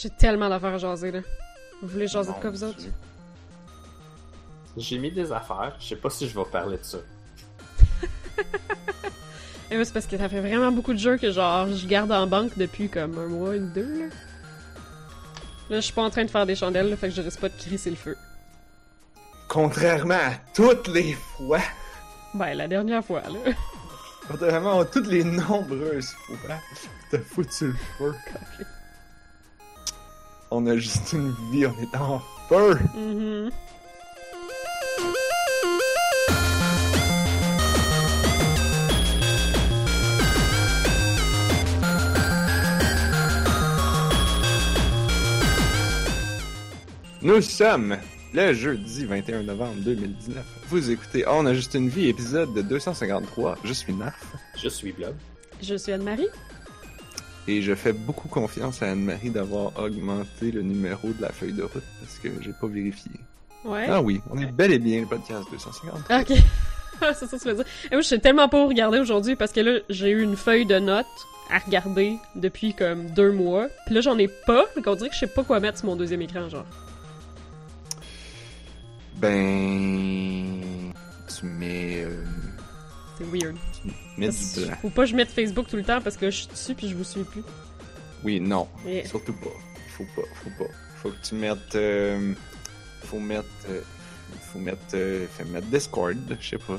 J'ai tellement d'affaires à jaser, là. Vous voulez jaser de Mon quoi, vous autres? J'ai mis des affaires, je sais pas si je vais parler de ça. Et moi, c'est parce que ça fait vraiment beaucoup de jeux que, genre, je garde en banque depuis comme un mois ou deux, là. Là, je suis pas en train de faire des chandelles, là, fait que je risque pas de crisser le feu. Contrairement à toutes les fois, Ben, la dernière fois, là. contrairement à toutes les nombreuses fois, t'as foutu le feu. On a juste une vie, on est en feu. Mhm. Nous sommes le jeudi 21 novembre 2019. Vous écoutez On a juste une vie, épisode de 253. Je suis Narf Je suis Blob. Je suis Anne-Marie. Et je fais beaucoup confiance à Anne-Marie d'avoir augmenté le numéro de la feuille de route parce que j'ai pas vérifié. Ouais. Ah oui, on est bel et bien le podcast 253. Ok. c'est ça que tu veux dire. Et moi, je suis tellement pas regarder aujourd'hui parce que là, j'ai eu une feuille de notes à regarder depuis comme deux mois. Puis là, j'en ai pas. Donc, on dirait que je sais pas quoi mettre sur mon deuxième écran, genre. Ben. Tu mets. euh, C'est weird. mets du blanc. Faut pas que je mette Facebook tout le temps parce que je suis dessus puis je vous suis plus. Oui, non. Surtout pas. Faut pas, faut pas. Faut que tu mettes. euh, faut mettre. euh, faut mettre. euh, faut mettre Discord, je sais pas.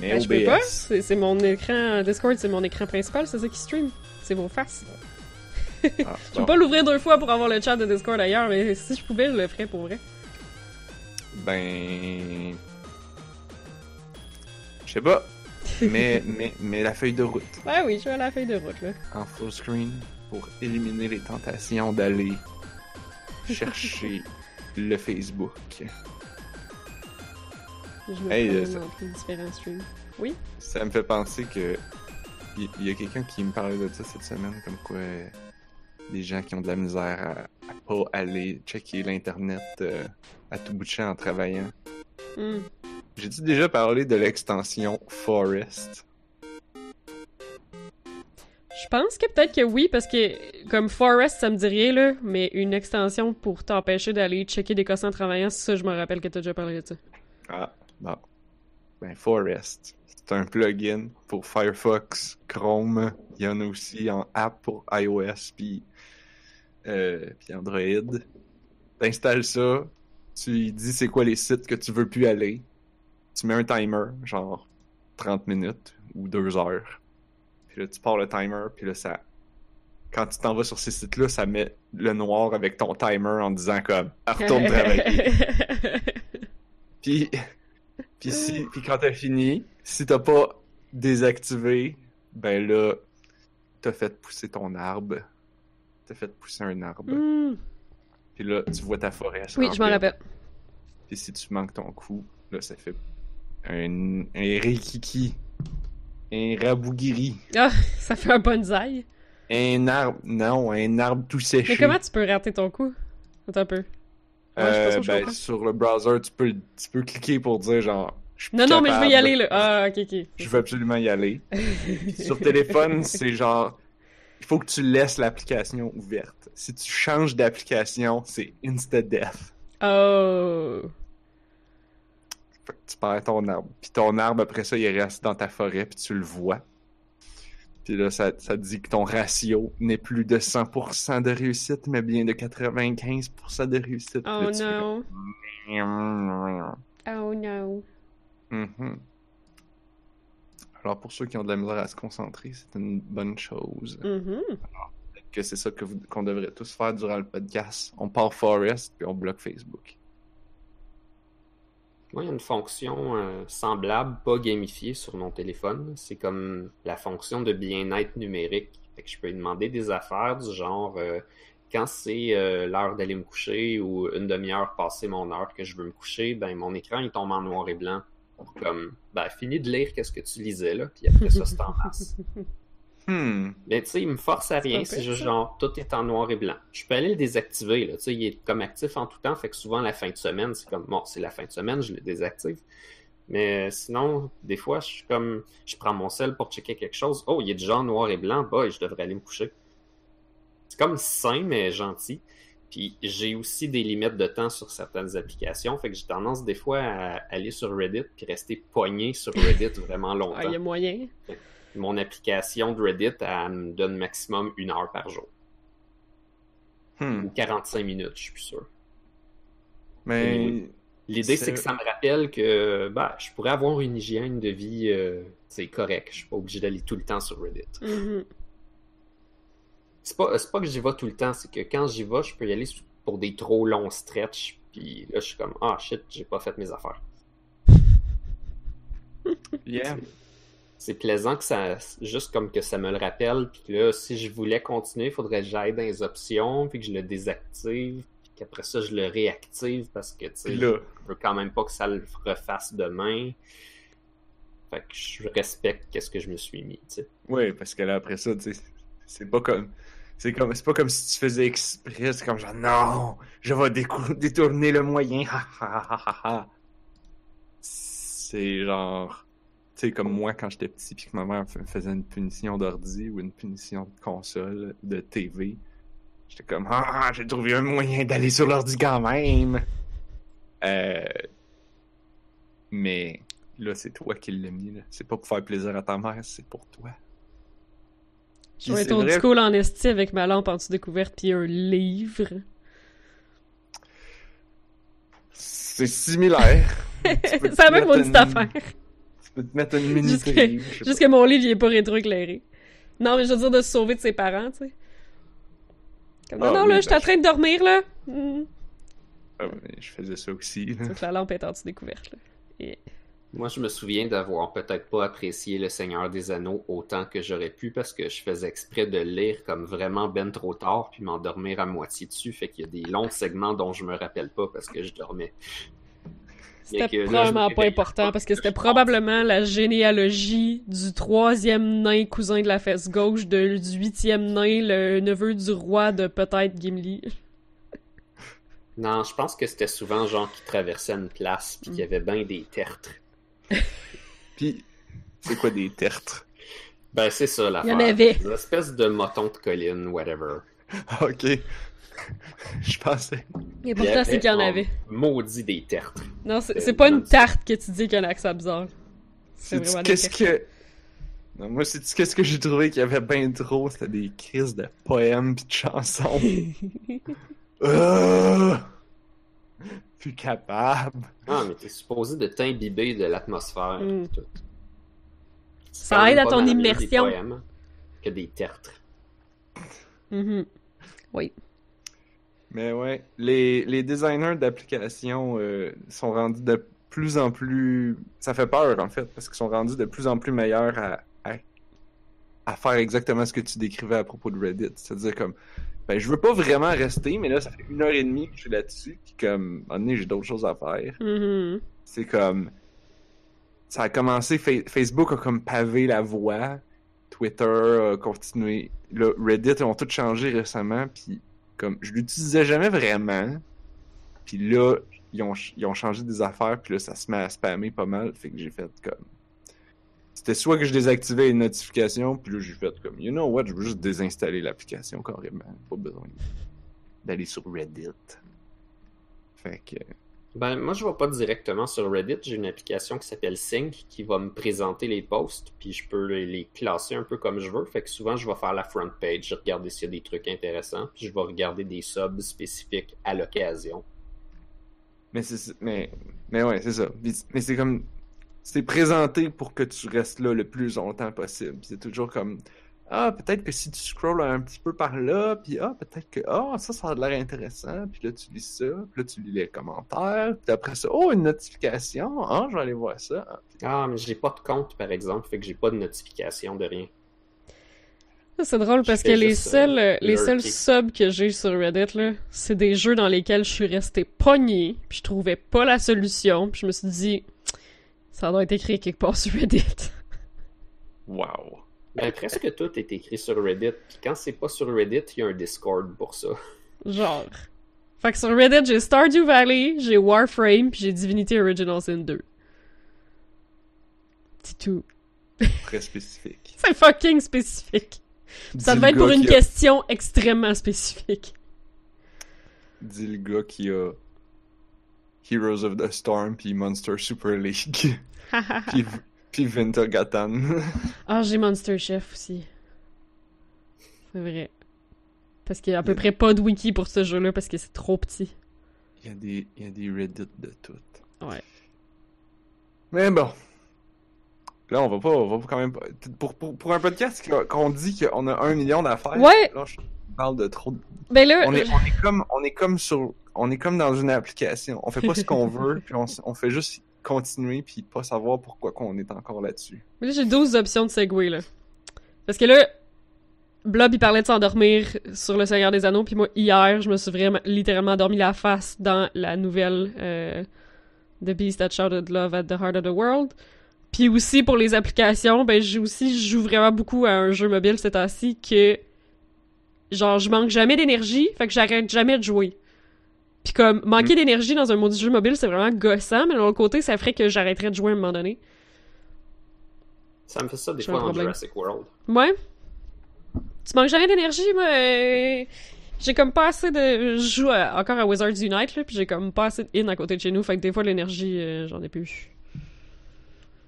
Mais Ben, je peux pas. OBS. C'est mon écran Discord, c'est mon écran principal, c'est ça qui stream. C'est vos faces. Ah, Je peux pas l'ouvrir deux fois pour avoir le chat de Discord ailleurs, mais si je pouvais, je le ferais pour vrai. Ben. Je sais pas. Mais, mais, mais la feuille de route Ouais, oui, je à la feuille de route, là. en full screen pour éliminer les tentations d'aller chercher le Facebook. Je me Hey, euh, ça- différents streams. Ça me fait penser que il y, y a quelqu'un qui me parlait de ça cette semaine, comme quoi des gens qui ont de la misère à, à pas aller checker l'internet euh, à tout bout de champ en travaillant. Hmm. J'ai-tu déjà parlé de l'extension Forest? Je pense que peut-être que oui, parce que comme Forest, ça me dit rien, là, mais une extension pour t'empêcher d'aller checker des cossins en travaillant, ça, je me rappelle que t'as déjà parlé de ça. Ah, bon. Ben, Forest. C'est un plugin pour Firefox, Chrome. Il y en a aussi en app pour iOS puis, euh, Android. T'installes ça. Tu dis c'est quoi les sites que tu veux plus aller. Tu mets un timer, genre 30 minutes ou 2 heures. Puis là, tu pars le timer, puis là, ça... Quand tu t'en vas sur ces sites-là, ça met le noir avec ton timer en disant comme « Retourne travailler ». Puis, puis, si, puis quand t'as fini, si t'as pas désactivé, ben là, t'as fait pousser ton arbre. T'as fait pousser un arbre. Hmm. Puis là, tu vois ta forêt. se Oui, je m'en rappelle. Puis si tu manques ton coup, là, ça fait un, un rikiki. Un rabougiri. Ah, ça fait un bonsaï. Un arbre, non, un arbre tout séché. Mais comment tu peux rater ton coup? Attends un peu. Ouais, Euh, ben, sur le browser, tu peux, tu peux cliquer pour dire genre. je suis Non, non, mais je veux y aller, là. Ah, ok, ok. Je veux absolument y aller. Sur téléphone, c'est genre. Il faut que tu laisses l'application ouverte. Si tu changes d'application, c'est insta-death. Oh. Fait que tu perds ton arbre. Puis ton arbre, après ça, il reste dans ta forêt, puis tu le vois. Puis là, ça, ça te dit que ton ratio n'est plus de 100% de réussite, mais bien de 95% de réussite. Oh non. Oh no. Mhm. Alors, pour ceux qui ont de la misère à se concentrer, c'est une bonne chose. Mhm. Peut-être que c'est ça qu'on devrait tous faire durant le podcast. On part Forest, puis on bloque Facebook. Moi, il y a une fonction euh, semblable, pas gamifiée sur mon téléphone. C'est comme la fonction de bien-être numérique. Je peux lui demander des affaires du genre euh, quand c'est euh, l'heure d'aller me coucher ou une demi-heure passée mon heure que je veux me coucher, ben mon écran il tombe en noir et blanc. Comme ben finis de lire qu'est-ce que tu lisais là, puis après ça c'est en masse. Hmm. Mais tu sais, il me force à rien, c'est juste genre tout est en noir et blanc. Je peux aller le désactiver, là. Tu sais, il est comme actif en tout temps, fait que souvent la fin de semaine, c'est comme bon, c'est la fin de semaine, je le désactive. Mais euh, sinon, des fois, je suis comme je prends mon sel pour checker quelque chose. Oh, il est déjà en noir et blanc, bah, je devrais aller me coucher. c'est comme sain, mais gentil. Puis j'ai aussi des limites de temps sur certaines applications. Fait que j'ai tendance des fois à aller sur Reddit puis rester poigné sur Reddit vraiment longtemps. Ah, il y a moyen. Mon application de Reddit, elle me donne maximum une heure par jour. Hmm. Ou 45 minutes, je suis plus sûr. Mais L'idée, C'est- c'est que ça me rappelle que bah, je pourrais avoir une hygiène de vie euh, c'est correct. Je suis pas obligé d'aller tout le temps sur Reddit. Mhm. C'est pas, c'est pas que j'y vais tout le temps, c'est que quand j'y vais, je peux y aller pour des trop longs stretches. Puis là, je suis comme, ah shit, j'ai pas fait mes affaires. yeah. C'est plaisant que ça, juste comme que ça me le rappelle. Puis que là, si je voulais continuer, il faudrait que j'aille dans les options, puis que je le désactive, puis qu'après ça, je le réactive parce que, tu sais, je veux quand même pas que ça le refasse demain. Fait que je respecte qu'est-ce que je me suis mis, tu sais. ouais, parce que là, après ça, tu sais, c'est pas comme. C'est comme, c'est pas comme si tu faisais exprès, c'est comme genre, non, je vais décou- détourner le moyen, ha ha ha ha ha. C'est genre, tu sais, comme moi quand j'étais petit, puis que ma mère me faisait une punition d'ordi ou une punition de console, de TV, j'étais comme, ah, j'ai trouvé un moyen d'aller sur l'ordi quand même. Euh, mais là, c'est toi qui l'as mis. C'est pas pour faire plaisir à ta mère, c'est pour toi. Je vais vrai- school en esti avec ma lampe anti-découverte puis un livre. C'est similaire. C'est la même maudite affaire. Peux te mettre une mini Juste que- Juste que mon livre, il est pas rétroéclairé. Non, mais je veux dire de se sauver de ses parents, tu sais. Comme, Ah non, non, oui, là, je suis en ben, train de dormir, là. Pas. Ah je faisais ça aussi. là. Donc la lampe est anti-découverte, là. Et... Moi, je me souviens d'avoir peut-être pas apprécié Le Seigneur des Anneaux autant que j'aurais pu parce que je faisais exprès de le lire comme vraiment ben trop tard puis m'endormir à moitié dessus. Fait qu'il y a des longs segments dont je me rappelle pas parce que je dormais. C'était probablement me pas important parce que c'était probablement la généalogie du troisième nain cousin de la fesse gauche, de, du huitième nain, le neveu du roi de peut-être Gimli. Non, je pense que c'était souvent genre qui traversait une place puis qu'il y avait bien des tertres. Puis, c'est quoi des tertres? Ben, c'est ça l'affaire. Il y en avait. Une espèce de moton de colline, whatever. ok. je pensais. Et pourtant, c'est qu'il y en avait. Maudit des tertres. Non, c'est Euh, pas une tarte que tu dis qu'il y a un accent bizarre. C'est vraiment Qu'est-ce que. Non, moi, c'est qu'est-ce que j'ai trouvé qu'il y avait bien trop? C'était des crises de poèmes pis de chansons. Euh... Plus capable. Ah, mais t'es supposé de t'imbiber de l'atmosphère. Mm. et tout. Ça aide à ton immersion. Des poèmes que des tertres. Mhm. Mais ouais, les, les designers d'applications euh, sont rendus de plus en plus. Ça fait peur en fait, parce qu'ils sont rendus de plus en plus meilleurs à, à, à faire exactement ce que tu décrivais à propos de Reddit. C'est-à-dire comme, ben je veux pas vraiment rester, mais là ça fait une heure et demie que je suis là-dessus, puis comme, à un moment donné, j'ai d'autres choses à faire. Mhm. C'est comme. Ça a commencé, Fa- Facebook a comme pavé la voie, Twitter a continué. Là, Reddit, ils ont tout changé récemment, puis comme je l'utilisais jamais vraiment. Puis là, ils ont, ils ont changé des affaires, puis là, ça se met à spammer pas mal, fait que j'ai fait comme. C'était soit que je désactivais les notifications, puis là, j'ai fait comme, you know what, je veux juste désinstaller l'application carrément. Pas besoin d'aller sur Reddit. Fait que. Ben, moi, je vais pas directement sur Reddit. J'ai une application qui s'appelle Sync qui va me présenter les posts, puis je peux les, classer un peu comme je veux. Fait que souvent, je vais faire la front page, regarder s'il y a des trucs intéressants, puis je vais regarder des subs spécifiques à l'occasion. Mais c'est mais mais ouais, c'est ça. Mais c'est comme c'est présenté pour que tu restes là le plus longtemps possible. C'est toujours comme ah, peut-être que si tu scrolls un petit peu par là, puis ah, peut-être que ah, ça ça a l'air intéressant, puis là tu lis ça, puis là tu lis les commentaires, puis après ça, oh, une notification, ah, je vais aller voir ça. Ah, mais j'ai pas de compte, par exemple, fait que j'ai pas de notification de rien. C'est drôle parce que les juste, seuls, euh, les seuls subs que j'ai sur Reddit, là, c'est des jeux dans lesquels je suis restée pognée, puis je trouvais pas la solution, puis je me suis dit, ça doit être écrit quelque part sur Reddit. Wow. Ben, presque tout est écrit sur Reddit, puis quand c'est pas sur Reddit, il y a un Discord pour ça. Genre. Fait que sur Reddit, j'ai Stardew Valley, j'ai Warframe, puis j'ai Divinity Original Sin 2. C'est tout. Très spécifique. C'est fucking spécifique. Ça devait être pour une a- question extrêmement spécifique. Dis le gars qui a Heroes of the Storm puis Monster Super League. puis, puis Vinta Gatan. ah, j'ai Monster Chef aussi. C'est vrai. Parce qu'il y a à peu près pas de wiki pour ce jeu-là parce que c'est trop petit. Il y a des, il y a des Reddit de tout. Ouais. Mais bon. Là, on va pas, on va pas quand même pas. Pour, pour, pour un podcast qu'on- dit qu'on a un million d'affaires. Ouais. Là, je parle de trop. de- Ben là, On est, on est comme, on est comme sur, on est comme dans une application. On fait pas ce qu'on veut, puis on fait juste continuer puis pas savoir pourquoi qu'on est encore là-dessus. Mais j'ai 12 options de segway, là. Parce que là, Blob, il parlait de s'endormir sur le Seigneur des Anneaux, puis moi, hier, je me suis vraiment, littéralement dormi la face dans la nouvelle euh, The Beast That Shouted Love at the Heart of the World. Puis aussi, pour les applications, ben, j'ai aussi, je joue vraiment beaucoup à un jeu mobile ces temps-ci que, genre, je manque jamais d'énergie, fait que j'arrête jamais de jouer. Puis comme, manquer d'énergie dans un mode jeu mobile, c'est vraiment gossant, mais de l'autre côté, ça ferait que j'arrêterais de jouer à un moment donné. Ça me fait ça des fois dans. Jurassic World. Ouais. Tu manques jamais d'énergie, moi. euh, J'ai comme pas assez de. Je joue à- encore à Wizards Unite, là, puis j'ai comme pas assez de in à côté de chez nous, fait que des fois l'énergie, euh, j'en ai plus.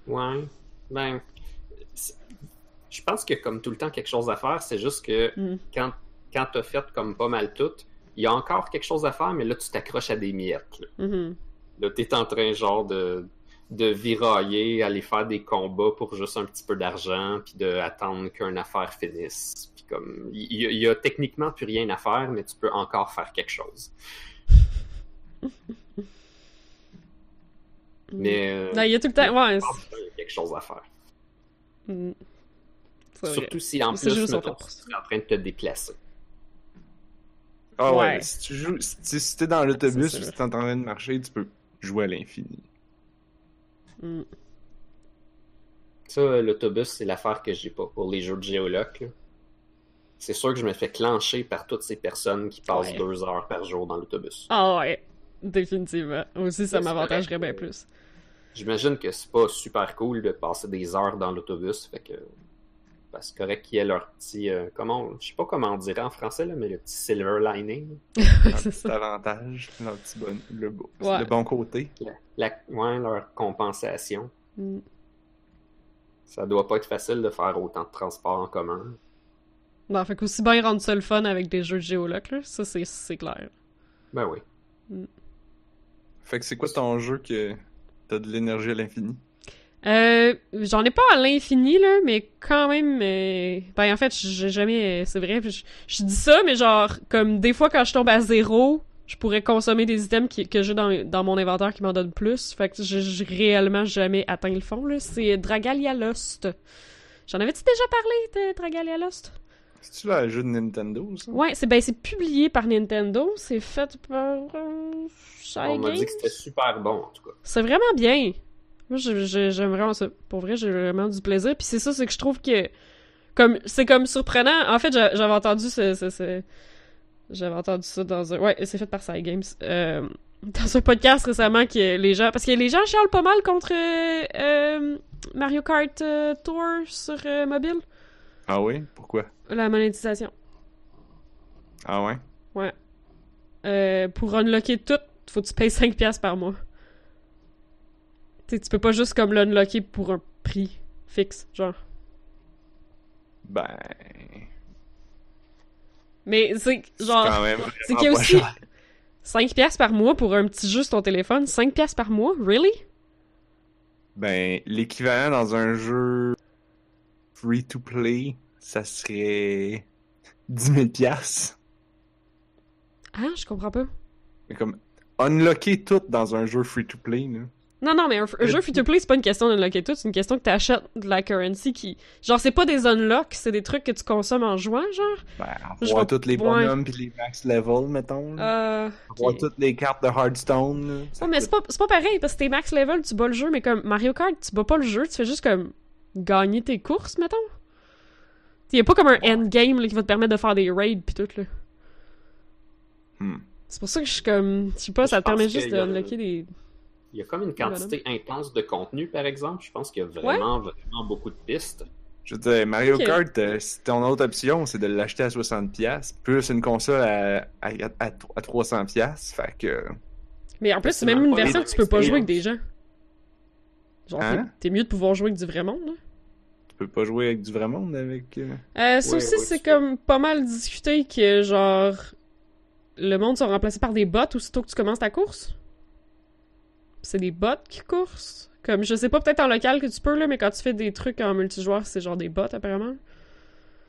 Ouais. Ben, je pense que comme tout le temps quelque chose à faire, c'est juste que Mm. quand, quand t'as fait comme pas mal tout, il y a encore quelque chose à faire, mais là tu t'accroches à des miettes. Là, Mhm. Là, t'es en train genre de, de virailler, aller faire des combats pour juste un petit peu d'argent, puis de attendre qu'une affaire finisse. Puis comme, il y, a- il y a techniquement plus rien à faire, mais tu peux encore faire quelque chose. Mais euh, Non, il y a tout le temps. Ouais. quelque chose à faire. Mm. Vrai. Surtout si en plus, mettons, tu serais en train de te déplacer. Ah ouais, Ouais. si tu joues, si, si t'es dans l'autobus ou si t'es en train de marcher, tu peux jouer à l'infini. Mm. Ça, euh, l'autobus, c'est l'affaire que j'ai pas pour les jeux de géoloc. là. C'est sûr que je me fais clencher par toutes ces personnes qui passent Ouais. deux heures par jour dans l'autobus. Ah ouais. Définitivement. Aussi, ça m'avantagerait bien correct. plus. J'imagine que c'est pas super cool de passer des heures dans l'autobus, fait que ben, c'est correct qu'il y ait leur petit, euh, comment, on- je sais pas comment on dirait en français là, mais le petit silver lining, c'est petit ça. avantage, leur petit bon, le, Ouais. le bon côté. la, la- ouais, leur compensation. Mm. Ça doit pas être facile de faire autant de transports en commun. Non, fait qu'aussi bien rendre ça le fun avec des jeux de géoloc, là. Ça, c'est- c'est clair. Ben oui. Fait que c'est quoi ton jeu que t'as de l'énergie à l'infini? Euh, j'en ai pas à l'infini, là, mais quand même, euh, ben, en fait, j'ai jamais, euh, c'est vrai, je, je dis ça, mais genre, comme, des fois, quand je tombe à zéro, je pourrais consommer des items qui- que j'ai dans, dans mon inventaire qui m'en donnent plus, fait que j'ai réellement jamais atteint le fond, là, c'est Dragalia Lost. J'en avais-tu déjà parlé de Dragalia Lost? C'est-tu là, un jeu de Nintendo, ça? Ouais, c'est ben, c'est publié par Nintendo, c'est fait par euh, On m'a dit que c'était super bon, en tout cas. C'est vraiment bien. Moi, j'aime vraiment ça. Pour vrai, j'ai vraiment du plaisir. Puis c'est ça, c'est que je trouve que comme c'est comme surprenant. En fait, j'a- j'avais entendu ce, ce- ce- j'avais entendu ça dans un ouais, c'est fait par Side Games. Euh, dans un podcast récemment que les gens parce que les gens chialent pas mal contre euh, euh, Mario Kart euh, Tour sur mobile, Ah oui? Pourquoi? la monétisation. Ah ouais? Ouais. Pour unlocker tout, faut que tu payes 5$ piastres par mois. Tu sais, tu peux pas juste comme l'unlocker pour un prix fixe, genre. Ben... Mais c'est genre c'est qu'il y a aussi cher. 5$ piastres par mois pour un petit jeu sur ton téléphone, 5$ piastres par mois, really? Ben, l'équivalent dans un jeu free-to-play, ça serait 10 000 piastres. Ah, je comprends pas. Mais comme, unlocker tout dans un jeu free-to-play, là. Non, non, mais un, un jeu free-to-play, c'est pas une question d'unlocker tout, c'est une question que t'achètes de la currency qui... Genre, c'est pas des unlocks, c'est des trucs que tu consommes en jouant, genre? Ben, avoir vois- tous les bonhommes pis les max level, mettons. Euh... Avoir toutes les cartes de Hearthstone, là. Ouais, mais c'est pas, pas pareil, parce que t'es max level, tu bats le jeu, mais comme Mario Kart, tu bats pas le jeu, tu fais juste comme gagner tes courses, mettons. Y'a pas comme un endgame là, qui va te permettre de faire des raids pis tout, là. Hmm. C'est pour ça que je suis comme. Je sais pas, ça te permet juste qu'il de y a- unlocker des. Il y a comme une quantité intense de contenu, par exemple. Je pense qu'il y a vraiment, vraiment beaucoup de pistes. Je veux dire, Mario. Kart, euh, ton autre option, c'est de l'acheter à 60$, plus une console à, à, à, à 300$. Fait que. Mais en plus, c'est même une version que tu peux pas jouer avec des gens. Genre, Hein? t'es- mieux de pouvoir jouer avec du vrai monde, là. Tu peux pas jouer avec du vrai monde avec. euh, Euh, ça Ouais, aussi, ouais, c'est comme pas mal discuté que, genre, le monde sont remplacés par des bots aussitôt que tu commences ta course. C'est des bots qui coursent. Comme, je sais pas, peut-être en local que tu peux, là, mais quand tu fais des trucs en multijoueur, c'est genre des bots, apparemment.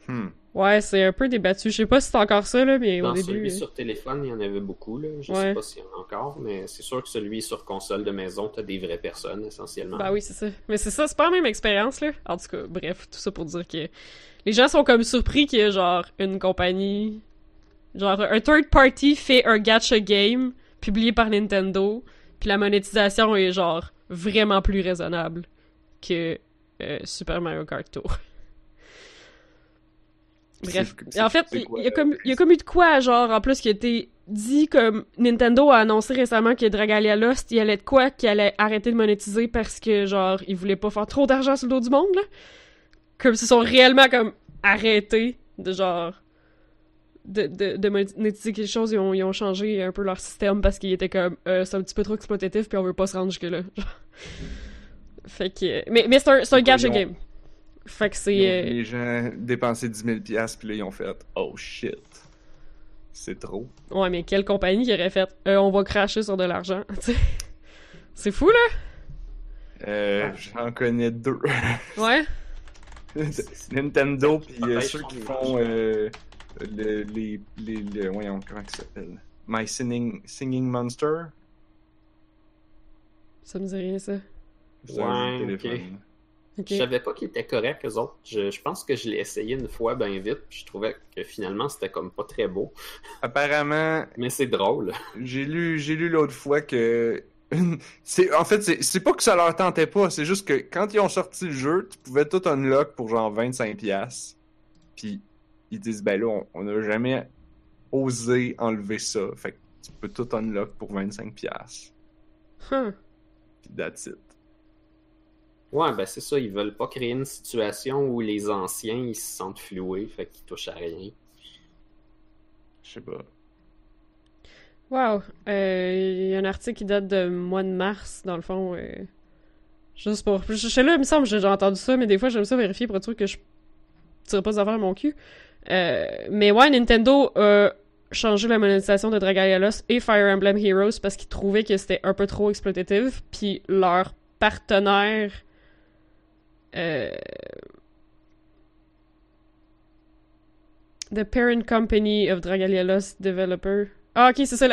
hmm. Ouais, c'est un peu débattu. Je sais pas si c'est encore ça, là, mais au Dans début... celui euh, sur téléphone, il y en avait beaucoup. Là. Je Ouais. sais pas s'il y en a encore, mais c'est sûr que celui sur console de maison, t'as des vraies personnes essentiellement. Bah oui, c'est ça. Mais c'est ça, c'est pas la même expérience, là. En tout cas, bref, tout ça pour dire que les gens sont comme surpris qu'il y ait, genre, une compagnie... Genre, un third party fait un gacha game publié par Nintendo, puis la monétisation est, genre, vraiment plus raisonnable que euh, Super Mario Kart Tour. Bref. En fait, il y, a comme, y a comme eu de quoi, genre, en plus, qui a été dit comme Nintendo a annoncé récemment que Dragalia Lost, il allait de quoi qu'il allait arrêter de monétiser parce que, genre, il voulait pas faire trop d'argent sur le dos du monde, là. Comme s'ils sont réellement, comme, arrêtés de, genre, de, de, de monétiser quelque chose, ils ont, ils ont changé un peu leur système parce qu'ils étaient comme, euh, c'est un petit peu trop exploitatif puis on veut pas se rendre jusque-là. fait que. Mais, mais c'est un, c'est un ils ont- game. Fait que Ils ont c'est. euh, Les gens dépenser 10 000$, piastres, puis là, ils ont fait Oh shit. C'est trop. Ouais, mais quelle compagnie qui aurait fait euh, on va cracher sur de l'argent, tu sais. C'est fou, là? Euh, J'en connais deux. Ouais. Nintendo, puis euh, ceux qui font euh, le, les, les, le- voyons, comment ça s'appelle? My Singing, Singing Monster? Ça me dit rien, ça. Ouais, téléphone. Ok. Je savais pas qu'ils étaient corrects, eux autres. Je, je pense que je l'ai essayé une fois bien vite, puis je trouvais que finalement c'était comme pas très beau. Apparemment, Mais c'est drôle. j'ai lu, j'ai lu l'autre fois que. c'est, en fait, c'est, c'est pas que ça leur tentait pas, c'est juste que quand ils ont sorti le jeu, tu pouvais tout unlock pour genre 25$. Puis ils disent, ben là, on- n'a jamais osé enlever ça. Fait que tu peux tout unlock pour 25$. Huh. Puis that's it. Ouais, ben c'est ça, ils veulent pas créer une situation où les anciens ils se sentent floués, fait qu'ils touchent à rien. Je sais pas. Wow. Euh, Il y a un article qui date de mois de mars, dans le fond. euh, Juste pour. Je je sais là, il me semble que j'ai déjà entendu ça, mais des fois, j'aime ça vérifier pour être sûr que je tire pas des affaires à mon cul. Euh, mais ouais, Nintendo a changé la monétisation de Dragalia Lost et Fire Emblem Heroes parce qu'ils trouvaient que c'était un peu trop exploitatif, puis leur partenaire. Euh... The parent company of Dragalia Lost Developer. Ah, ok, c'est ça,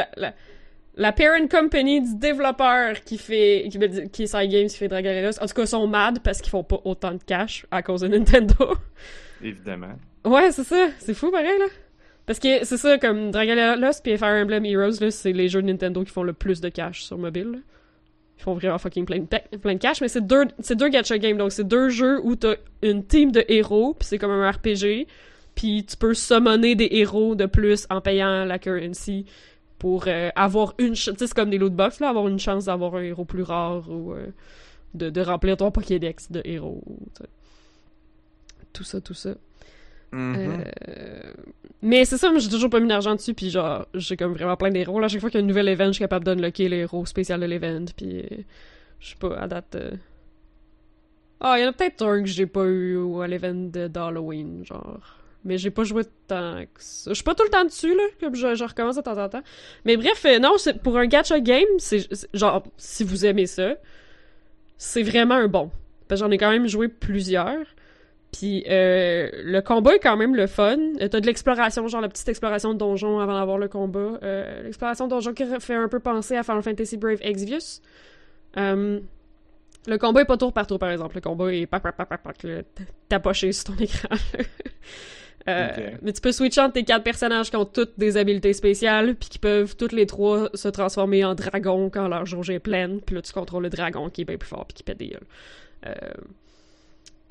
la, parent company du développeur qui fait, qui, qui est Games, qui fait Dragalia Lost. En tout cas, ils sont mad parce qu'ils font pas autant de cash à cause de Nintendo. Évidemment. ouais, c'est ça. C'est fou, pareil, là. Parce que c'est ça, comme Dragalia Lost puis Fire Emblem Heroes, là, c'est les jeux de Nintendo qui font le plus de cash sur mobile. Ils font vraiment fucking plein de, plein de cash, mais c'est deux, c'est deux gacha games, donc c'est deux jeux où t'as une team de héros, puis c'est comme un RPG, puis tu peux summoner des héros de plus en payant la currency pour euh, avoir une chance, c'est comme des loot box, là, avoir une chance d'avoir un héros plus rare ou euh, de, remplir ton Pokédex de héros. Tout ça, tout ça. Mhm. Euh, Mais c'est ça, moi j'ai toujours pas mis d'argent dessus, puis genre, j'ai comme vraiment plein d'héros. À chaque fois qu'il y a un nouvel event, je suis capable d'unlocker le héros spécial de l'event, puis euh, je sais pas, à date. euh, Ah, il y en a peut-être un que j'ai pas eu à l'event d'Halloween, genre. Mais j'ai pas joué tant que ça. Je suis pas tout le temps dessus, là, comme je, je recommence de temps en temps. Mais bref, euh, non, pour un gacha game, c'est- genre, si vous aimez ça, c'est vraiment un bon. Parce que j'en ai quand même joué plusieurs. Puis euh, le combat est quand même le fun. Euh, T'as de l'exploration, genre la petite exploration de donjon avant d'avoir le combat. Euh, l'exploration de donjon qui fait un peu penser à Final Fantasy Brave Exvius. Le combat est pas tour par tour, par exemple. Le combat est pac, pac, pac, pac, pac, là, t- tapoché sur ton écran. Mais tu peux switcher entre tes quatre personnages qui ont toutes des habiletés spéciales, puis qui peuvent toutes les trois se transformer en dragon quand leur jauge est pleine. Puis là, tu contrôles le dragon qui est bien plus fort puis qui pète des gueules.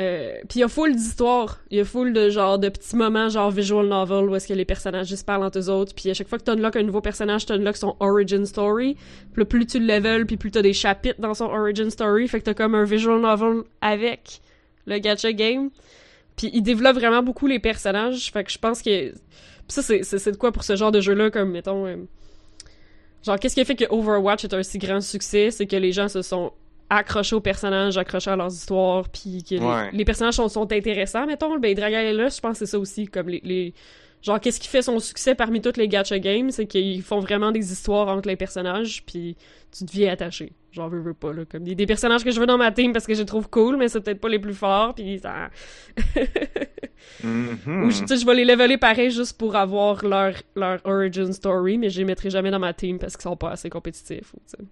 Euh, puis il y a full d'histoires, il y a full de genre de petits moments genre visual novel où est-ce que les personnages juste parlent entre eux autres, puis à chaque fois que tu unlocks un nouveau personnage, tu unlocks son origin story. Puis là, plus tu le level, puis plus t'as des chapitres dans son origin story, fait que t'as comme un visual novel avec le gacha game. Puis il développe vraiment beaucoup les personnages, fait que je pense que... Ça, c'est, de quoi pour ce genre de jeu-là, comme, mettons... euh, Genre, qu'est-ce qui a fait que Overwatch est un si grand succès? C'est que les gens se sont accrochés aux personnages, accrochés à leurs histoires, puis que les- Ouais. les, personnages sont, sont intéressants, mettons. Ben, Dragalia, je pense que c'est ça aussi, comme les... les- Genre, qu'est-ce qui fait son succès parmi toutes les gacha games? C'est qu'ils font vraiment des histoires entre les personnages, puis tu deviens attaché. Genre, veux, veux pas, là. Comme des, des personnages que je veux dans ma team parce que je les trouve cool, mais c'est peut-être pas les plus forts, puis ça... Mhm. Ou je- tu sais, je vais les leveler pareil juste pour avoir leur, leur origin story, mais je les mettrai jamais dans ma team parce qu'ils sont pas assez compétitifs. Ou.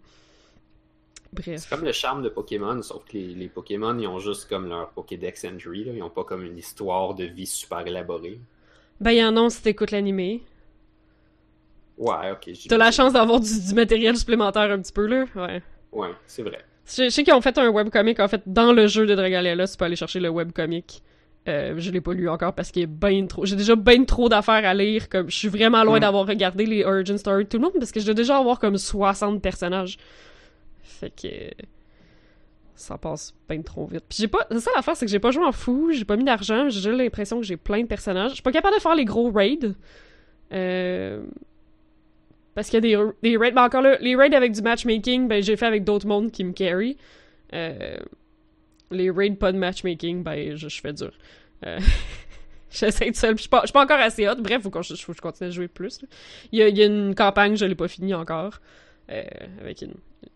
Bref. C'est comme le charme de Pokémon, sauf que les, les Pokémon, ils ont juste comme leur Pokédex Entry, là. ils ont pas comme une histoire de vie super élaborée. Ben, y en a si t'écoutes l'animé. Ouais, ok. T'as la chance d'avoir du, du matériel supplémentaire un petit peu, là. Ouais. Ouais, c'est vrai. Je, je sais qu'ils ont fait un webcomic, en fait, dans le jeu de Dragalia, tu peux aller chercher le webcomic. Euh, je l'ai pas lu encore parce qu'il est ben trop. J'ai déjà ben trop d'affaires à lire. Comme je suis vraiment loin Mm. d'avoir regardé les origin story de tout le monde parce que je dois déjà avoir comme 60 personnages. Fait que ça passe ben trop vite. Puis j'ai pas. C'est ça l'affaire, c'est que j'ai pas joué en fou, j'ai pas mis d'argent, j'ai l'impression que j'ai plein de personnages. Je suis pas capable de faire les gros raids. Euh... Parce qu'il y a des, raids. Ben encore là, les raids avec du matchmaking, ben j'ai fait avec d'autres mondes qui me carry. Euh, les raids pas de matchmaking, ben je, fais dur. Euh, J'essaie de seul, je suis pas, encore assez hot. Bref, faut que je, je continue à jouer plus. Il y a, une campagne, je l'ai pas fini encore. euh, avec une,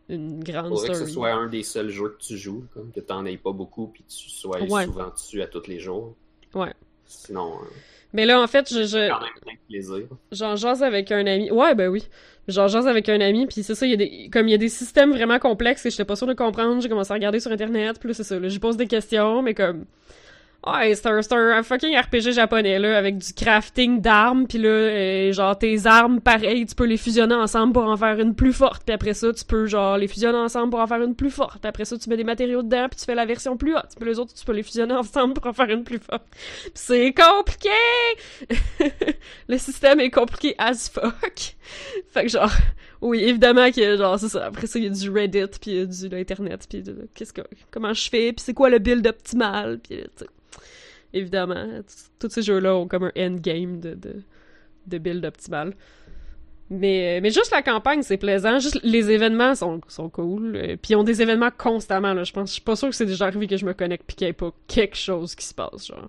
une grande Faudrait que ce soit un des seuls jeux que tu joues, comme que t'en aies pas beaucoup, puis tu sois Ouais. souvent dessus à tous les jours. Ouais. Sinon, euh, Mais là, en fait, je, je, quand même plaisir. J'en jase avec un ami. Ouais, ben oui. J'en jase avec un ami, puis c'est ça, il y a des... Comme il y a des systèmes vraiment complexes que j'étais pas sûre de comprendre, j'ai commencé à regarder sur Internet, puis c'est ça, là, j'y pose des questions, mais comme... Ouais, c'est un, un fucking RPG japonais, là, avec du crafting d'armes, puis là, euh, genre, tes armes, pareil, tu peux les fusionner ensemble pour en faire une plus forte, puis après ça, tu peux, genre, les fusionner ensemble pour en faire une plus forte, puis après ça, tu mets des matériaux dedans, puis tu fais la version plus haute, puis les autres, tu peux les fusionner ensemble pour en faire une plus forte. C'est compliqué! le système est compliqué as fuck. Fait que genre, oui, évidemment que genre, c'est ça. Après ça, il y a du Reddit, puis il y a du l'Internet, puis qu'est-ce que, comment je fais, puis c'est quoi le build optimal, puis. Évidemment, tous ces jeux-là ont comme un endgame de, de, de build optimal. Mais, mais juste la campagne, c'est plaisant. Juste les événements sont, sont cool. Euh, Puis ils ont des événements constamment, là. Je pense, je suis pas sûre que c'est déjà arrivé que je me connecte puis qu'il n'y ait pas quelque chose qui se passe, genre.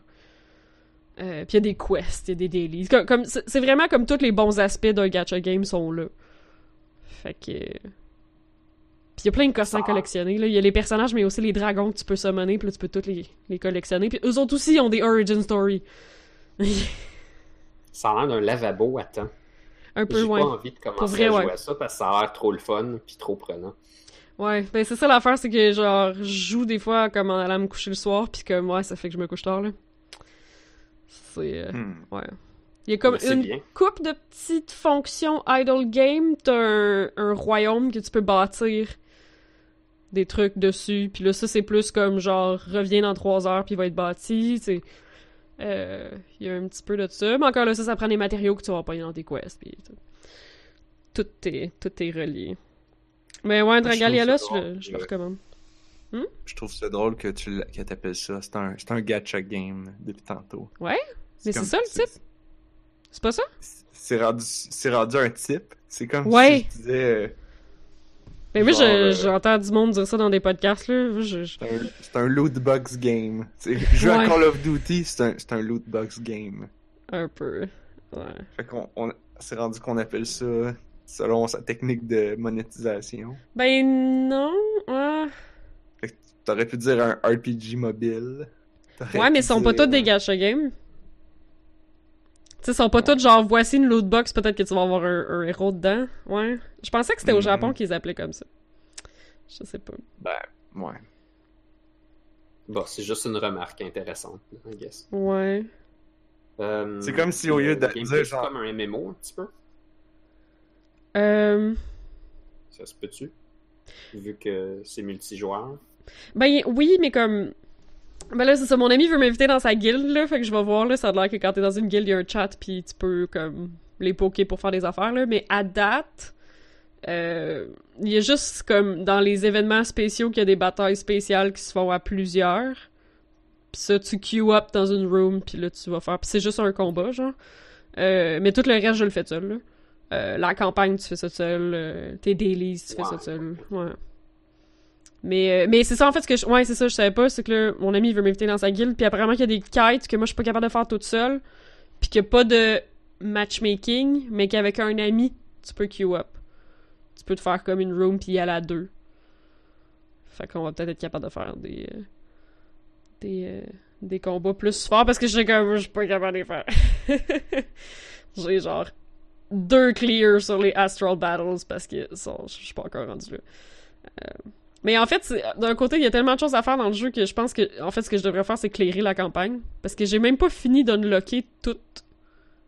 Euh, puis il y a des quests, il y a des dailies. Comme, comme- c'est vraiment comme tous les bons aspects d'un gacha game sont là. Fait que. Puis il y a plein de cossins à collectionner. Là. Il y a les personnages, mais aussi les dragons que tu peux summoner, puis là, tu peux tous les, les collectionner. Puis eux autres aussi ont des origin story. Ça a l'air d'un lavabo à temps. Un peu J'ai pas envie de commencer vrai, à jouer ouais. à ça parce que ça a l'air trop le fun puis trop prenant. Ouais, ben c'est ça l'affaire, c'est que genre, je joue des fois comme en allant me coucher le soir, puis comme, ouais, ça fait que je me couche tard, là. C'est. euh, Hmm. Ouais. Il y a comme une bien. coupe de petites fonctions idle game. T'as un, un royaume que tu peux bâtir des trucs dessus. Puis là, ça, c'est plus comme genre, reviens dans trois heures, puis il va être bâti. Euh, Il y a un petit peu de ça. Mais encore là, ça, ça prend des matériaux que tu vas pas dans tes quests. Puis tout. Est, tout est relié. Mais ouais, trouve Dragalia, là, je, le- je le recommande. Je trouve ça drôle que tu que t'appelles ça. C'est un, c'est un gacha game depuis tantôt. Ouais? Mais c'est ça, le type? C'est pas ça? C'est rendu, c'est rendu un type. C'est comme Ouais. si je disais. euh, Mais moi, je- euh, j'entends du monde dire ça dans des podcasts, là. Je, C'est un, c'est un loot box game. C'est- Jouer Ouais. à Call of Duty, c'est un, c'est un loot box game. Un peu. Ouais. Fait qu'on on, c'est rendu qu'on appelle ça selon sa technique de monétisation. Ben non. T'aurais pu dire un RPG mobile. Ouais mais ils sont pas tous des gacha games. Tu sais, ils sont pas tous genre, voici une loot box, peut-être que tu vas avoir un, un héros dedans. Ouais. Je pensais que c'était au Mhm. Japon qu'ils appelaient comme ça. Je sais pas. Ben, ouais. Bon, c'est juste une remarque intéressante, I guess. Ouais. Euh, C'est comme si au lieu de dire c'est genre- comme un MMO un petit peu. Euh... Ça se peut-tu? Vu que c'est multijoueur. Ben oui, mais comme... Ben là, c'est ça, mon ami veut m'inviter dans sa guilde, là, fait que je vais voir, là, ça a l'air que quand t'es dans une guilde, il y a un chat, puis tu peux, comme, les poker pour faire des affaires, là, mais à date, euh, il y a juste, comme, dans les événements spéciaux qu'il y a des batailles spéciales qui se font à plusieurs, Puis ça, tu queue up dans une room, puis là, tu vas faire... Puis c'est juste un combat, genre. Euh, mais tout le reste, je le fais seul, là. Euh, la campagne, tu fais ça seul. tes dailies, tu fais ça seul. Ouais. Mais, euh, mais c'est ça, en fait, ce que je... Ouais, c'est ça, je savais pas, c'est que là, mon ami, veut m'inviter dans sa guilde, puis apparemment qu'il y a des quêtes que moi, je suis pas capable de faire toute seule, puis qu'il y a pas de matchmaking, mais qu'avec un ami, tu peux queue up. Tu peux te faire comme une room, puis y aller à deux. Fait qu'on va peut-être être capable de faire des... euh, des... euh, des combats plus forts, parce que je sais que je suis pas capable de les faire. J'ai genre deux clears sur les Astral Battles parce que ça, je suis pas encore rendu là. Euh, mais en fait, d'un côté, il y a tellement de choses à faire dans le jeu que je pense que, en fait, ce que je devrais faire, c'est clairer la campagne. Parce que j'ai même pas fini d'unlocker toutes,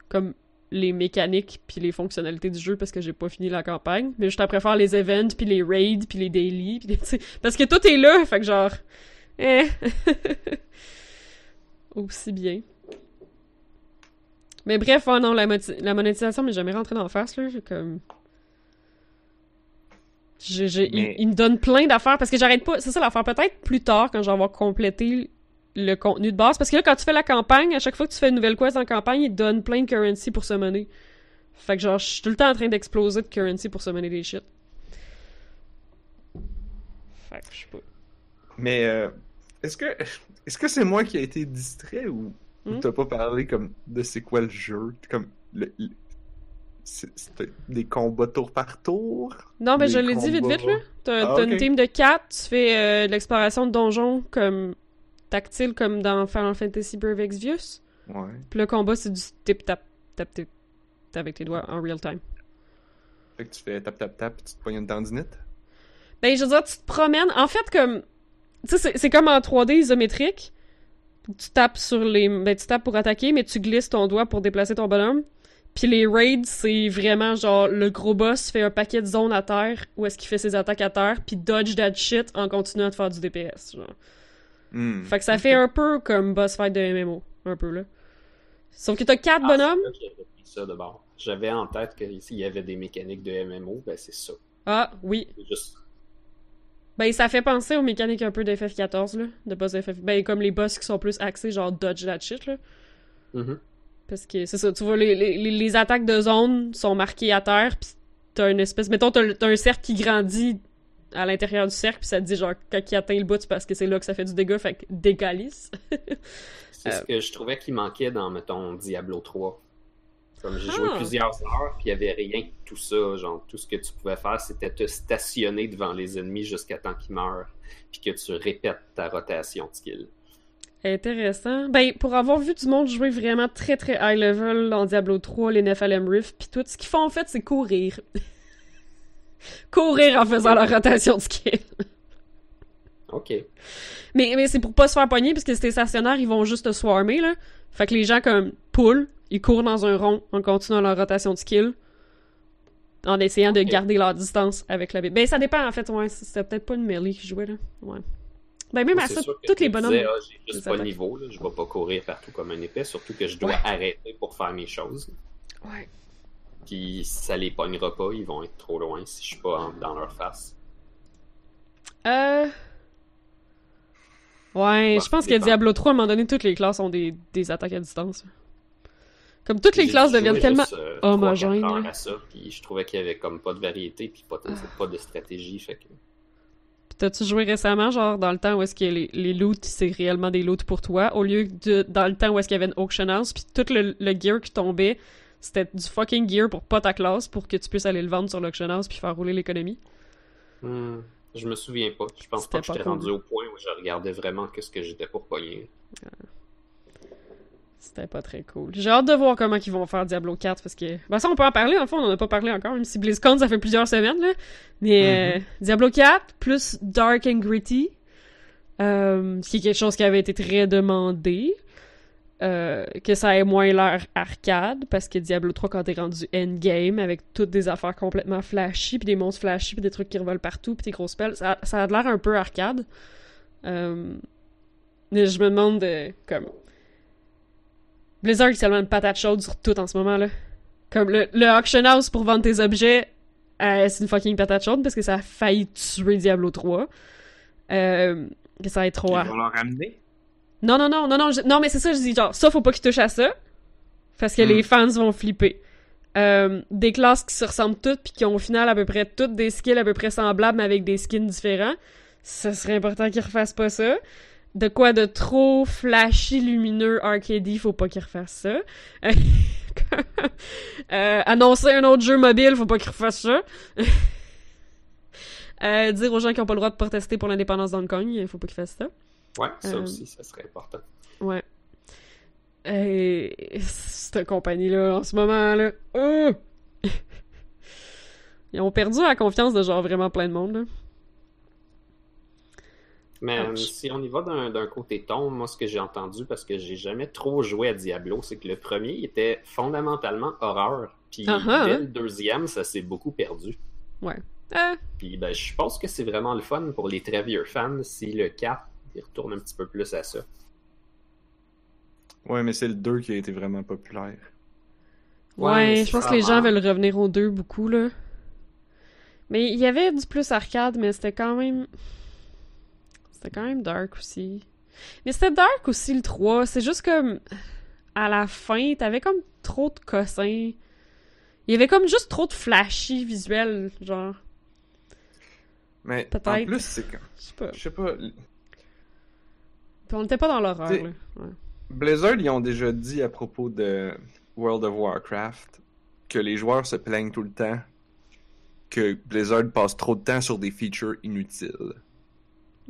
comme, les mécaniques puis les fonctionnalités du jeu parce que j'ai pas fini la campagne. Mais juste après faire les events puis les raids puis les daily parce que tout est là, fait que genre, eh. Aussi bien. Mais bref, ouais, non, la, monétisation m'est jamais rentrée dans la face, là. Comme. Il- Mais- il, me donne plein d'affaires parce que j'arrête pas. C'est ça l'affaire. Peut-être plus tard, quand je vais avoir complété le contenu de base. Parce que là, quand tu fais la campagne, à chaque fois que tu fais une nouvelle quest en campagne, il te donne plein de currency pour summoner. Fait que genre, je suis tout le temps en train d'exploser de currency pour summoner des shit. Fait que je sais pas. Mais euh, est-ce que est-ce que c'est moi qui ai été distrait ou, ou Hmm? t'as pas parlé comme de c'est quoi le jeu? Comme le, c'était des combats tour par tour? Non, mais je l'ai dit vite vite, là. T'as Ah, une team de 4, tu fais euh, de l'exploration de donjons comme tactile, comme dans Final Fantasy Brave Exvius. ouais Puis le combat, c'est du tip-tap, tap-tip avec tes doigts en real time. fait que tu fais tap tap tap puis tu te pognes une tendinite? Ben, je veux dire, tu te promènes. En fait, comme. Tu sais, c'est- c'est comme en 3D isométrique. Tu tapes sur les. Ben, tu tapes pour attaquer, mais tu glisses ton doigt pour déplacer ton bonhomme. Puis les raids, c'est vraiment genre le gros boss fait un paquet de zones à terre où est-ce qu'il fait ses attaques à terre, puis dodge that shit en continuant de faire du DPS. Genre. Hmm. Fait que ça fait un peu comme boss fight de MMO. Un peu, là. Sauf que t'as quatre Ah, bonhommes. que J'avais en tête qu'il y avait des mécaniques de MMO, ben c'est ça. Ah, oui. C'est juste Ben, ça fait penser aux mécaniques un peu de FF14, là. De boss FF. Ben, comme les boss qui sont plus axés, genre dodge that shit, là. Mhm. Parce que c'est ça, tu vois, les, les, les attaques de zone sont marquées à terre, pis t'as une espèce. Mettons, t'as, t'as un cercle qui grandit à l'intérieur du cercle, puis ça te dit, genre, quand il atteint le bout, c'est parce que c'est là que ça fait du dégât, fait que décalisse. C'est ce que je trouvais qui manquait dans, mettons, Diablo 3. Comme j'ai joué Ah. plusieurs heures, puis il n'y avait rien de tout ça. Genre, tout ce que tu pouvais faire, c'était te stationner devant les ennemis jusqu'à temps qu'ils meurent, puis que tu répètes ta rotation de skill. Intéressant. Ben, pour avoir vu du monde jouer vraiment très très high level dans Diablo 3, les Nephalem Rift, puis tout, ce qu'ils font en fait, c'est courir. courir en faisant leur rotation de skill. Ok. Mais, mais c'est pour pas se faire pogner, parce que t'es stationnaire, ils vont juste te swarmer, là. Fait que les gens, comme, poule, ils courent dans un rond en continuant leur rotation de skill. En essayant de garder leur distance avec la bête. Ben, ça dépend, en fait, ouais. C'était peut-être pas une melee qui jouait, là. Ouais. Ben, même à ça, je les me bonhommes. disais, ah, j'ai juste pas le niveau, là. je vais pas courir partout comme un épais, surtout que je dois Ouais. arrêter pour faire mes choses. Ouais. Puis ça les pognera pas, ils vont être trop loin si je suis pas en- dans leur face. Euh. Ouais, Ouais, je pense que dépend. Diablo 3, à un moment donné, toutes les classes ont des, des attaques à distance. Comme toutes les classes deviennent tellement euh, homogènes, puis je trouvais qu'il y avait comme pas de variété, puis pas, pas de stratégie, fait que... T'as-tu joué récemment, genre dans le temps où est-ce que les, les loots, c'est réellement des loots pour toi, au lieu de dans le temps où est-ce qu'il y avait une auction house, puis tout le, le gear qui tombait, c'était du fucking gear pour pas ta classe, pour que tu puisses aller le vendre sur l'auction house puis faire rouler l'économie? Hmm, je me souviens pas. Je pense pas que j'étais rendu au point où je regardais vraiment qu'est-ce que j'étais pour pogner. C'était pas très cool. J'ai hâte de voir comment ils vont faire Diablo 4 parce que. Ben, ça, on peut en parler, en fond, on en a pas parlé encore, même si BlizzCon, ça fait plusieurs semaines, là. Mais euh, Diablo 4, plus Dark and Gritty, euh, ce qui est quelque chose qui avait été très demandé. Euh, que ça ait moins l'air arcade, parce que Diablo 3, quand t'es rendu endgame, avec toutes des affaires complètement flashy, puis des monstres flashy, puis des trucs qui revolent partout, puis des grosses spells, ça, ça a l'air un peu arcade. Euh, mais je me demande, euh, comme... Blizzard, c'est tellement une patate chaude sur tout en ce moment, là. Comme le, le auction house pour vendre tes objets, euh, c'est une fucking patate chaude parce que ça a failli tuer Diablo 3. Euh, que ça va être trop Ils vont leur ramener? Non, non, non, non, non, je- non, mais c'est ça, je dis genre, ça, faut pas qu'ils touchent à ça. Parce que Hmm. les fans vont flipper. Euh, des classes qui se ressemblent toutes puis qui ont au final à peu près toutes des skills à peu près semblables mais avec des skins différents. Ça serait important qu'ils refassent pas ça. De quoi de trop flashy, lumineux, arcadey, faut pas qu'ils refassent ça. Euh, annoncer un autre jeu mobile, faut pas qu'ils refassent ça. Euh, dire aux gens qui ont pas le droit de protester pour l'indépendance d'Hong Kong, il faut pas qu'ils fassent ça. Ouais, ça Euh, aussi, ça serait important. Ouais. Et cette compagnie-là, en ce moment, là. euh! Ils ont perdu la confiance de genre vraiment plein de monde, là. Mais euh, Ouch. si on y va d'un d'un côté ton, moi, ce que j'ai entendu, parce que j'ai jamais trop joué à Diablo, c'est que le premier il était fondamentalement horreur. Puis Ah ah, dès hein? le deuxième, ça s'est beaucoup perdu. Ouais. Ah, Puis ben, je pense que c'est vraiment le fun pour les très vieux fans si le 4 il retourne un petit peu plus à ça. Ouais, mais c'est le 2 qui a été vraiment populaire. ouais, je pense que les gens veulent revenir aux deux beaucoup, là. Mais il y avait du plus arcade, mais c'était quand même... C'était quand même dark aussi. Mais c'était dark aussi, le 3. C'est juste comme... À la fin, t'avais comme trop de cossins. Il y avait comme juste trop de flashy visuels, genre... Mais Peut-être. en plus, c'est quand. Je sais pas. Je sais pas. Puis on était pas dans l'horreur, là. Ouais. Blizzard, ils ont déjà dit à propos de World of Warcraft que les joueurs se plaignent tout le temps que Blizzard passe trop de temps sur des features inutiles.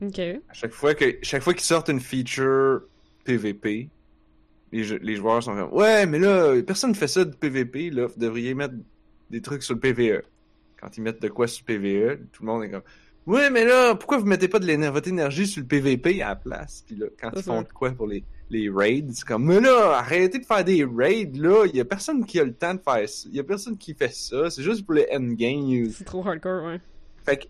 Ok. À chaque fois que chaque fois qu'ils sortent une feature PVP, les, jeux- les joueurs sont comme Ouais, mais là, personne ne fait ça de PVP, là, vous devriez mettre des trucs sur le PVE. Quand ils mettent de quoi sur le PVE, tout le monde est comme Ouais, mais là, pourquoi vous mettez pas de l'éner- votre énergie sur le PVP à la place? Puis là, quand ils font de quoi pour les, les raids, c'est comme Mais là, arrêtez de faire des raids, là, il y a personne qui a le temps de faire ça. Il y a personne qui fait ça, c'est juste pour les endgame. C'est trop hardcore, ouais. Fait que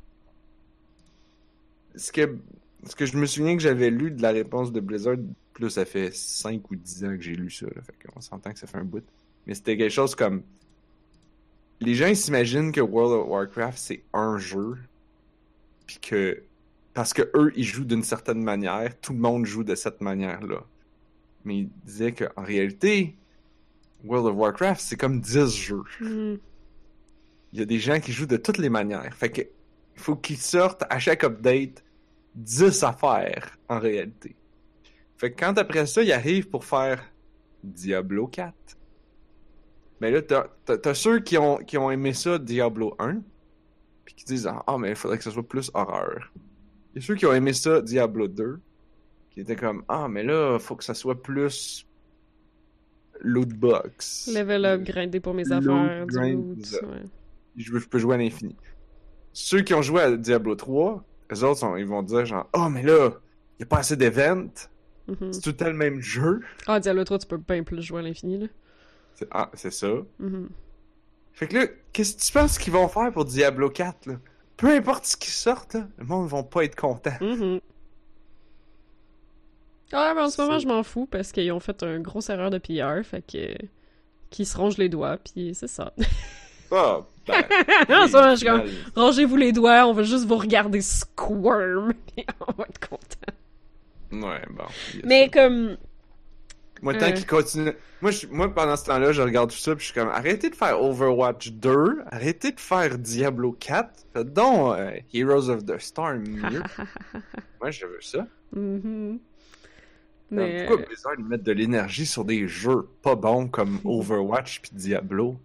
ce que ce que je me souviens que j'avais lu de la réponse de Blizzard, plus ça fait 5 ou 10 ans que j'ai lu ça, là, fait qu'on s'entend que ça fait un bout. Mais c'était quelque chose comme les gens s'imaginent que World of Warcraft c'est un jeu puis que parce que eux ils jouent d'une certaine manière, tout le monde joue de cette manière-là. Mais ils disaient que en réalité World of Warcraft c'est comme 10 jeux Hmm. il y a des gens qui jouent de toutes les manières. Fait que il faut qu'ils sortent à chaque update 10 affaires en réalité. Fait que quand après ça, ils arrivent pour faire Diablo 4. Mais là, t'as, ceux qui ont, qui ont aimé ça Diablo 1, puis qui disent Ah, mais il faudrait que ce soit plus horreur. Il y a ceux qui ont aimé ça Diablo 2, qui étaient comme Ah, mais là, faut que ça soit plus loot box. Level up, grinder pour mes affaires, du grind, loot, ça. ouais. je, je peux jouer à l'infini. Ceux qui ont joué à Diablo 3, eux autres, sont- ils vont dire genre, oh, mais là, il n'y a pas assez d'events, Mhm. c'est tout le même jeu. Ah, Diablo 3, tu peux bien plus jouer à l'infini, là. C'est- Ah, c'est ça. Mhm. Fait que là, qu'est-ce que tu penses qu'ils vont faire pour Diablo 4, là? Peu importe ce qui sortent, là, le monde va pas être content. Mhm. Ah, mais en ce moment, je m'en fous parce qu'ils ont fait une grosse erreur de PR, fait que. Qui se rongent les doigts, puis c'est ça. Ah, ben, moment, je suis comme. Rangez-vous les doigts, on va juste vous regarder squirm, et on va être content. Ouais, bon. Mais ça. comme. Moi, tant euh. qu'ils continuent... Moi, je- moi, pendant ce temps-là, je regarde tout ça, puis je suis comme, arrêtez de faire Overwatch 2, arrêtez de faire Diablo 4, faites donc euh, Heroes of the Storm mieux. Moi, je veux ça. Mhm. Mais... Mais. Pourquoi Blizzard mettent de l'énergie sur des jeux pas bons comme Overwatch puis Diablo?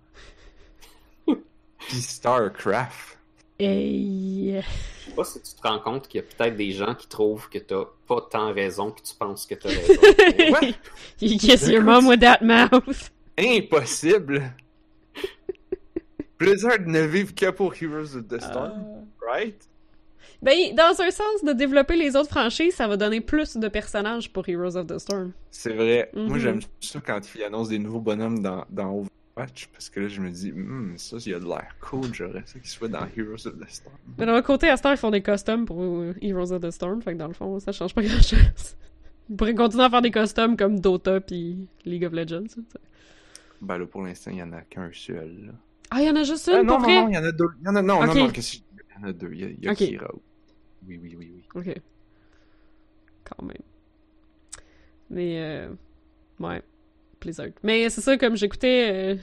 Puis StarCraft. Hey. Je sais pas si tu te rends compte qu'il y a peut-être des gens qui trouvent que t'as pas tant raison que tu penses que t'as raison. Ouais. you kiss your mom with that mouth. Impossible! Blizzard ne vivent que pour Heroes of the Storm, right? Ben, dans un sens, de développer les autres franchises, ça va donner plus de personnages pour Heroes of the Storm. C'est vrai. Moi, Mhm. j'aime ça quand ils annoncent des nouveaux bonhommes dans, dans Parce que là, je me dis, Hmm, ça, il y a de l'air cool, j'aurais ça qu'il soit dans Heroes of the Storm. Mais d'un côté, à temps, ils font des costumes pour euh, Heroes of the Storm, fait que dans le fond, ça change pas grand-chose. Ils pourraient continuer à faire des costumes comme Dota puis League of Legends. ça. Ben là, pour l'instant, il y en a qu'un seul, là. Ah, il y en a juste une, Ah, non, pour non, vrai? non, il y en a deux. Il y en a, non, non, non, il y en a deux. Il y a, il y a Ok. Kira. Oui, oui, oui, oui. Ok. Quand même. Mais, euh, ouais, Blizzard. Mais c'est ça, comme j'écoutais... euh,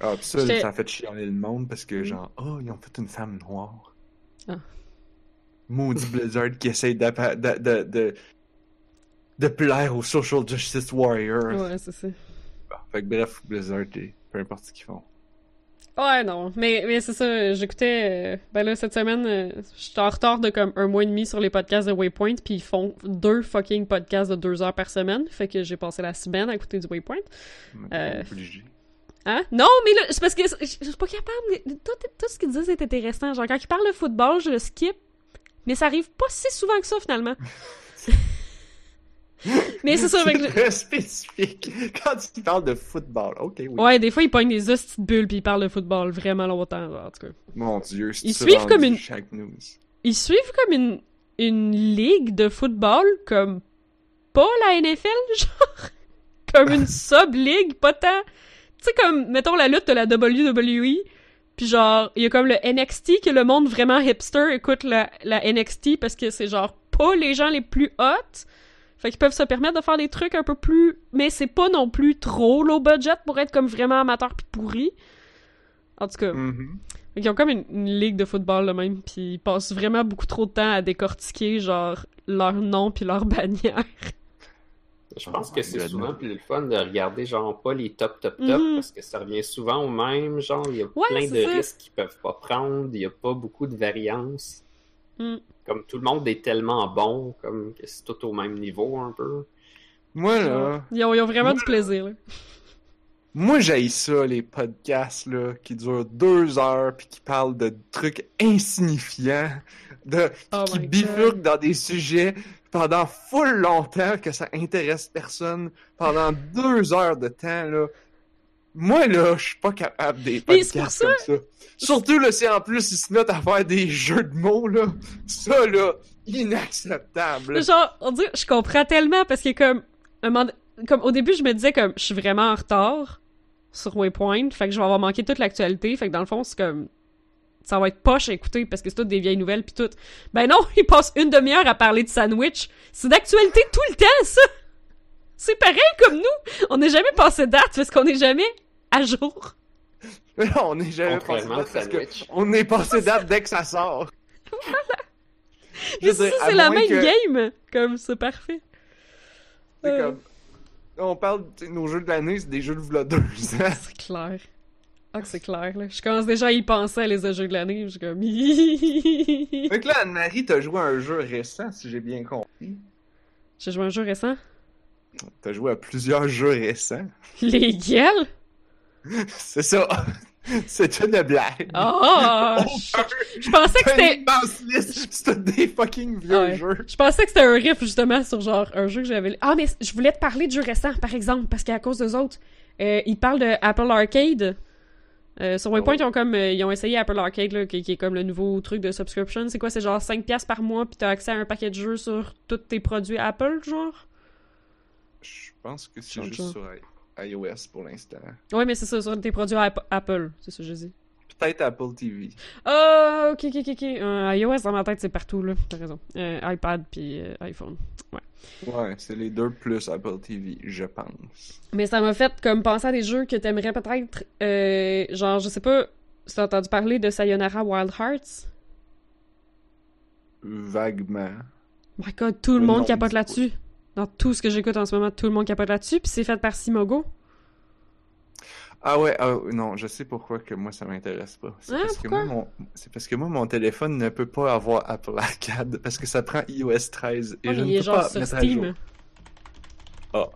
Ah, pis ça, ça a fait chialer le monde parce que, genre, oh, ils ont fait une femme noire. Ah. Maudit Blizzard qui essaye de, de, de, de plaire aux social justice warriors. ouais, c'est ça. Bon, fait que bref, Blizzard, et peu importe ce qu'ils font. Ouais, non. Mais, mais c'est ça, j'écoutais... euh, ben là, cette semaine, euh, j'étais en retard de comme un mois et demi sur les podcasts de Waypoint, puis ils font deux fucking podcasts de deux heures par semaine. Fait que j'ai passé la semaine à écouter du Waypoint. Euh. Hein? Non, mais là, c'est parce que je je suis pas capable. de- Tout, tout ce qu'ils disent est intéressant. Genre, quand ils parlent de football, je le skip. Mais ça arrive pas si souvent que ça, finalement. mais c'est que- C'est très spécifique. Quand tu parles de football, ok, oui. Ouais, des fois, ils pognent des hosties de bulles puis ils parlent de football vraiment longtemps, genre, en tout cas. Mon dieu, c'est Ils suivent comme une- news. Ils suivent comme une, une ligue de football, comme pas la NFL, genre. comme une sub-ligue, pas tant. Tu sais, comme, mettons la lutte de la WWE, puis genre, il y a comme le NXT que le monde vraiment hipster écoute la, la NXT parce que c'est genre pas les gens les plus hot. Fait qu'ils peuvent se permettre de faire des trucs un peu plus. Mais c'est pas non plus trop low budget pour être comme vraiment amateur pis pourri. En tout cas. Mhm. Fait qu'ils ont comme une, une ligue de football le même, puis ils passent vraiment beaucoup trop de temps à décortiquer genre leur nom puis leur bannière. Je pense Oh que c'est souvent plus le fun de regarder, genre, pas les top, top, top, Mhm. parce que ça revient souvent au même. Genre, il y a Ouais, plein de ça. risques qu'ils peuvent pas prendre, il y a pas beaucoup de variance. Mm. Comme tout le monde est tellement bon, comme que c'est tout au même niveau un peu. Moi, là, Ils ont, ils ont vraiment du plaisir, là. moi, j'haïs ça, les podcasts, là, qui durent deux heures puis qui parlent de trucs insignifiants, de, Oh qui bifurquent God. dans des sujets pendant full longtemps que ça intéresse personne, pendant deux heures de temps, là. Moi, là, je suis pas capable des c'est pour podcasts comme ça. Surtout, là, si en plus ils se mettent à faire des jeux de mots, là. Ça, là, inacceptable. Genre, on dirait, je comprends tellement parce que comme, un comme au début, je me disais comme, je suis vraiment en retard sur Waypoint, fait que je vais avoir manqué toute l'actualité, fait que dans le fond, c'est comme, ça va être poche à écouter parce que c'est toutes des vieilles nouvelles pis tout. Ben non, il passe une demi-heure à parler de sandwich. C'est d'actualité tout le temps, ça! C'est pareil comme nous! On n'est jamais passé date parce qu'on n'est jamais à jour. Non, on n'est jamais passé date parce que sandwich. on est passé date dès que ça sort. Je Mais veux ça, dire, à c'est la même que- game! Comme, c'est parfait. C'est Euh. comme. On parle, sais, nos jeux de l'année, c'est des jeux de v'là deux. C'est clair. Ah, que c'est clair, là. Je commence déjà à y penser à les jeux de l'année. Je suis comme... Fait que là, Anne-Marie, t'as joué à un jeu récent, si j'ai bien compris. J'ai joué à un jeu récent? T'as joué à plusieurs jeux récents. Lesquels? C'est ça. C'est une blague. Oh, je, je pensais que c'était... immense liste, c'est des fucking vieux Ouais. jeux. Je pensais que c'était un riff, justement, sur genre un jeu que j'avais... Ah, mais je voulais te parler de jeux récents, par exemple, parce qu'à cause d'eux autres, euh, ils parlent de Apple Arcade. Euh, sur Waypoint, Oh. ils ont comme euh, ils ont essayé Apple Arcade, là, qui, qui est comme le nouveau truc de subscription. C'est quoi? C'est genre 5$ par mois, puis t'as accès à un paquet de jeux sur tous tes produits Apple, genre? Je pense que c'est juste sur i- iOS pour l'instant. Ouais, mais c'est ça, sur tes produits App- Apple, c'est ça que je dis. Peut-être Apple TV. Ah, ok, ok, ok, ok. Euh, iOS, dans ma tête, c'est partout, là. T'as raison. Euh, iPad puis euh, iPhone. Ouais, c'est les deux plus Apple TV, je pense. Mais ça m'a fait comme penser à des jeux que t'aimerais peut-être. euh, genre, je sais pas si t'as entendu parler de Sayonara Wild Hearts? Vaguement. My god, tout le Le monde capote là-dessus. Dans tout ce que j'écoute en ce moment, tout le monde capote là-dessus. Puis c'est fait par Simogo. Ah ouais, ah, non, je sais pourquoi que moi ça m'intéresse pas. C'est Ah, parce que moi mon c'est parce que moi mon téléphone ne peut pas avoir Apple Arcade parce que ça prend iOS 13 et Ah, je ne peux pas sur mettre à jour. Steam. Ah.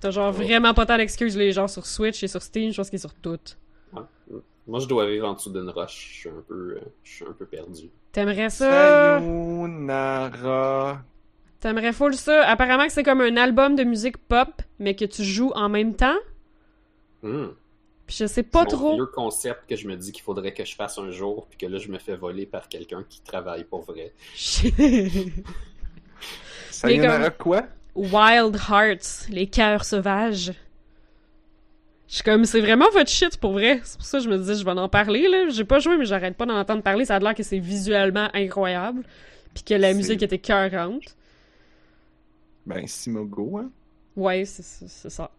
T'as genre Oh. vraiment pas tant d'excuses, les gens sur Switch et sur Steam. Je pense qu'il est sur toutes. Ouais. Moi, je dois vivre en dessous d'une roche. Je suis un peu, euh, je suis un peu perdu. T'aimerais ça? Sayonara. T'aimerais full ça? Apparemment que c'est comme un album de musique pop, mais que tu joues en même temps. Hmm. Puis je sais pas C'est trop. vieux concept que je me dis qu'il faudrait que je fasse un jour, puis que là, je me fais voler par quelqu'un qui travaille pour vrai. Sayonara quoi? Wild Hearts, les cœurs sauvages. Je suis comme, c'est vraiment votre shit pour vrai. C'est pour ça que je me disais, je vais en parler, là. J'ai pas joué, mais j'arrête pas d'en entendre parler. Ça a l'air que c'est visuellement incroyable. Puis que la C'est- musique était cœurante. Ben Simogo hein? Ouais, c'est ça.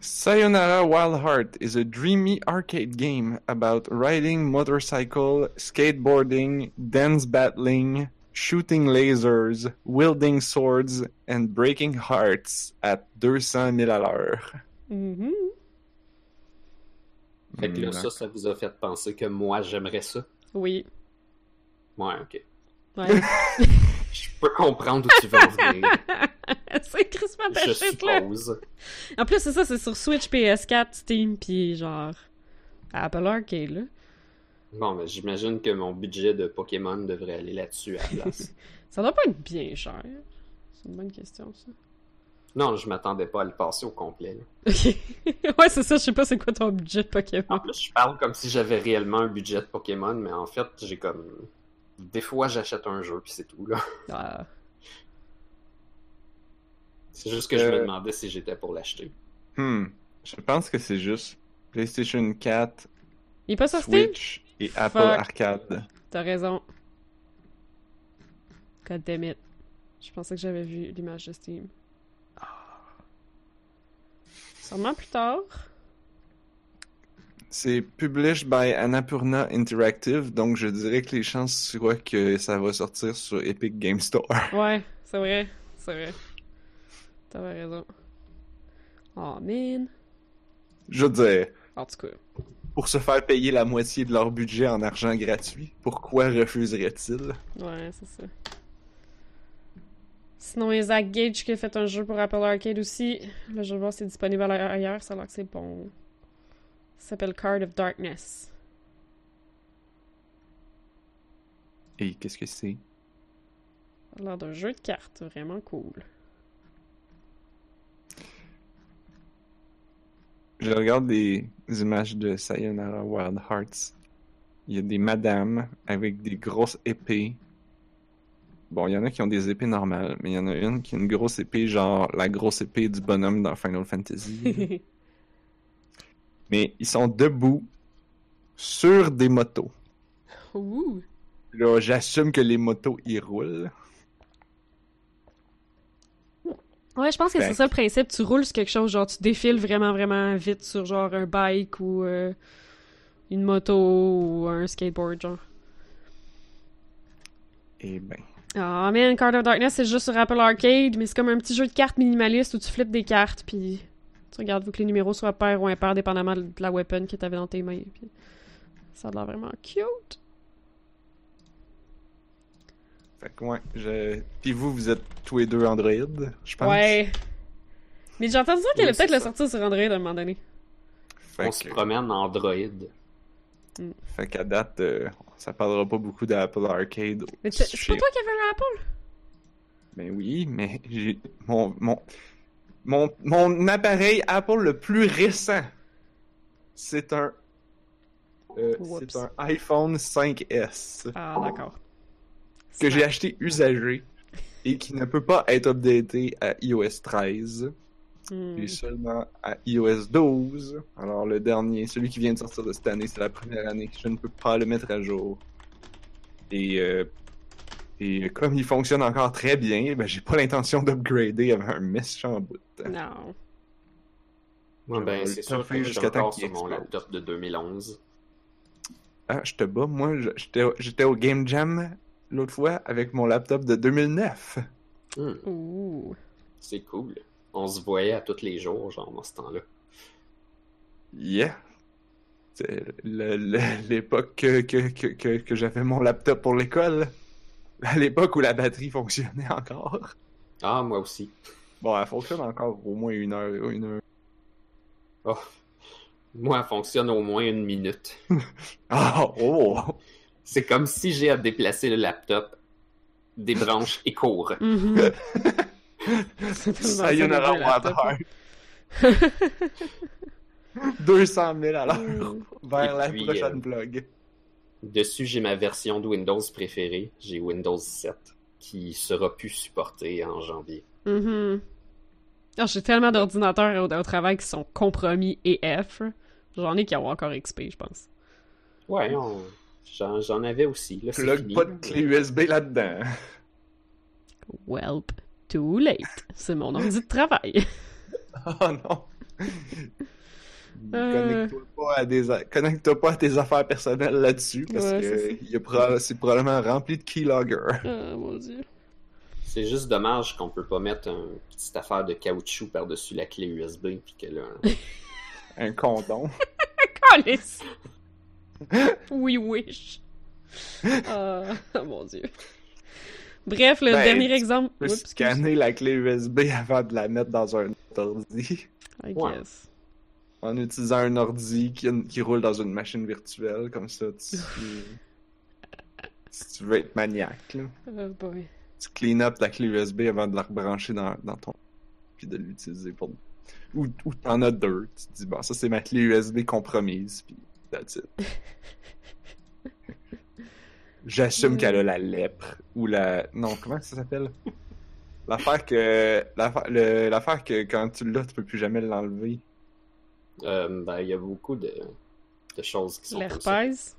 Sayonara Wild Heart is a dreamy arcade game about riding motorcycle, skateboarding, dance battling, shooting lasers, wielding swords, and breaking hearts at 200 000 à l'heure. Mhm. Fait que là, Hmm, ça, ça vous a fait penser que moi, j'aimerais ça. Oui. Ouais, ok. Ouais. Je peux comprendre où tu veux en venir. c'est crispement ta je là. suppose. En plus, c'est ça, c'est sur Switch, PS4, Steam, pis genre Apple Arcade, là. Bon, mais j'imagine que mon budget de Pokémon devrait aller là-dessus à la place. Ça doit pas être bien cher. C'est une bonne question, ça. non, je m'attendais pas à le passer au complet. là. Ok. ouais, c'est ça, je sais pas c'est quoi ton budget de En Pokémon. plus, je parle comme si j'avais réellement un budget de Pokémon, mais en fait, j'ai comme. Des fois, j'achète un jeu, puis c'est tout, là. Ah. C'est juste que je me Euh. demandais si j'étais pour l'acheter. Hmm. Je pense que c'est juste PlayStation 4, Il est pas sur Steam? Switch et Apple. Arcade. T'as raison. God damn it. Je pensais que j'avais vu l'image de Steam. Sûrement plus tard. C'est published by Annapurna Interactive, donc je dirais que les chances soient que ça va sortir sur Epic Game Store. Ouais, c'est vrai. C'est vrai. T'avais raison. Oh man. Je veux dire, En tout cas. pour se faire payer la moitié de leur budget en argent gratuit, pourquoi refuseraient-ils? Ouais, c'est ça. Sinon, il y a Zach Gage qui a fait un jeu pour Apple Arcade aussi. Là, je vais voir si c'est disponible ailleurs. Ça a l'air que c'est bon. Ça s'appelle Card of Darkness. Et qu'est-ce que c'est? L'air d'un jeu de cartes. Vraiment cool. Je regarde des images de Sayonara Wild Hearts. Il y a des madames avec des grosses épées. Bon, il y en a qui ont des épées normales, mais il y en a une qui a une grosse épée, genre la grosse épée du bonhomme dans Final Fantasy. mais ils sont debout sur des motos. Ouh! Là, j'assume que les motos y roulent. Ouais, je pense que c'est ça le principe. Tu roules sur quelque chose, genre tu défiles vraiment, vraiment vite sur genre un bike ou euh, une moto ou un skateboard, genre. Et ben, Ah man, Card of Darkness, c'est juste sur Apple Arcade, mais c'est comme un petit jeu de cartes minimaliste où tu flippes des cartes, puis tu regardes faut que les numéros soient pairs ou impairs, dépendamment de la weapon que t'avais dans tes mains. Puis ça a l'air vraiment cute. fait que ouais, je... Puis vous, vous êtes tous les deux Android, je pense? Ouais. Mais j'ai entendu dire qu'elle Oui, allait peut-être ça. sortir sur Android à un moment donné. Fait On se promène en Android. Fait qu'à date, euh, ça parlera pas beaucoup d'Apple Arcade. Mais c'est pas toi qui avais un Apple? Ben oui, mais j'ai mon, mon mon mon appareil Apple le plus récent, c'est un euh, c'est un iPhone 5S Ah, d'accord. que j'ai acheté usagé et qui ne peut pas être updaté à iOS 13 Hmm. et seulement à iOS 12. Alors le dernier, celui qui vient de sortir de cette année, c'est la première année. Je ne peux pas le mettre à jour. Et euh, et comme il fonctionne encore très bien, ben j'ai pas l'intention d'upgrader avec un méchant bout. Non. Ouais, ben, c'est sûr que jusqu'à temps qu'il sur mon laptop de 2011. Ah, je te bats, moi, j'étais au- j'étais au Game Jam l'autre fois avec mon laptop de 2009. Hmm, Ouh. c'est cool. On se voyait à tous les jours, genre, dans ce temps-là. Yeah. C'est l'époque que, que, que, que, que j'avais mon laptop pour l'école. À l'époque où la batterie fonctionnait encore. Ah, moi aussi. Bon, elle fonctionne encore au moins une heure. Une heure. Oh. Moi, elle fonctionne au moins une minute. Ah, oh! C'est comme si j'ai à déplacer le laptop des branches et court. Tellement Sayonara ça, le Wild laptop, Heart. 200 000 à l'heure Mm. vers la prochaine euh, plug. Dessus, j'ai ma version de Windows préférée. J'ai Windows 7 qui sera plus supportée en janvier. Mhm. Ah, J'ai tellement d'ordinateurs au, au travail qui sont compromis et F. J'en ai qui ont encore XP, je pense. Ouais, on- j'en j'en avais aussi. Là, Plug fini. pas de clé USB là-dedans. Welp. Too late. C'est mon ordi de travail. Oh non! Euh. Connecte-toi pas, à tes affaires personnelles là-dessus parce Ouais, que c'est pro- probablement rempli de keylogger. Mon dieu. C'est juste dommage qu'on peut pas mettre une petite affaire de caoutchouc par-dessus la clé USB, puis que là... Un condom. Calice! Oui, wish. Ah, oh mon dieu. Bref, le Ben, dernier tu exemple. Tu peux Oups, excuse. scanner la clé USB avant de la mettre dans un ordi. I Ouais. En utilisant un ordi qui, qui roule dans une machine virtuelle, comme ça, tu... si tu veux être maniaque, là. Oh boy. tu clean up ta clé USB avant de la rebrancher dans, dans ton puis de l'utiliser pour ou, ou t'en as deux tu te dis bon ça c'est ma clé USB compromise puis that's it j'assume Mm. qu'elle a la lèpre ou la non comment ça s'appelle? L'affaire que l'affaire le- l'affaire que quand tu l'as tu peux plus jamais l'enlever Euh, ben, il y a beaucoup de, de choses qui sont ça. L'herpès.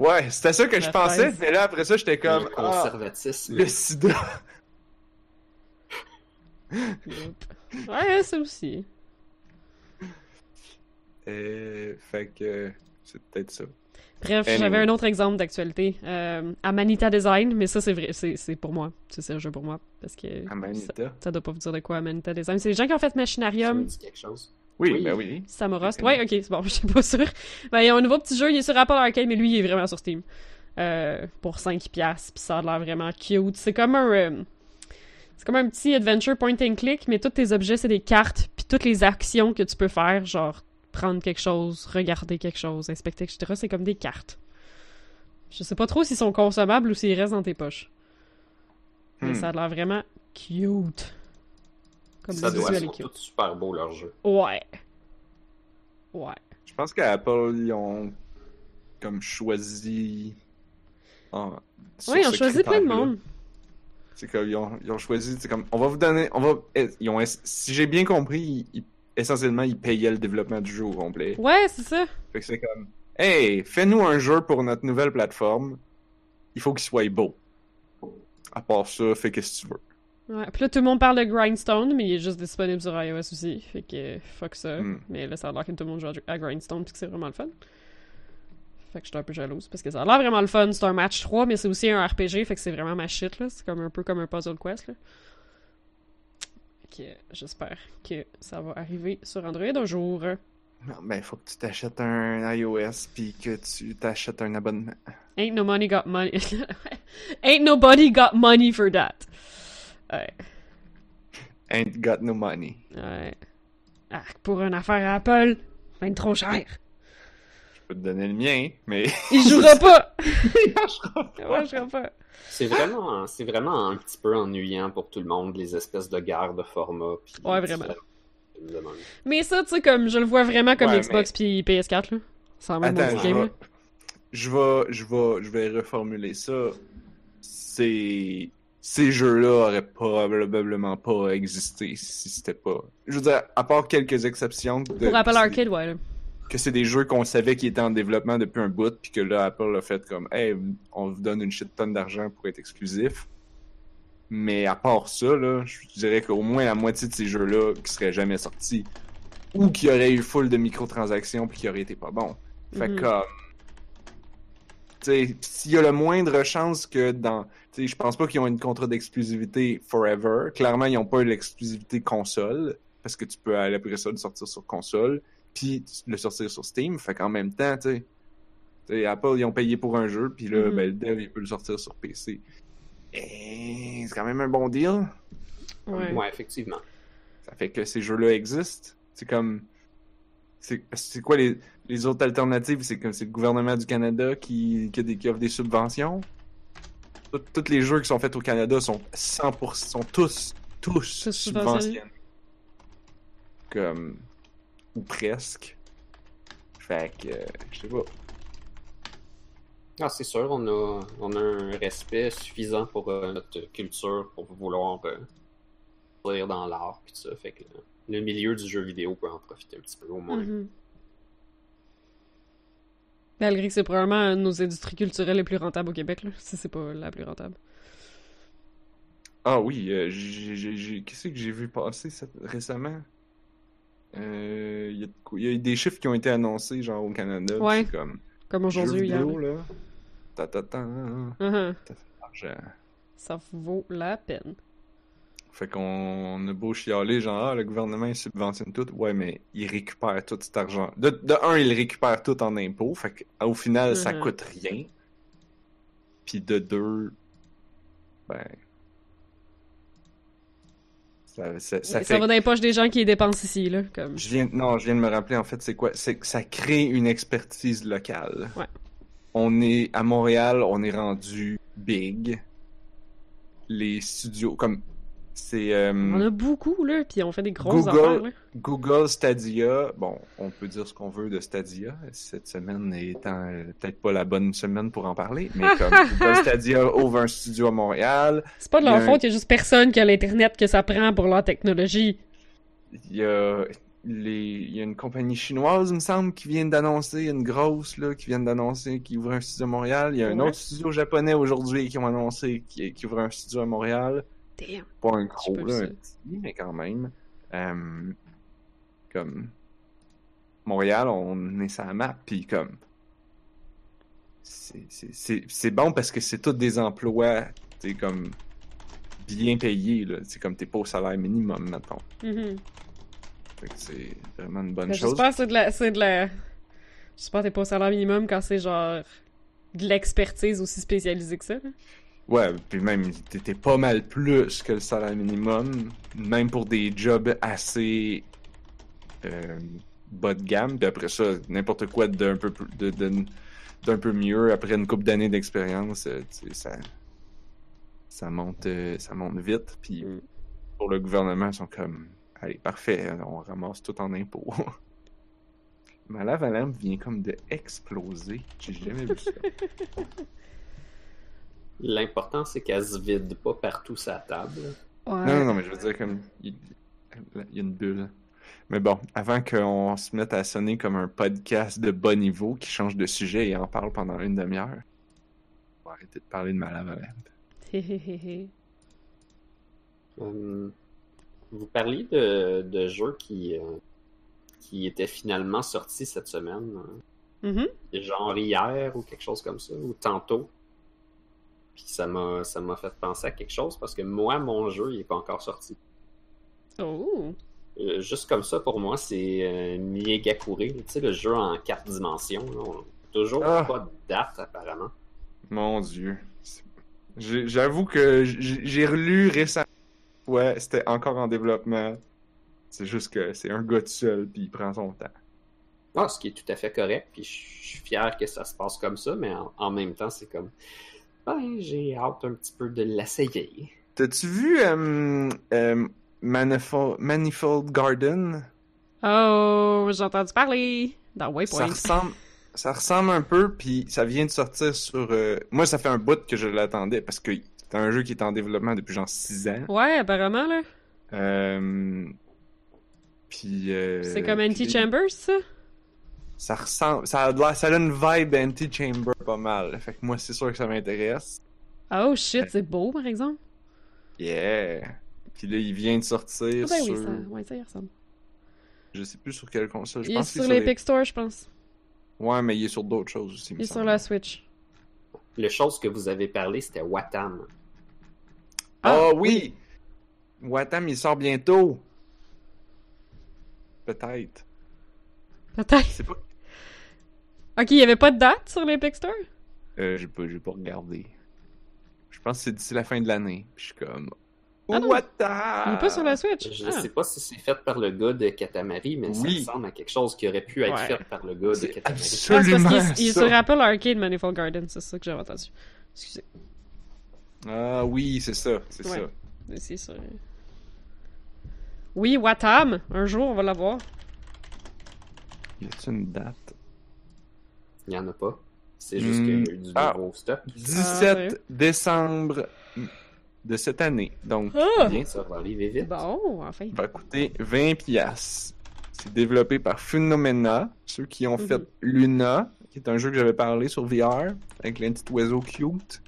ouais c'était ça que je pensais mais là après ça j'étais comme Le ah, conservatisme. le sida. Ouais, ça aussi. Euh, fait que c'est peut-être ça Bref, Anyway. j'avais un autre exemple d'actualité. Euh, Amanita Design, mais ça, c'est vrai, c'est c'est pour moi. C'est sérieux pour moi. Parce que ça, Amanita ça doit pas vous dire de quoi Amanita Design. C'est les gens qui ont fait Ça me Machinarium, dit quelque chose? Oui, Oui. ben oui Samorast. Ok. Ouais, ok, c'est bon, je suis pas sûr. Ben, il y a un nouveau petit jeu, il est sur Apple Arcade, mais lui, il est vraiment sur Steam. Euh, pour 5$, piastres, puis ça a l'air vraiment cute. C'est comme un... euh, c'est comme un petit adventure point and click, mais tous tes objets, c'est des cartes, puis toutes les actions que tu peux faire, genre prendre quelque chose, regarder quelque chose, inspecter, etc., c'est comme des cartes. Je sais pas trop s'ils sont consommables ou s'ils restent dans tes poches. Mais Hmm. ça a l'air vraiment cute. Comme Ça le doit être tout super beau leur jeu. Ouais. Ouais. Je pense qu'à Apple, ils ont comme choisi. Ouais, ils ont choisi plein de monde. C'est comme ils ont, ils ont choisi, c'est comme on va vous donner, on va, eh, ils ont, si j'ai bien compris, ils- essentiellement ils payaient le développement du jeu au complet. Ouais, c'est ça. Fait que c'est comme, hey, fais-nous un jeu pour notre nouvelle plateforme. Il faut qu'il soit beau. À part ça, fais qu'est-ce que tu veux. Ouais. Puis là, tout le monde parle de Grindstone, mais il est juste disponible sur iOS aussi. Fait que fuck ça. Hmm. Mais là, ça a l'air que tout le monde joue à- à Grindstone, puis que c'est vraiment le fun. Fait que j'étais un peu jalouse, parce que ça a l'air vraiment le fun. C'est un match 3, mais c'est aussi un RPG, fait que c'est vraiment ma shit, là. C'est comme un peu comme un puzzle quest, là. Fait que j'espère que ça va arriver sur Android un jour. Non, ben faut que tu t'achètes un iOS puis que tu t'achètes un abonnement. Ain't no money got money. Ain't nobody got money for that. Ouais. Ain't got no money. Ouais. Ah, pour une affaire à Apple, ben trop cher. Je peux te donner le mien, mais Il jouera pas! il marchera pas. Pas. C'est vraiment, c'est vraiment un petit peu ennuyant pour tout le monde, les espèces de guerres de format. Ouais, vraiment. même. Mais ça, tu sais, comme, je le vois vraiment comme Ouais, Xbox puis PS4, là. En même Attends, je game, je vais, je vais, je vais reformuler ça. C'est, ces jeux-là auraient probablement pas existé si c'était pas. Je veux dire, à part quelques exceptions. de- Pour Apple que Arcade, ouais. Que c'est des jeux qu'on savait qui étaient en développement depuis un bout, puis que là, Apple a fait comme, hey, on vous donne une shit tonne d'argent pour être exclusif. Mais à part ça, là, je dirais qu'au moins la moitié de ces jeux-là qui seraient jamais sortis, ou qui auraient eu full de microtransactions puis qui auraient été pas bons. Fait Mhm. Tu sais, s'il y a le moindre chance que dans. Je pense pas qu'ils ont une contrat d'exclusivité forever. Clairement, ils ont pas l'exclusivité console, parce que tu peux aller après ça le sortir sur console, puis le sortir sur Steam. Fait qu'en même temps, tu sais. Apple, ils ont payé pour un jeu, puis là, Mhm. ben, le dev, il peut le sortir sur PC. Et c'est quand même un bon deal. Ouais. Ouais, effectivement. Ça fait que ces jeux-là existent. C'est comme. C'est c'est quoi les, les autres alternatives? C'est comme c'est le gouvernement du Canada qui, qui, a des- qui offre des subventions. Tous les jeux qui sont faits au Canada sont 100%, sont tous, tous subventionnés. Comme. Ou presque. Fait que. euh, Je sais pas. Ah, c'est sûr, on a, on a un respect suffisant pour euh, notre culture pour vouloir euh, dire dans l'art puis tout ça. Fait que euh, le milieu du jeu vidéo peut en profiter un petit peu au moins. Mhm. Malgré que c'est probablement nos industries culturelles les plus rentables au Québec, là. Si c'est pas la plus rentable. Ah oui, euh, qu'est-ce que j'ai vu passer cette- récemment? Euh, Il y, a de quoi- il y a des chiffres qui ont été annoncés, genre au Canada. Ouais. comme. Comme aujourd'hui, hier. là. Ta, ta, ta, Uh-huh. argent. Ça vaut la peine. Fait qu'on on a beau chialer, genre, ah, le gouvernement il subventionne tout. Ouais, mais il récupère tout cet argent. De, de un, il récupère tout en impôts. Fait qu'au final, ça Mhm. coûte rien. Puis de deux, ben. Ça, ça, ça Ça, fait. va dans les poches des gens qui les dépensent ici, là. Comme... Je viens, non, je viens de me rappeler, en fait, c'est quoi? C'est que ça crée une expertise locale. Ouais. On est, à Montréal, on est rendu big. Les studios, comme, c'est, euh, On a beaucoup, là, puis on fait des grosses Google- affaires, là. Google Stadia, bon, on peut dire ce qu'on veut de Stadia. Cette semaine étant euh, peut-être pas la bonne semaine pour en parler, mais comme Google Stadia ouvre un studio à Montréal, C'est pas de leur faute, il y a juste personne qui a l'Internet que ça prend pour leur technologie. il y a les, il y a une compagnie chinoise, il me semble, qui vient d'annoncer, une grosse, là, qui vient d'annoncer qui ouvre un studio à Montréal. Il y a un autre studio japonais aujourd'hui qui ont annoncé qui, qui ouvre un studio à Montréal. Damn. Pas un gros, là, un petit, mais quand même. Euh, comme Montréal, on est sur la map, puis comme c'est- bon parce que c'est tous des emplois, tu comme bien payés, là. C'est comme t'es pas au salaire minimum, mettons. Mhm. Fait que c'est vraiment une bonne Mais chose. J'espère que c'est de la... C'est de la... J'espère que t'es pas au salaire minimum quand c'est genre de l'expertise aussi spécialisée que ça. là. Ouais, puis même, t'étais pas mal plus que le salaire minimum, même pour des jobs assez euh, bas de gamme. Puis après ça, n'importe quoi d'un peu de, de- d'un peu mieux après une couple d'années d'expérience, euh, ça ça monte euh, ça monte vite. Puis Mm. pour le gouvernement, ils sont comme allez parfait, on ramasse tout en impôts. Ma lave à vient comme de exploser. J'ai jamais vu ça. L'important, c'est qu'elle se vide pas partout sa table. Ouais. Non, non, non, mais je veux dire, comme. Il, il y a une bulle. Mais bon, avant qu'on se mette à sonner comme un podcast de bas niveau qui change de sujet et en parle pendant une demi-heure, on va arrêter de parler de ma lave à lampe. Hé, hé, hé, hé. Euh, vous parliez de, de jeux qui, euh, qui étaient finalement sortis cette semaine. hein? Mhm. genre hier ou quelque chose comme ça, ou tantôt. Puis ça m'a ça m'a fait penser à quelque chose parce que moi, mon jeu, il est pas encore sorti. Oh. Euh, juste comme ça, pour moi, c'est euh, Miegakure, tu sais, le jeu en quatre dimensions. là. On- Toujours Ah. pas de date, apparemment. Mon Dieu. J'avoue que j'ai j'ai relu récemment. Ouais, c'était encore en développement. C'est juste que c'est un gars tout seul, puis il prend son temps. Ah, ce qui est tout à fait correct, puis je suis fier que ça se passe comme ça, mais en, en même temps, c'est comme. Ben, j'ai hâte un petit peu de l'essayer. T'as-tu vu euh, euh, Manifold, Manifold Garden? Oh, j'ai entendu parler dans Ça Waypoint. ressemble, ça ressemble un peu, puis ça vient de sortir sur. euh, Moi, ça fait un bout que je l'attendais parce que c'est un jeu qui est en développement depuis genre 6 ans. Ouais, apparemment, là. Euh... Puis. euh, C'est comme Anti-Chambers, ça? Ça ressemble. Ça a, ça a une vibe anti-chamber pas mal. Fait que moi, c'est sûr que ça m'intéresse. Oh shit, c'est beau, par exemple. Yeah! Puis là, il vient de sortir Ah ben sur. oui, ça, ouais, ça y ressemble. Je sais plus sur quelle console. Je Il est pense qu'il sur est l'Epic Store, je pense. Ouais, mais il est sur d'autres choses aussi. Il est sur la Switch. Le chose que vous avez parlé, c'était Watam. Ah oui! Watam, il sort bientôt. Peut-être. Peut-être. C'est pas. Ok, il y avait pas de date sur l'Epic Store? Euh, j'ai pas, j'ai pas regardé. Je pense que c'est d'ici la fin de l'année. Puis je suis comme. Ah non. Watam! Il est pas sur la Switch? Je Ah. sais pas si c'est fait par le gars de Katamari, mais Oui. ça ressemble à quelque chose qui aurait pu être Ouais. fait par le gars de C'est Katamari. Ah, c'est parce qu'il est- il est ça. sur Apple Arcade Manifold Garden, c'est ça que j'avais entendu. Excusez. Ah oui, c'est ça, c'est Ouais. ça. Mais C'est ça. Oui, Watam! Un jour, on va l'avoir. Y a-t-il une date? Il n'y en a pas. C'est juste Hmm. qu'il y a eu du Ah. nouveau stock. 17 ouais. décembre de cette année. Donc, Ah! Bien, ça va arriver vite. Bon, enfin. il va coûter 20 piastres. C'est développé par Phenomena, ceux qui ont Mhm. fait Luna, qui est un jeu que j'avais parlé sur VR, avec le petit oiseau cute.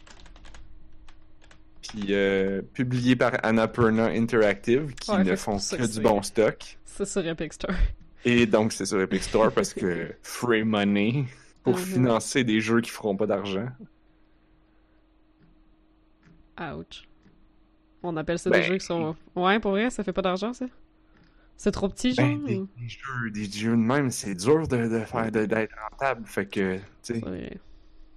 Puis euh, publié par Annapurna Interactive, qui Ouais, ne que font que ça du que bon stock. C'est sur Epic Store. Et donc, c'est sur Epic Store parce que free money pour Mhm. financer des jeux qui feront pas d'argent. Ouch. On appelle ça Ben, des jeux qui sont. Ouais, pour vrai, ça fait pas d'argent, ça? C'est trop petit, genre? Ben, des, ou- des jeux, des jeux de même, c'est dur de, de faire de- d'être rentable. Fait que, tu sais, Ouais.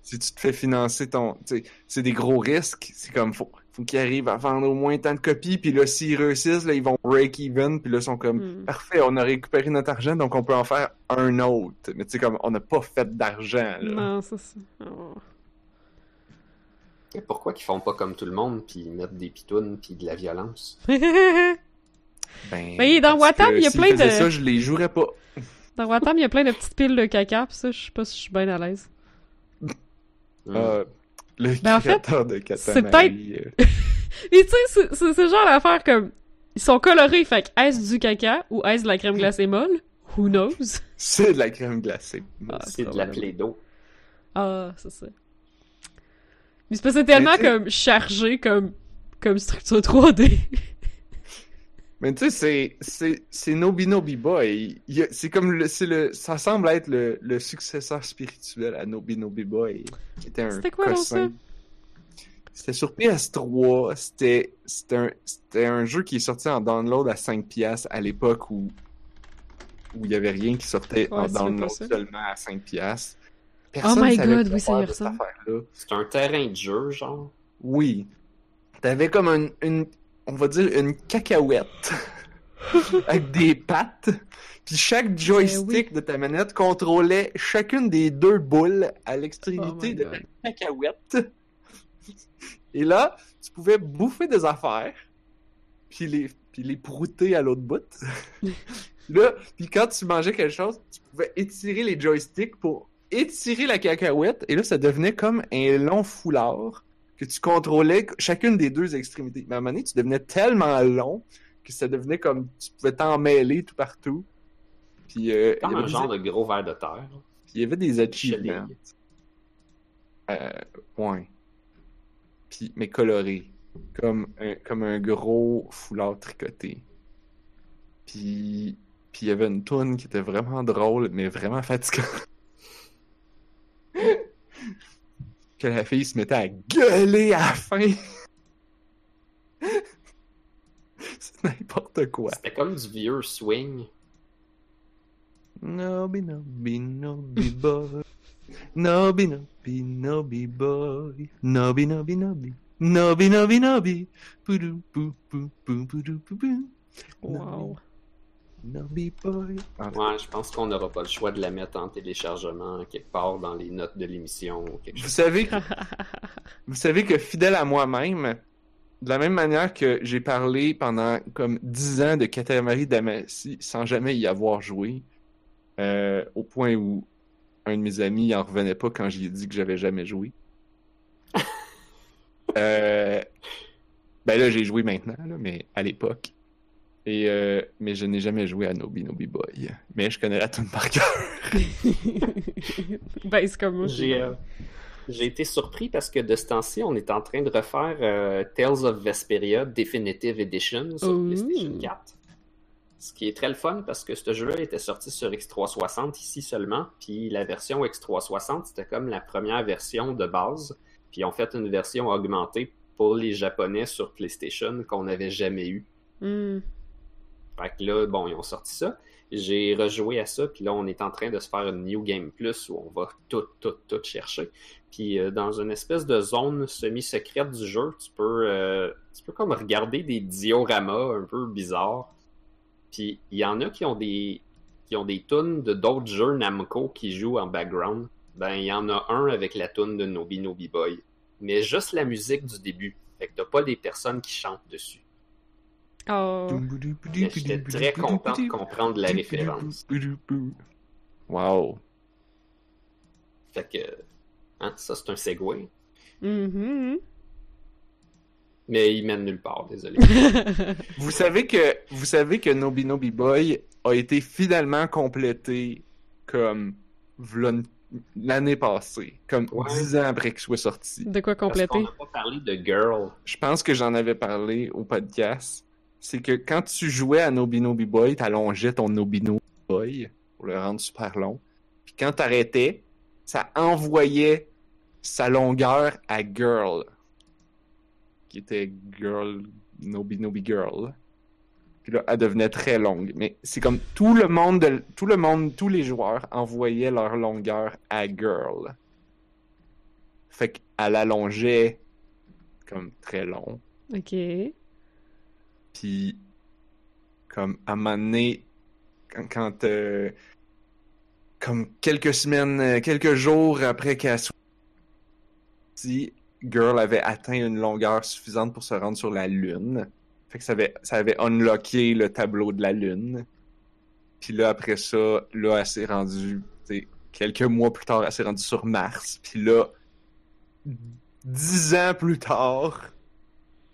si tu te fais financer ton. tu sais, c'est des gros risques. C'est comme, faut, faut qu'ils arrivent à vendre au moins tant de copies. Puis là, s'ils réussissent, là, ils vont break even. Puis là, ils sont comme, Hmm. parfait, on a récupéré notre argent, donc on peut en faire un autre. Mais tu sais, comme, on n'a pas fait d'argent, là. Non, c'est ça. Oh. Et pourquoi qu'ils font pas comme tout le monde, puis ils mettent des pitounes, puis de la violence? Ben, Mais dans Watam, il y a plein de- ça, je les jouerais pas. Dans Watam, il y a plein de petites piles de caca, pis ça, je sais pas si je suis bien à l'aise. Euh, le Ben, en fait, de c'est Katamari. euh, Et tu sais, c'est- c'est ce genre d'affaire comme. Ils sont colorés, fait que est-ce du caca ou est-ce de la crème glacée molle? Who knows? c'est de la crème glacée. Ah, C'est de la ouais. plaido. Ah, c'est ça. Mais c'est parce que c'est tellement Mais comme chargé comme, comme structure 3D. Mais tu sais, c'est, c'est, c'est Nobi Nobi Boy. C'est comme le, c'est le, ça semble être le, le successeur spirituel à Nobi Nobi Boy, qui était un C'était quoi, donc, cossin. C'était sur PS3. C'était, c'était un, c'était un jeu qui est sorti en download à 5 piastres à l'époque où, où il y avait rien qui sortait Ouais, en download ça. seulement à 5 piastres. Oh my savait God, quoi oui, ça y ressemble. C'est un terrain de jeu, genre. Oui. T'avais comme une, une, on va dire une cacahuète avec des pattes. Puis chaque joystick oui. de ta manette contrôlait chacune des deux boules à Oh l'extrémité my de God. la cacahuète. Et là, tu pouvais bouffer des affaires, puis les, puis les prouter à l'autre bout. là, puis quand tu mangeais quelque chose, tu pouvais étirer les joysticks pour étirer la cacahuète, et là, ça devenait comme un long foulard que tu contrôlais chacune des deux extrémités. Mais à un moment donné, tu devenais tellement long que ça devenait comme tu pouvais t'en mêler tout partout. Puis euh, il y avait un des- genre de gros ver de terre. puis il y avait des achievements. Euh, ouais. Puis, mais coloré. Comme un, comme un gros foulard tricoté. Puis, puis il y avait une toune qui était vraiment drôle, mais vraiment fatigante. Que la fille se mettait à gueuler à la fin. C'est n'importe quoi. C'était comme du vieux swing. Nobi, nobi, nobi boy. Nobi, nobi, nobi boy. Nobi, nobi, nobi. Nobi, nobi, nobi. Poudou, pou, pou, pou, poudou, pou, pou. Wow. Nobi boy. Ouais, je pense qu'on n'aura pas le choix de la mettre en téléchargement quelque part dans les notes de l'émission ou quelque Vous chose. savez que, vous savez que fidèle à moi-même, de la même manière que j'ai parlé pendant comme 10 ans de Katamari Damacy sans jamais y avoir joué, euh, au point où un de mes amis en revenait pas quand j'ai dit que j'avais jamais joué. Euh, ben là, j'ai joué maintenant, là, mais à l'époque. Et euh, mais je n'ai jamais joué à Nobi Nobi Boy. Mais je connais la tune par cœur. ben, c'est comme moi. J'ai euh, j'ai été surpris parce que de ce temps-ci, on est en train de refaire euh, Tales of Vesperia Definitive Edition sur. PlayStation 4. Ce qui est très le fun parce que ce jeu-là était sorti sur X360 ici seulement. Puis la version X360, c'était comme la première version de base. Puis ils ont fait une version augmentée pour les Japonais sur PlayStation qu'on n'avait jamais eu. Hmm. Fait que là, bon, ils ont sorti ça. J'ai rejoué à ça, puis là, on est en train de se faire une New Game Plus où on va tout, tout, tout chercher. Puis euh, dans une espèce de zone semi-secrète du jeu, tu peux, euh, tu peux comme regarder des dioramas un peu bizarres. Puis il y en a qui ont des, qui ont des tunes de d'autres jeux Namco qui jouent en background. Ben, il y en a un avec la tune de Nobi Nobi Boy. Mais juste la musique du début. Fait que t'as pas des personnes qui chantent dessus. Oh. J'étais très content de comprendre la référence. Wow. Fait que, hein, ça c'est un segway. Mhm. Mais il mène nulle part, désolé. Vous savez que vous savez que Nobi Nobi Boy a été finalement complété comme l'année passée, comme Ouais. dix ans après qu'il soit sorti. De quoi Parce compléter? qu'on n'a pas parlé de Girl. Je pense que j'en avais parlé au podcast. C'est que quand tu jouais à Nobinobi Boy, t'allongeais ton Nobinobi Boy pour le rendre super long. Puis quand t'arrêtais, ça envoyait sa longueur à Girl. Qui était Girl, Nobinobi Girl. Puis là, elle devenait très longue. Mais c'est comme tout le monde, de- tout le monde, tous les joueurs envoyaient leur longueur à Girl. Fait qu'elle allongeait comme très long. Ok. Puis, comme à un moment donné, quand, quand, euh, comme quelques semaines, euh, quelques jours après qu'elle soit sortie, Girl avait atteint une longueur suffisante pour se rendre sur la Lune. Fait que ça avait, ça avait unlocké le tableau de la Lune. Puis là, après ça, là, elle s'est rendue, quelques mois plus tard, elle s'est rendue sur Mars. Puis là, dix ans plus tard,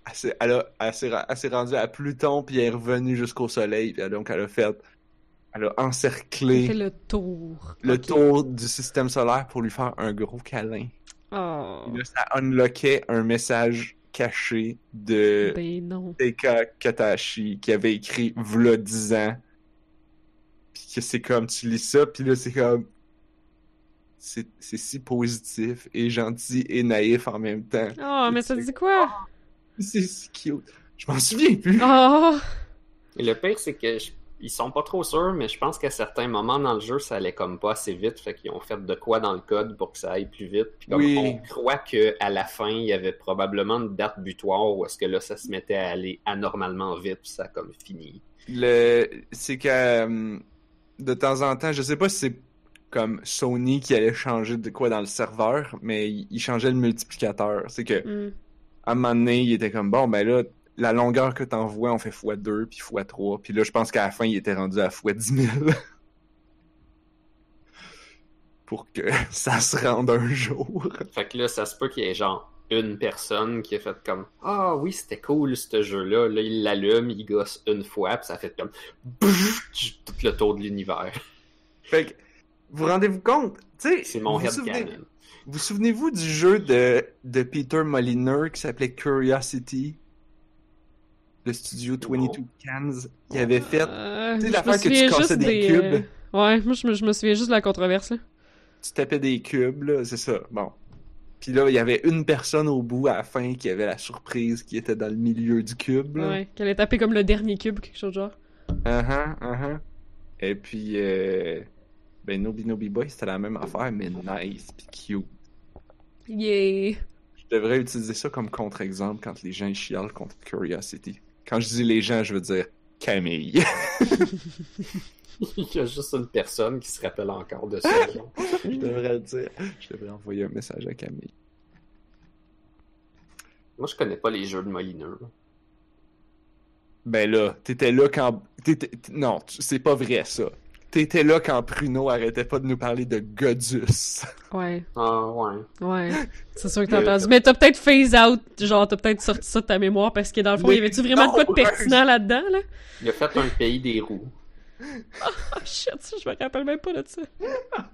elle s'est, elle a- elle s'est elle rendue à Pluton, puis elle est revenue jusqu'au Soleil. Puis donc, elle a fait, elle a encerclé Fait le tour. le tour du système solaire pour lui faire un gros câlin. Oh. Puis là, ça unlockait un message caché de Ben non. Teika Katashi qui avait écrit v'là 10 ans. Puis que c'est comme, tu lis ça, puis là, c'est comme... C'est c'est si positif et gentil et naïf en même temps. Oh, mais ça dit quoi? C'est cute. Je m'en souviens plus. Oh! Et le pire, c'est que je- ils sont pas trop sûrs, mais je pense qu'à certains moments dans le jeu, ça allait comme pas assez vite. Fait qu'ils ont fait de quoi dans le code pour que ça aille plus vite. Puis comme Oui. on croit qu'à la fin, il y avait probablement une date butoir où est-ce que là, ça se mettait à aller anormalement vite, puis ça a comme fini. Le... C'est que euh, de temps en temps, je sais pas si c'est comme Sony qui allait changer de quoi dans le serveur, mais il, changeait le multiplicateur. C'est que Hmm. À un moment donné, il était comme bon, ben là, la longueur que t'envoies, on fait x2 puis x3. Puis là, je pense qu'à la fin, il était rendu à x10 000. Pour que ça se rende un jour. Fait que là, ça se peut qu'il y ait genre une personne qui a fait comme Ah oui, c'était cool ce jeu-là. Là, il l'allume, il gosse une fois, puis ça fait comme tout le tour de l'univers. Fait que, vous rendez-vous compte? Tu sais, C'est mon vous headcanon. Vous souvenez-vous du jeu de, de Peter Molyneux qui s'appelait Curiosity? Le studio 22 Cans qui avait fait. Euh, Tu sais, l'affaire que tu cassais des cubes. euh, Ouais, moi je me, je me souviens juste de la controverse là. Tu tapais des cubes, là, c'est ça. Bon. Puis là, il y avait une personne au bout à la fin qui avait la surprise qui était dans le milieu du cube. Là. Ouais, qu'elle ait tapé comme le dernier cube quelque chose de genre. Uh-huh, uh-huh. Et puis, euh, ben, Nobi Nobi Boy, c'était la même affaire, mais nice pis cute. Yeah! Je devrais utiliser ça comme contre-exemple quand les gens chialent contre Curiosity. Quand je dis les gens, je veux dire Camille. Il y a juste une personne qui se rappelle encore de ça. je devrais le dire. Je devrais envoyer un message à Camille. Moi, je connais pas les jeux de Molineux. là. Ben là, t'étais là quand... t'étais- Non, c'est pas vrai, ça. T'étais là quand Pruno arrêtait pas de nous parler de Godus. Ouais, Ah ouais. ouais. C'est sûr que t'as entendu. Mais t'as peut-être phase out, genre t'as peut-être sorti ça de ta mémoire parce que dans le fond, Mais y avait-tu vraiment de quoi de non, pertinent là-dedans là? Il a fait un pays des roues. Oh shit, ça, je me rappelle même pas de ça.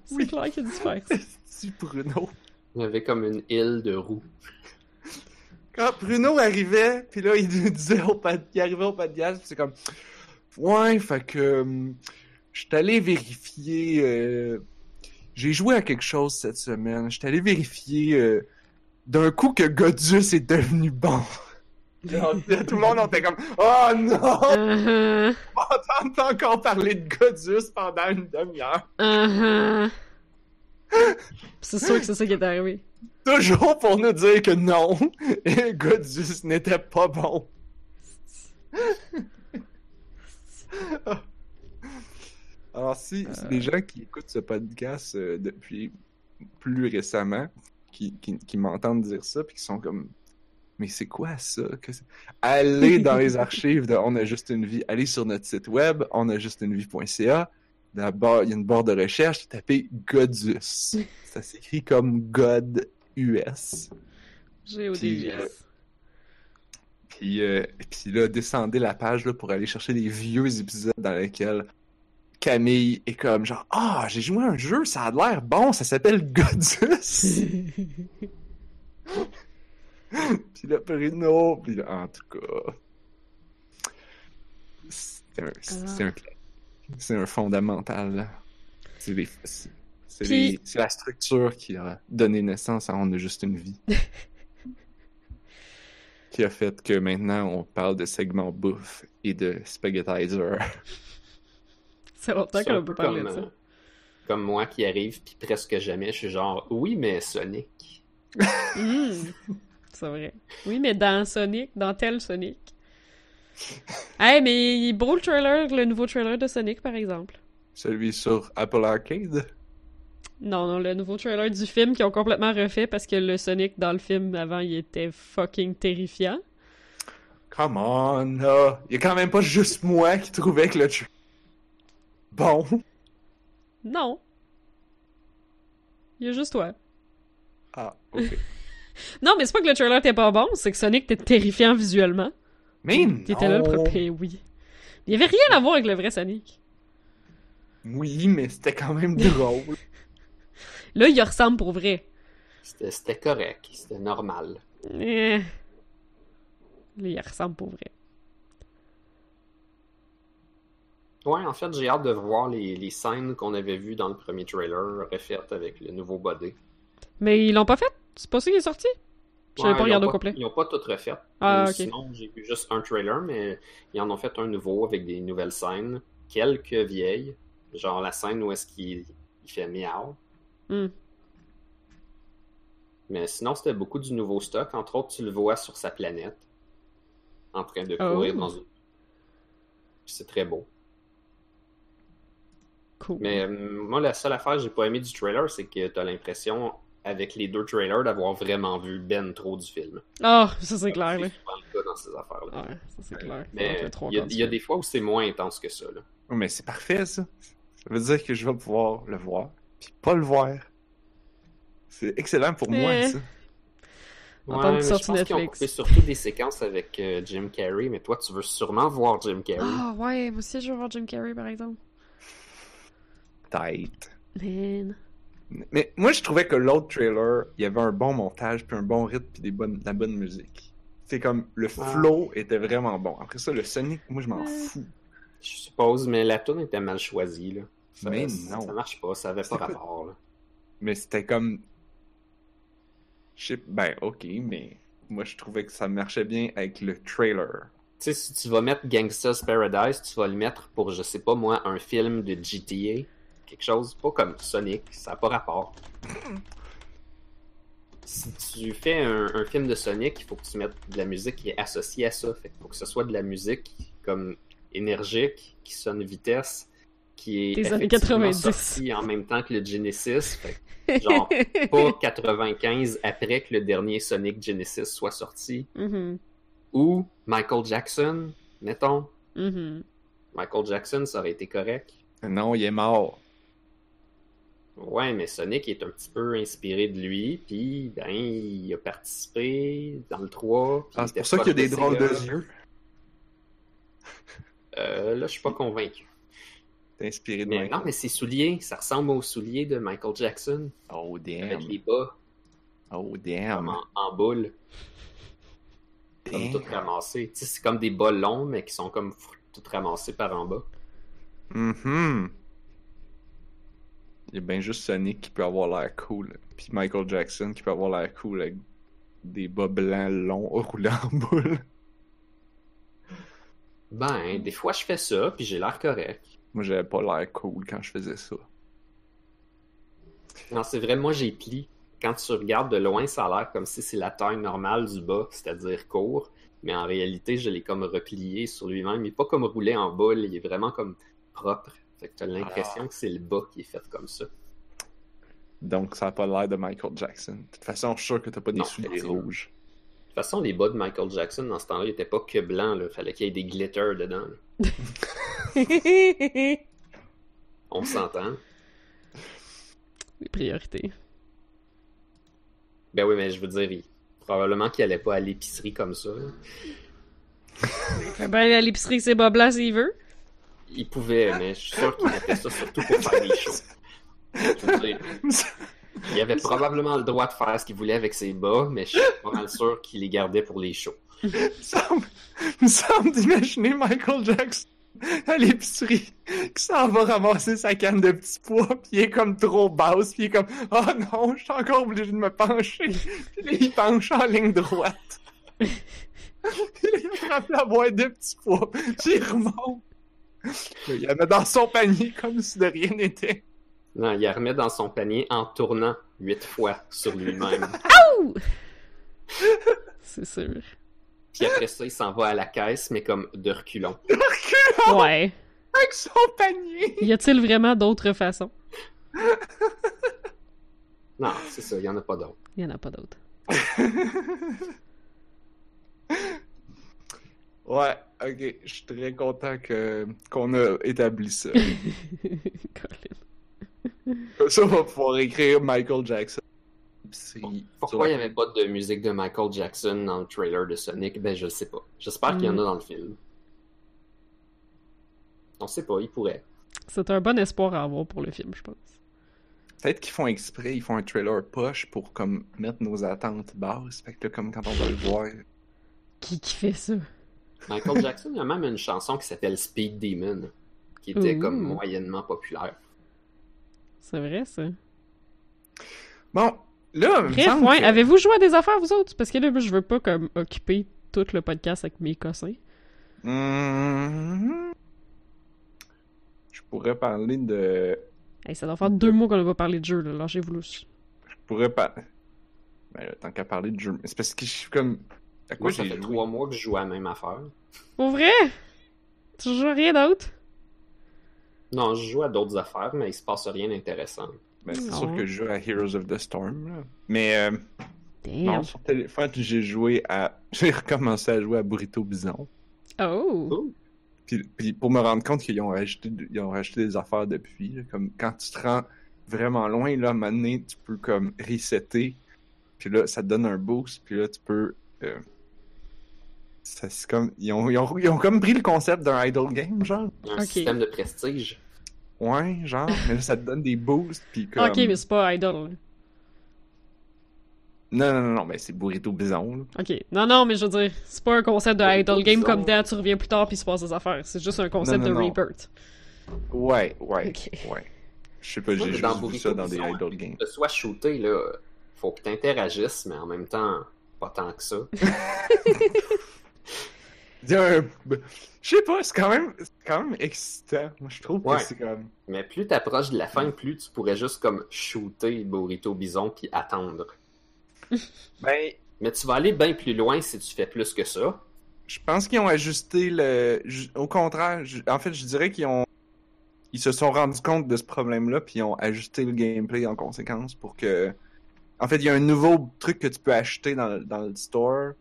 C'est Oui. clair qu'il y a dû faire. Si Bruno. Il y avait comme une île de roues. Quand Bruno arrivait, puis là, il nous disait au il arrivait au podcast, c'est comme Ouais, fait que euh, je suis allé vérifier euh, j'ai joué à quelque chose cette semaine. Je suis allé vérifier euh, d'un coup que Godus est devenu bon. Genre, Tout le monde était comme Oh non! Uh-huh, On entend encore parler de Godus pendant une demi-heure. uh-huh. C'est sûr que c'est ça qui est arrivé. Toujours pour nous dire que non, Godus n'était pas bon. Alors, si, si les gens qui écoutent ce podcast euh, depuis plus récemment, qui, qui, qui m'entendent dire ça, puis qui sont comme Mais c'est quoi ça? Que Allez dans les archives de On a juste une vie, allez sur notre site web, onajustunevie.ca. D'abord, il y a une barre de recherche, tapez Godus. Ça s'écrit comme God US. J'ai Puis, euh, Puis, euh, puis là, descendez la page là, pour aller chercher les vieux épisodes dans lesquels Camille est comme genre Ah, j'ai joué à un jeu, ça a l'air bon, ça s'appelle Godus. puis là, Bruno, puis là, en tout cas. C'est un, c'est un, c'est un fondamental. C'est les- c'est- c'est Puis- les- c'est la structure qui a donné naissance à On a juste une vie. qui a fait que maintenant on parle de segment bouffe et de spaghettizer. C'est longtemps C'est qu'on peut peu parler de comme, ça. euh, comme moi qui arrive, puis presque jamais, je suis genre, oui, mais Sonic. Hmm, C'est vrai. Oui, mais dans Sonic, dans tel Sonic. Hey, mais il est beau le trailer, le nouveau trailer de Sonic, par exemple. Celui sur Apple Arcade? Non, non, le nouveau trailer du film qu'ils ont complètement refait parce que le Sonic dans le film avant, il était fucking terrifiant. Come on, là. Il y a quand même pas juste moi qui trouvais que le tr- Bon. Non. Il y a juste toi. Ah, ok. Non, mais c'est pas que le trailer était pas bon, c'est que Sonic était terrifiant visuellement. Mais Il était là le premier, oui. Il y avait rien à voir avec le vrai Sonic. Oui, mais c'était quand même drôle. Là, il ressemble pour vrai. C'était c'était correct, c'était normal. Eh. Là, il ressemble pour vrai. Ouais, en fait, j'ai hâte de voir les, les scènes qu'on avait vues dans le premier trailer refaites avec le nouveau body. Mais ils l'ont pas fait? C'est pas ça qui est sorti? Je l'avais Ouais, pas ils regardé au complet. Ils n'ont pas tout refait. Ah, ok. Sinon, j'ai vu juste un trailer, mais ils en ont fait un nouveau avec des nouvelles scènes. Quelques vieilles. Genre la scène où est-ce qu'il il fait miaou. Hmm. Mais sinon, c'était beaucoup du nouveau stock. Entre autres, tu le vois sur sa planète. En train de Oh. courir dans une. C'est très beau. Cool. Mais euh, moi, la seule affaire que j'ai pas aimé du trailer, c'est que t'as l'impression, avec les deux trailers, d'avoir vraiment vu ben trop du film. Ah, ça c'est clair, là. C'est souvent le cas dans ces affaires-là. Ouais, ça c'est clair. Mais il y, y a des fois où c'est moins intense que ça. Là. Oh, mais c'est parfait, ça. Ça veut dire que je vais pouvoir le voir, puis pas le voir. C'est excellent pour moi, Eh. ça. En tant que mais je sortie pense qu'ils ont Netflix. coupé surtout des séquences avec euh, Jim Carrey, mais toi, tu veux sûrement voir Jim Carrey. Ah, ouais, moi aussi je veux voir Jim Carrey par exemple. Tête. Man. Mais moi, je trouvais que l'autre trailer, il y avait un bon montage, puis un bon rythme, puis des bonnes, de la bonne musique. C'est comme, le Ah. flow était vraiment bon. Après ça, le Sonic, moi, je m'en Ouais. fous. Je suppose, mais la tune était mal choisie. Là. Ça, Mais non. Ça marche pas, ça avait pas- rapport. Là. Mais c'était comme... Je sais... Ben, ok, mais moi, je trouvais que ça marchait bien avec le trailer. Tu sais, si tu vas mettre Gangsta's Paradise, tu vas le mettre pour, je sais pas moi, un film de GTA. Quelque chose, pas comme Sonic, ça n'a pas rapport. Si tu fais un, un film de Sonic, il faut que tu mettes de la musique qui est associée à ça. Fait qu'il faut que ce soit de la musique comme énergique, qui sonne vitesse, qui est effectivement 90. sortie en même temps que le Genesis. Fait genre, pas 95 après que le dernier Sonic Genesis soit sorti. Mhm. Ou Michael Jackson, mettons. Mhm. Michael Jackson, ça aurait été correct. Non, il est mort. Ouais, mais Sonic est un petit peu inspiré de lui, puis ben, il a participé dans le 3. puis Ah, c'est pour ça qu'il y a des drôles de yeux. Euh, là, je suis pas convaincu. T'es inspiré de Mais Michael. non, mais ses souliers, ça ressemble aux souliers de Michael Jackson, Oh, damn. avec les bas, Oh, damn. en, en boule, comme tout ramassé. C'est comme des bas longs, mais qui sont comme tout ramassés par en bas. Mhm. Il y a bien juste Sonic qui peut avoir l'air cool. Puis Michael Jackson qui peut avoir l'air cool avec des bas blancs longs roulés en boule. Ben, des fois, je fais ça, puis j'ai l'air correct. Moi, j'avais pas l'air cool quand je faisais ça. Non, c'est vrai, moi j'ai pli. Quand tu regardes de loin, ça a l'air comme si c'est la taille normale du bas, c'est-à-dire court. Mais en réalité, je l'ai comme replié sur lui-même. Il est pas comme roulé en boule, il est vraiment comme propre. Fait que t'as l'impression que c'est le bas qui est fait comme ça. Donc, ça a pas l'air de Michael Jackson. De toute façon, je suis sûr que t'as pas des Non, souliers rouges. De toute façon, les bas de Michael Jackson, dans ce temps-là, ils étaient pas que blancs. Là. Fallait qu'il y ait des glitters dedans. On s'entend. Les priorités. Ben oui, mais je veux dire, il- probablement qu'il allait pas à l'épicerie comme ça. Fait ben à l'épicerie, c'est Bob là s'il veut. Il pouvait, mais je suis sûr qu'il a fait ça surtout pour faire des shows. Il avait probablement le droit de faire ce qu'il voulait avec ses bas, mais je suis pas mal sûr qu'il les gardait pour les shows. Il me semble, d'imaginer Michael Jackson à l'épicerie qui s'en va ramasser sa canne de petits pois puis il est comme trop basse puis il est comme oh non je suis encore obligé de me pencher puis là il penche en ligne droite il attrape la boîte de petits pois puis il remonte il la met dans son panier comme si de rien n'était Non, il la remet dans son panier en tournant huit fois sur lui-même. C'est sûr. Puis après ça, il s'en va à la caisse, mais comme de reculons. Ouais. avec son panier Y a-t-il vraiment d'autres façons? Non, c'est ça, il y en a pas d'autres. Il y en a pas d'autres. ouais ok je suis très content que qu'on a établi ça Colin. Comme ça on va pouvoir écrire Michael Jackson Pourquoi il n'y avait pas de musique de Michael Jackson dans le trailer de Sonic? Ben, je le sais pas. J'espère qu'il y en a dans le film. On sait pas, il pourrait. C'est un bon espoir à avoir pour le film, je pense. Peut-être qu'ils font exprès, ils font un trailer push pour comme mettre nos attentes basses. Fait que là, comme quand on va le voir. Qui qui fait ça? Michael Jackson il a même une chanson qui s'appelle Speed Demon, qui était comme moyennement populaire. C'est vrai, ça. Bon, là, Bref, ouais. que- Avez-vous joué à des affaires, vous autres? Parce que là, je veux pas comme occuper tout le podcast avec mes cossins. Mhm. Je pourrais parler de. Hey, ça doit faire deux mois qu'on n'a pas parlé de jeu, là. Lâchez-vous. Je pourrais pas. Ben tant qu'à parler de jeu. C'est parce que je suis comme. À quoi Moi, ça j'ai fait joué? trois mois que je joue à la même affaire. Pour vrai? Tu joues à rien d'autre? Non, je joue à d'autres affaires, mais il se passe rien d'intéressant. Ben, c'est sûr que je joue à Heroes of the Storm. Là. Mais euh, non, sur téléphone, j'ai joué à. J'ai recommencé à jouer à Burrito Bison. Oh! Puis, puis pour me rendre compte qu'ils ont rajouté, ils ont rajouté des affaires depuis. là, comme quand tu te rends vraiment loin, là, à un moment donné, tu peux comme resetter. Puis là, ça te donne un boost. Puis là, tu peux. euh, c'est comme, ils, ont, ils, ont, ils ont comme pris le concept d'un idle game, genre. Un système de prestige. Ouais, genre. mais là, ça te donne des boosts. Puis comme... Ok, mais c'est pas Idol. là. Non, non, non, non, mais c'est Burrito Bison. là. Ok. Non, non, mais je veux dire, c'est pas un concept de du Game comme dans tu reviens plus tard puis il se passe des affaires. C'est juste un concept Non, non, de. Rebirth. Ouais, ouais, Ok. ouais. Je sais pas, j'ai mais dans juste vu ça dans des idle games. De soit shooter, là, faut que t'interagisses, mais en même temps, pas tant que ça. Il y a un- Je sais pas, c'est quand même, quand même excitant. Moi, je trouve Ouais. que c'est comme. Mais plus t'approches de la fin, plus tu pourrais juste comme shooter Burrito Bison puis attendre. Ben, Mais tu vas aller bien plus loin si tu fais plus que ça. je pense qu'ils ont ajusté le. Au contraire, je- en fait, je dirais qu'ils ont. Ils se sont rendus compte de ce problème-là, puis ils ont ajusté le gameplay en conséquence pour que. En fait, il y a un nouveau truc que tu peux acheter dans, dans le store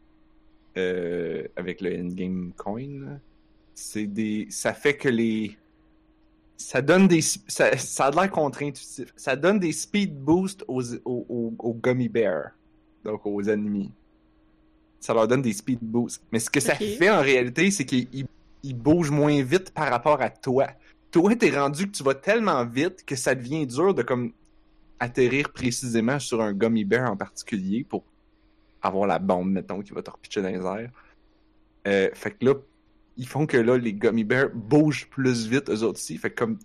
euh, avec le in-game coin. C'est des. Ça fait que les. Ça donne des. Ça, ça a l'air contre-intuitif. Ça donne des speed boosts aux, aux, aux, aux gummy bears. Donc aux ennemis. Ça leur donne des speed boosts. Mais ce que ça fait en réalité, c'est qu'ils ils- ils bougent moins vite par rapport à toi. Toi, t'es rendu que tu vas tellement vite que ça devient dur de comme atterrir précisément sur un gummy bear en particulier pour avoir la bombe, mettons, qui va te repitcher dans les airs. Euh, fait que là, ils font que là, les gummy bears bougent plus vite, eux autres aussi. Fait que comme,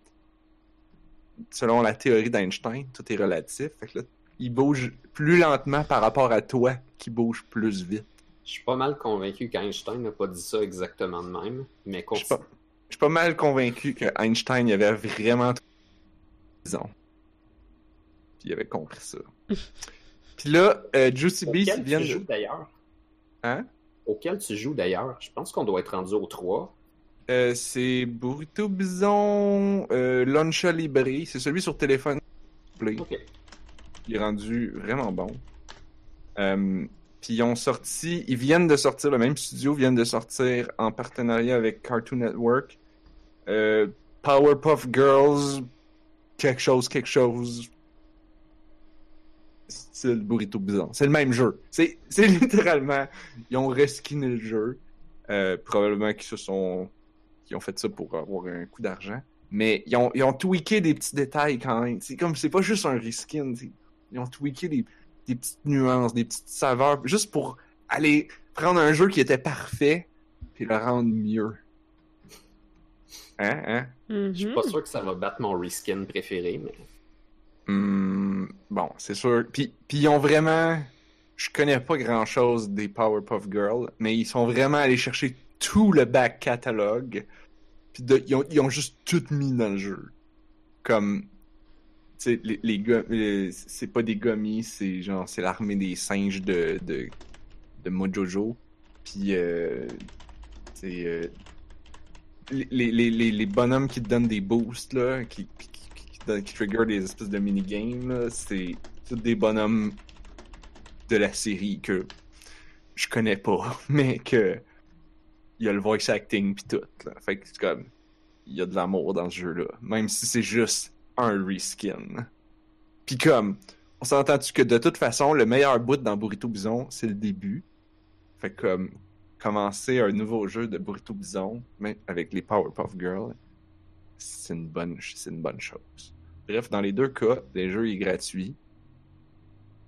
selon la théorie d'Einstein, tout est relatif. Fait que là, ils bougent plus lentement par rapport à toi qui bouge plus vite. Je suis pas mal convaincu qu'Einstein n'a pas dit ça exactement de même, mais Je suis continue. pas, je suis pas mal convaincu que Einstein il avait vraiment raison. Puis il avait compris ça. Puis là, euh, Juicy Beast, viennent tu joues de... d'ailleurs. Hein? Auquel tu joues d'ailleurs. Je pense qu'on doit être rendu au 3. Euh, c'est Burrito Bison euh, Libre. C'est celui sur téléphone. Play. Ok. Il est rendu vraiment bon. Euh, puis ils ont sorti, ils viennent de sortir, le même studio viennent de sortir en partenariat avec Cartoon Network. Euh, Powerpuff Girls, quelque chose, quelque chose. Style Burrito Bison. C'est le même jeu. C'est littéralement, ils ont reskiné le jeu. Euh, probablement qu'ils se sont qui ont fait ça pour avoir un coup d'argent. Mais ils ont, ils ont tweaké des petits détails quand même. C'est comme, c'est pas juste un reskin. Ils ont tweaké des, des petites nuances, des petites saveurs, juste pour aller prendre un jeu qui était parfait puis le rendre mieux. Hein, hein? Mhm. Je suis pas sûr que ça va battre mon reskin préféré, mais Hmm, bon, c'est sûr. Puis, puis ils ont vraiment. Je connais pas grand chose des Powerpuff Girls, mais ils sont vraiment allés chercher tout le back catalogue. Puis ils, ont, ils ont juste tout mis dans le jeu. Comme. Tu sais, les, les C'est pas des gummies, c'est genre. C'est l'armée des singes de. de, Mojojo. Puis. Euh, c'est. euh, les, les, les, bonhommes qui te donnent des boosts, là, qui, qui, trigger des espèces de minigames, c'est tous des bonhommes de la série que je connais pas, mais que il y a le voice acting pis tout. Fait que c'est comme il y a de l'amour dans ce jeu-là, même si c'est juste un reskin. Puis comme on s'entend-tu que de toute façon le meilleur bout dans Burrito Bison c'est le début. Fait que comme commencer un nouveau jeu de Burrito Bison mais avec les Powerpuff Girls, c'est une bonne c'est une bonne chose. Bref, dans les deux cas, le jeu est gratuit.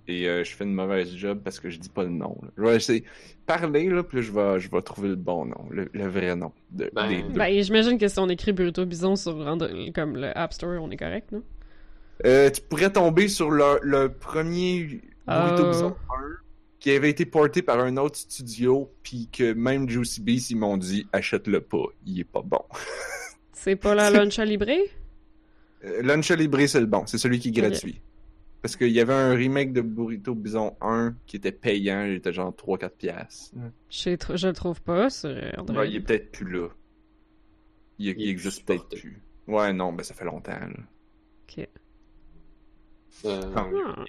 Et euh, je fais une mauvaise job parce que je dis pas le nom. là. Je vais essayer parler là, puis je vais je vais trouver le bon nom, le, le vrai nom de, Ben, des deux. Ben, j'imagine que si on écrit Burrito Bison sur comme le App Store, on est correct, non? Euh, tu pourrais tomber sur le, le premier Burrito Oh. Bison 1 qui avait été porté par un autre studio, puis que même Juicy Beast, ils m'ont dit achète-le pas, il est pas bon. C'est pas la Luncha Libre? Euh, Luncha Libre, c'est le bon, c'est celui qui est gratuit. Parce qu'il y avait un remake de Burrito Bison 1 qui était payant, il était genre 3-4 piastres. Je, tr- je le trouve pas sur euh, Android. Ouais, il est peut-être plus là. Il, il Il est existe peut-être plus. Ouais, non, ben ça fait longtemps. Là. Ok. euh, Ah.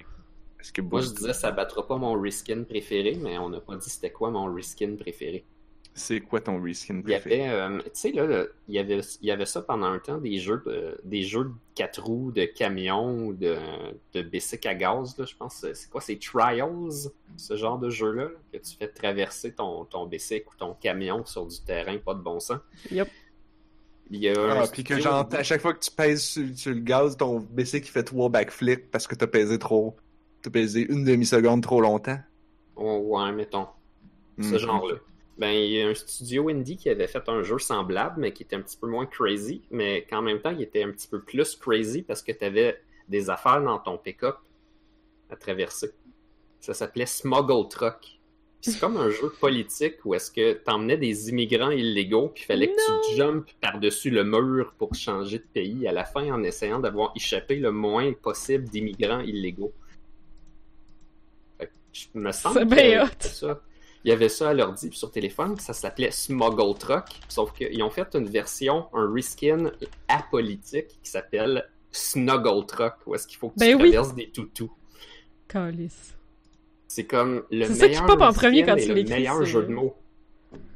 Est-ce que moi je disais ça battra pas mon reskin préféré, mais on n'a pas dit c'était quoi mon reskin préféré. C'est quoi ton reskin Il y préféré? avait, euh, tu sais, là, le- il y avait, il y avait ça pendant un temps, des jeux de, des jeux de quatre roues, de camions, ou de, de bicycle à gaz, là, je pense. C'est quoi, c'est Trials, ce genre de jeu-là, là, que tu fais traverser ton, ton bicycle ou ton camion sur du terrain, pas de bon sens. Yup. Il y a un Ah, puis que genre, à chaque fois que tu pèses sur, sur le gaz, ton bicycle fait trois backflips parce que t'as pesé trop. T'as pesé une demi-seconde trop longtemps. Oh, ouais, mettons. Ce Mhm. genre-là. Ben, il y a un studio indie qui avait fait un jeu semblable, mais qui était un petit peu moins crazy, mais qu'en même temps, il était un petit peu plus crazy parce que tu avais des affaires dans ton pick-up à traverser. Ça s'appelait Smuggle Truck. C'est comme un jeu politique où est-ce que t'emmenais des immigrants illégaux, puis fallait que tu jumpes par-dessus le mur pour changer de pays à la fin en essayant d'avoir échappé le moins possible d'immigrants illégaux. Fait que je me que bien hot. avait ça. Il y avait ça à l'ordi sur téléphone, ça s'appelait Smuggle Truck, sauf qu'ils ont fait une version, un reskin apolitique qui s'appelle Snuggle Truck, où est-ce qu'il faut que tu Ben oui. traverses des toutous. Calice. C'est comme le C'est ça qui meilleur pop en premier quand tu le meilleur jeu de mots.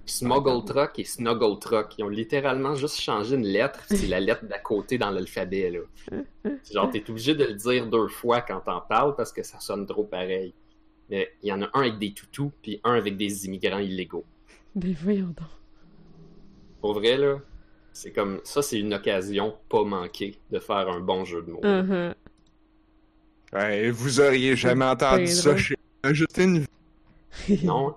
Smuggle Truck et Snuggle Truck. Ils ont littéralement juste changé une lettre, c'est la lettre d'à côté dans l'alphabet. là. Genre, t'es obligé de le dire deux fois quand t'en parles parce que ça sonne trop pareil. Mais il y en a un avec des toutous, puis un avec des immigrants illégaux. Ben voyons donc. Pour vrai, là, c'est comme ça, c'est une occasion pas manquée de faire un bon jeu de mots. Ouais, vous auriez jamais entendu Ben ça chez Ajouter une Non?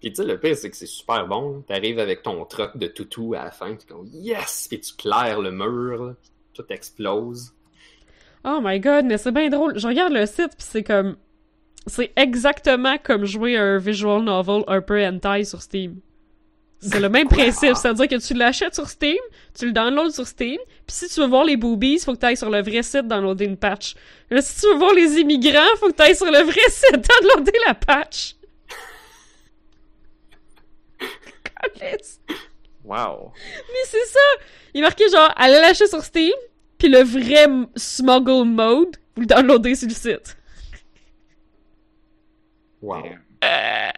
Puis tu sais, le pire, c'est que c'est super bon. T'arrives avec ton truck de toutou à la fin, tu comme yes! Puis tu claires le mur, là, tout explose. Oh my god, mais c'est bien drôle. Je regarde le site pis c'est comme. C'est exactement comme jouer à un visual novel un peu hentai sur Steam. C'est le même principe, c'est-à-dire que tu l'achètes sur Steam, tu le downloads sur Steam, puis si tu veux voir les boobies, faut que tu ailles sur le vrai site downloader une patch. Là, si tu veux voir les immigrants, faut que tu ailles sur le vrai site downloader la patch. Wow. Mais c'est ça! Il est marqué genre, allez l'acheter sur Steam, puis le vrai m- smuggle mode, vous le downloadez sur le site. Wow. Euh,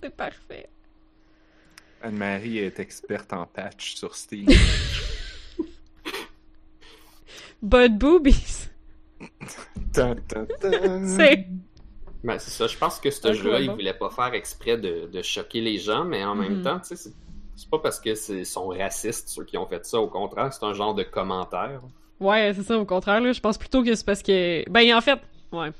c'est parfait. Anne-Marie est experte en patch sur Steam. But boobies. C'est. Ben, c'est ça. Je pense que ce jeu-là, il voulait pas faire exprès de, de choquer les gens, mais en même Mhm. temps, tu sais, c'est- pas parce que c'est sont racistes ceux qui ont fait ça, au contraire, c'est un genre de commentaire. Ouais, c'est ça, au contraire, là. Je pense plutôt que c'est parce que. Ben, en fait, ouais.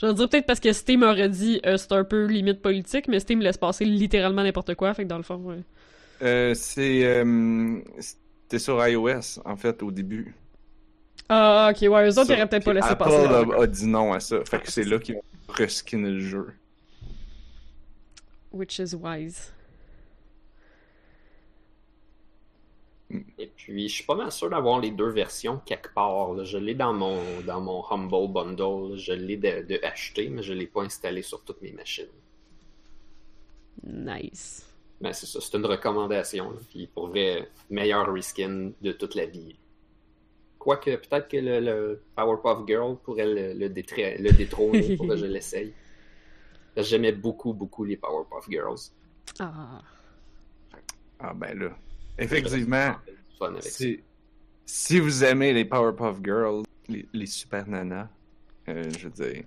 Je veux dire peut-être parce que Steam aurait dit euh, c'est un peu limite politique, mais Steam laisse passer littéralement n'importe quoi, fait que dans le fond, ouais. Euh, c'est. euh, C'était sur iOS, en fait, au début. Ah, ok, ouais, eux autres, ils auraient peut-être pas laissé Apple passer. a, a dit non à ça. Fait que c'est là qu'ils ont reskinné le jeu. Which is wise. Et puis, je suis pas mal sûr d'avoir les deux versions quelque part. là. Je l'ai dans mon, dans mon Humble Bundle. Je l'ai de, de acheté, mais je l'ai pas installé sur toutes mes machines. Nice. Ben, c'est ça, c'est une recommandation. là. Puis, pour vrai, meilleur reskin de toute la vie. Quoique, peut-être que le, le Powerpuff Girl pourrait le, le, le détrôner pour que je l'essaye. J'aimais beaucoup, beaucoup les Powerpuff Girls. Ah. Ah, ben là. Effectivement, avec ça. si, si vous aimez les Powerpuff Girls, les, les Super Nanas, euh, je veux dire,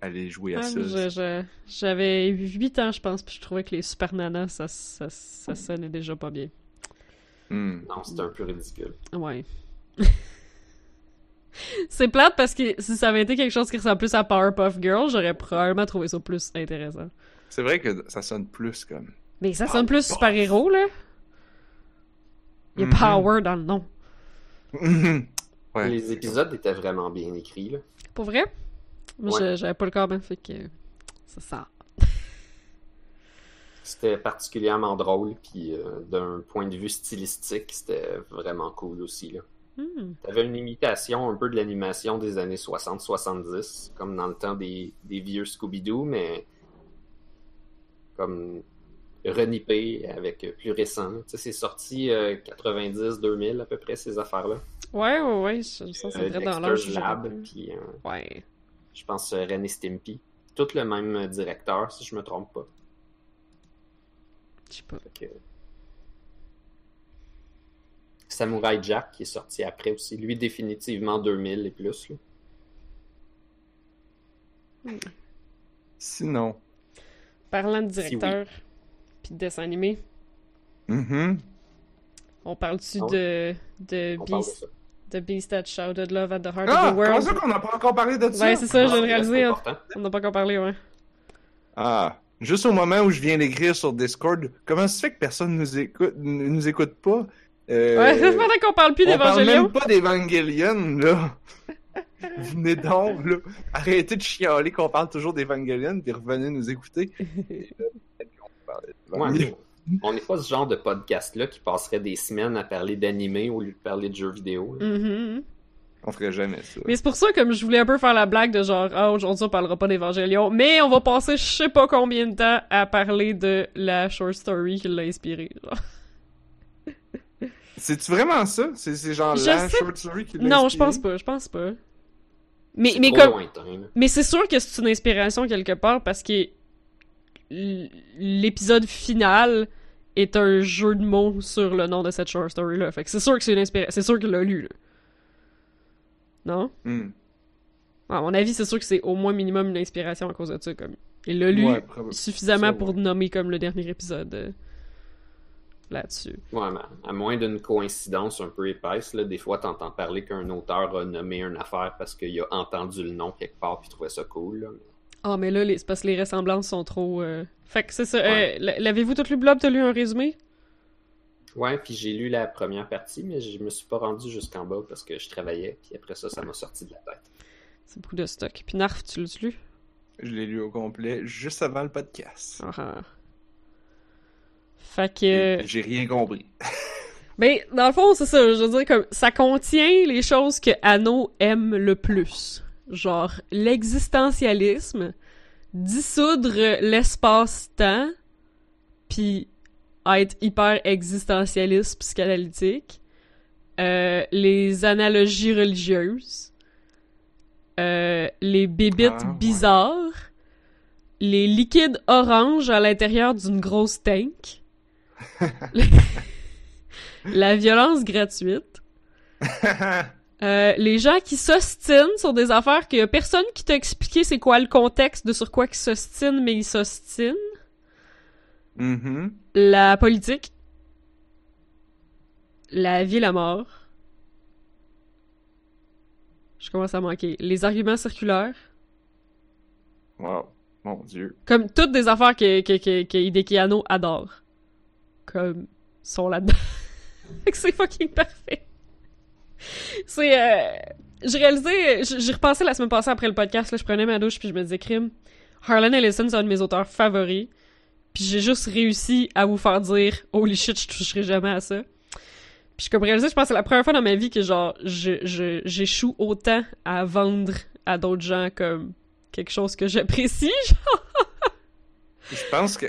allez jouer à Ah, ça. J'avais 8 ans, je pense, puis je trouvais que les Super Nanas, ça, ça, ça sonnait déjà pas bien. Hmm. Non, c'était un peu ridicule. Ouais. C'est plate parce que si ça avait été quelque chose qui ressemble plus à Powerpuff Girl, j'aurais probablement trouvé ça plus intéressant. C'est vrai que ça sonne plus comme. Mais ça sonne plus super-héros, là. Il y a Mhm. Power dans le nom. ouais. Les épisodes étaient vraiment bien écrits. Là. Pour vrai? Moi, Ouais. j'avais pas le corps, ben, fait que... Ça sent. C'était particulièrement drôle, puis euh, d'un point de vue stylistique, c'était vraiment cool aussi. Là. Hmm. T'avais une imitation un peu de l'animation des années 60-70, comme dans le temps des, des vieux Scooby-Doo, mais comme renippé avec euh, plus récent. là. Tu sais, c'est sorti euh, 90-2000 à peu près, ces affaires-là. Ouais, ouais, ouais, c'est Euh, vrai dans l'âge. Lab, puis euh, Ouais. je pense euh, Ren et Stimpy. Tout le même euh, directeur, si je me trompe pas. Je sais pas. Que- Samurai Jack qui est sorti après aussi. Lui, définitivement 2000 et plus. là. Sinon. Parlant de Si directeur, puis de dessin animé, Mhm. on parle-tu Ah de, de, On parle de Beast, de Beast That Shouted Love at the Heart Ah, of the comment World? ça qu'on n'a pas encore parlé de ça? Ouais, c'est ça, je viens de Ah, réaliser. c'est hein. On n'a pas encore parlé, ouais. Ah, juste au moment où je viens d'écrire sur Discord, comment ça se fait que personne nous écoute, nous écoute pas? Euh, Ouais, c'est pendant qu'on parle plus on parle d'Evangelion. même pas d'Evangelion, là. Venez donc, là. Arrêtez de chialer qu'on parle toujours d'Evangelion, puis revenez nous écouter. Ouais, on n'est pas ce genre de podcast-là qui passerait des semaines à parler d'animé au lieu de parler de jeux vidéo. là. Mhm. On ferait jamais ça. Mais c'est pour ça, comme je voulais un peu faire la blague de genre, ah, aujourd'hui on parlera pas d'Evangelion, mais on va passer je sais pas combien de temps à parler de la short story qui l'a inspiré. C'est-tu vraiment ça? C'est c'est genre Je la sais- short story qui l'a Non, je inspiré? pense pas, je pense pas. Mais, C'est mais comme, lointain, mais c'est sûr que c'est une inspiration quelque part parce que l'épisode final est un jeu de mots sur le nom de cette short story là. Fait que c'est sûr que c'est une inspiration, c'est sûr qu'il l'a lu là. Non? Hmm. À mon avis, c'est sûr que c'est au moins minimum une inspiration à cause de ça. Comme, il l'a lu Ouais, suffisamment Ça, pour nommer comme le dernier épisode euh, là-dessus. Ouais, mais à moins d'une coïncidence un peu épaisse, là, des fois, t'entends parler qu'un auteur a nommé une affaire parce qu'il a entendu le nom quelque part puis trouvait ça cool. là. Ah, mais là, les- c'est parce que les ressemblances sont trop. euh, Fait que c'est ça. Ouais. euh, L'avez-vous tout lu, Blob? T'as lu un résumé? Ouais, puis j'ai lu la première partie, mais je me suis pas rendu jusqu'en bas parce que je travaillais, puis après ça, ça m'a sorti de la tête. C'est beaucoup de stock. Puis Narf, tu l'as lu? Je l'ai lu au complet juste avant le podcast. Ah, ah. Fait que. J'ai rien compris. Mais dans le fond, c'est ça. Je veux dire, comme ça contient les choses que Anno aime le plus. Genre l'existentialisme, dissoudre l'espace-temps, puis être hyper existentialiste psychanalytique, euh, les analogies religieuses, euh, les bébites Ah, ouais. bizarres, les liquides oranges à l'intérieur d'une grosse tank, la violence gratuite, euh, les gens qui s'ostinent sur des affaires que personne qui t'a expliqué c'est quoi le contexte de sur quoi ils s'ostinent, mais ils s'ostinent. Mhm. La politique, la vie la mort. Je commence à manquer. Les arguments circulaires. Wow. Mon dieu. Comme toutes des affaires que, que, que, que Hideki Anno adore. Comme, sont là-dedans. C'est fucking parfait. C'est, euh, j'ai réalisé, j'ai repensé la semaine passée après le podcast, là, je prenais ma douche puis je me disais, crime, Harlan Ellison, c'est un de mes auteurs favoris. Puis j'ai juste réussi à vous faire dire, holy shit, je toucherai jamais à ça. Puis j'ai comme réalisé, je pense que c'est la première fois dans ma vie que genre, je, je, j'échoue autant à vendre à d'autres gens comme quelque chose que j'apprécie. Je pense que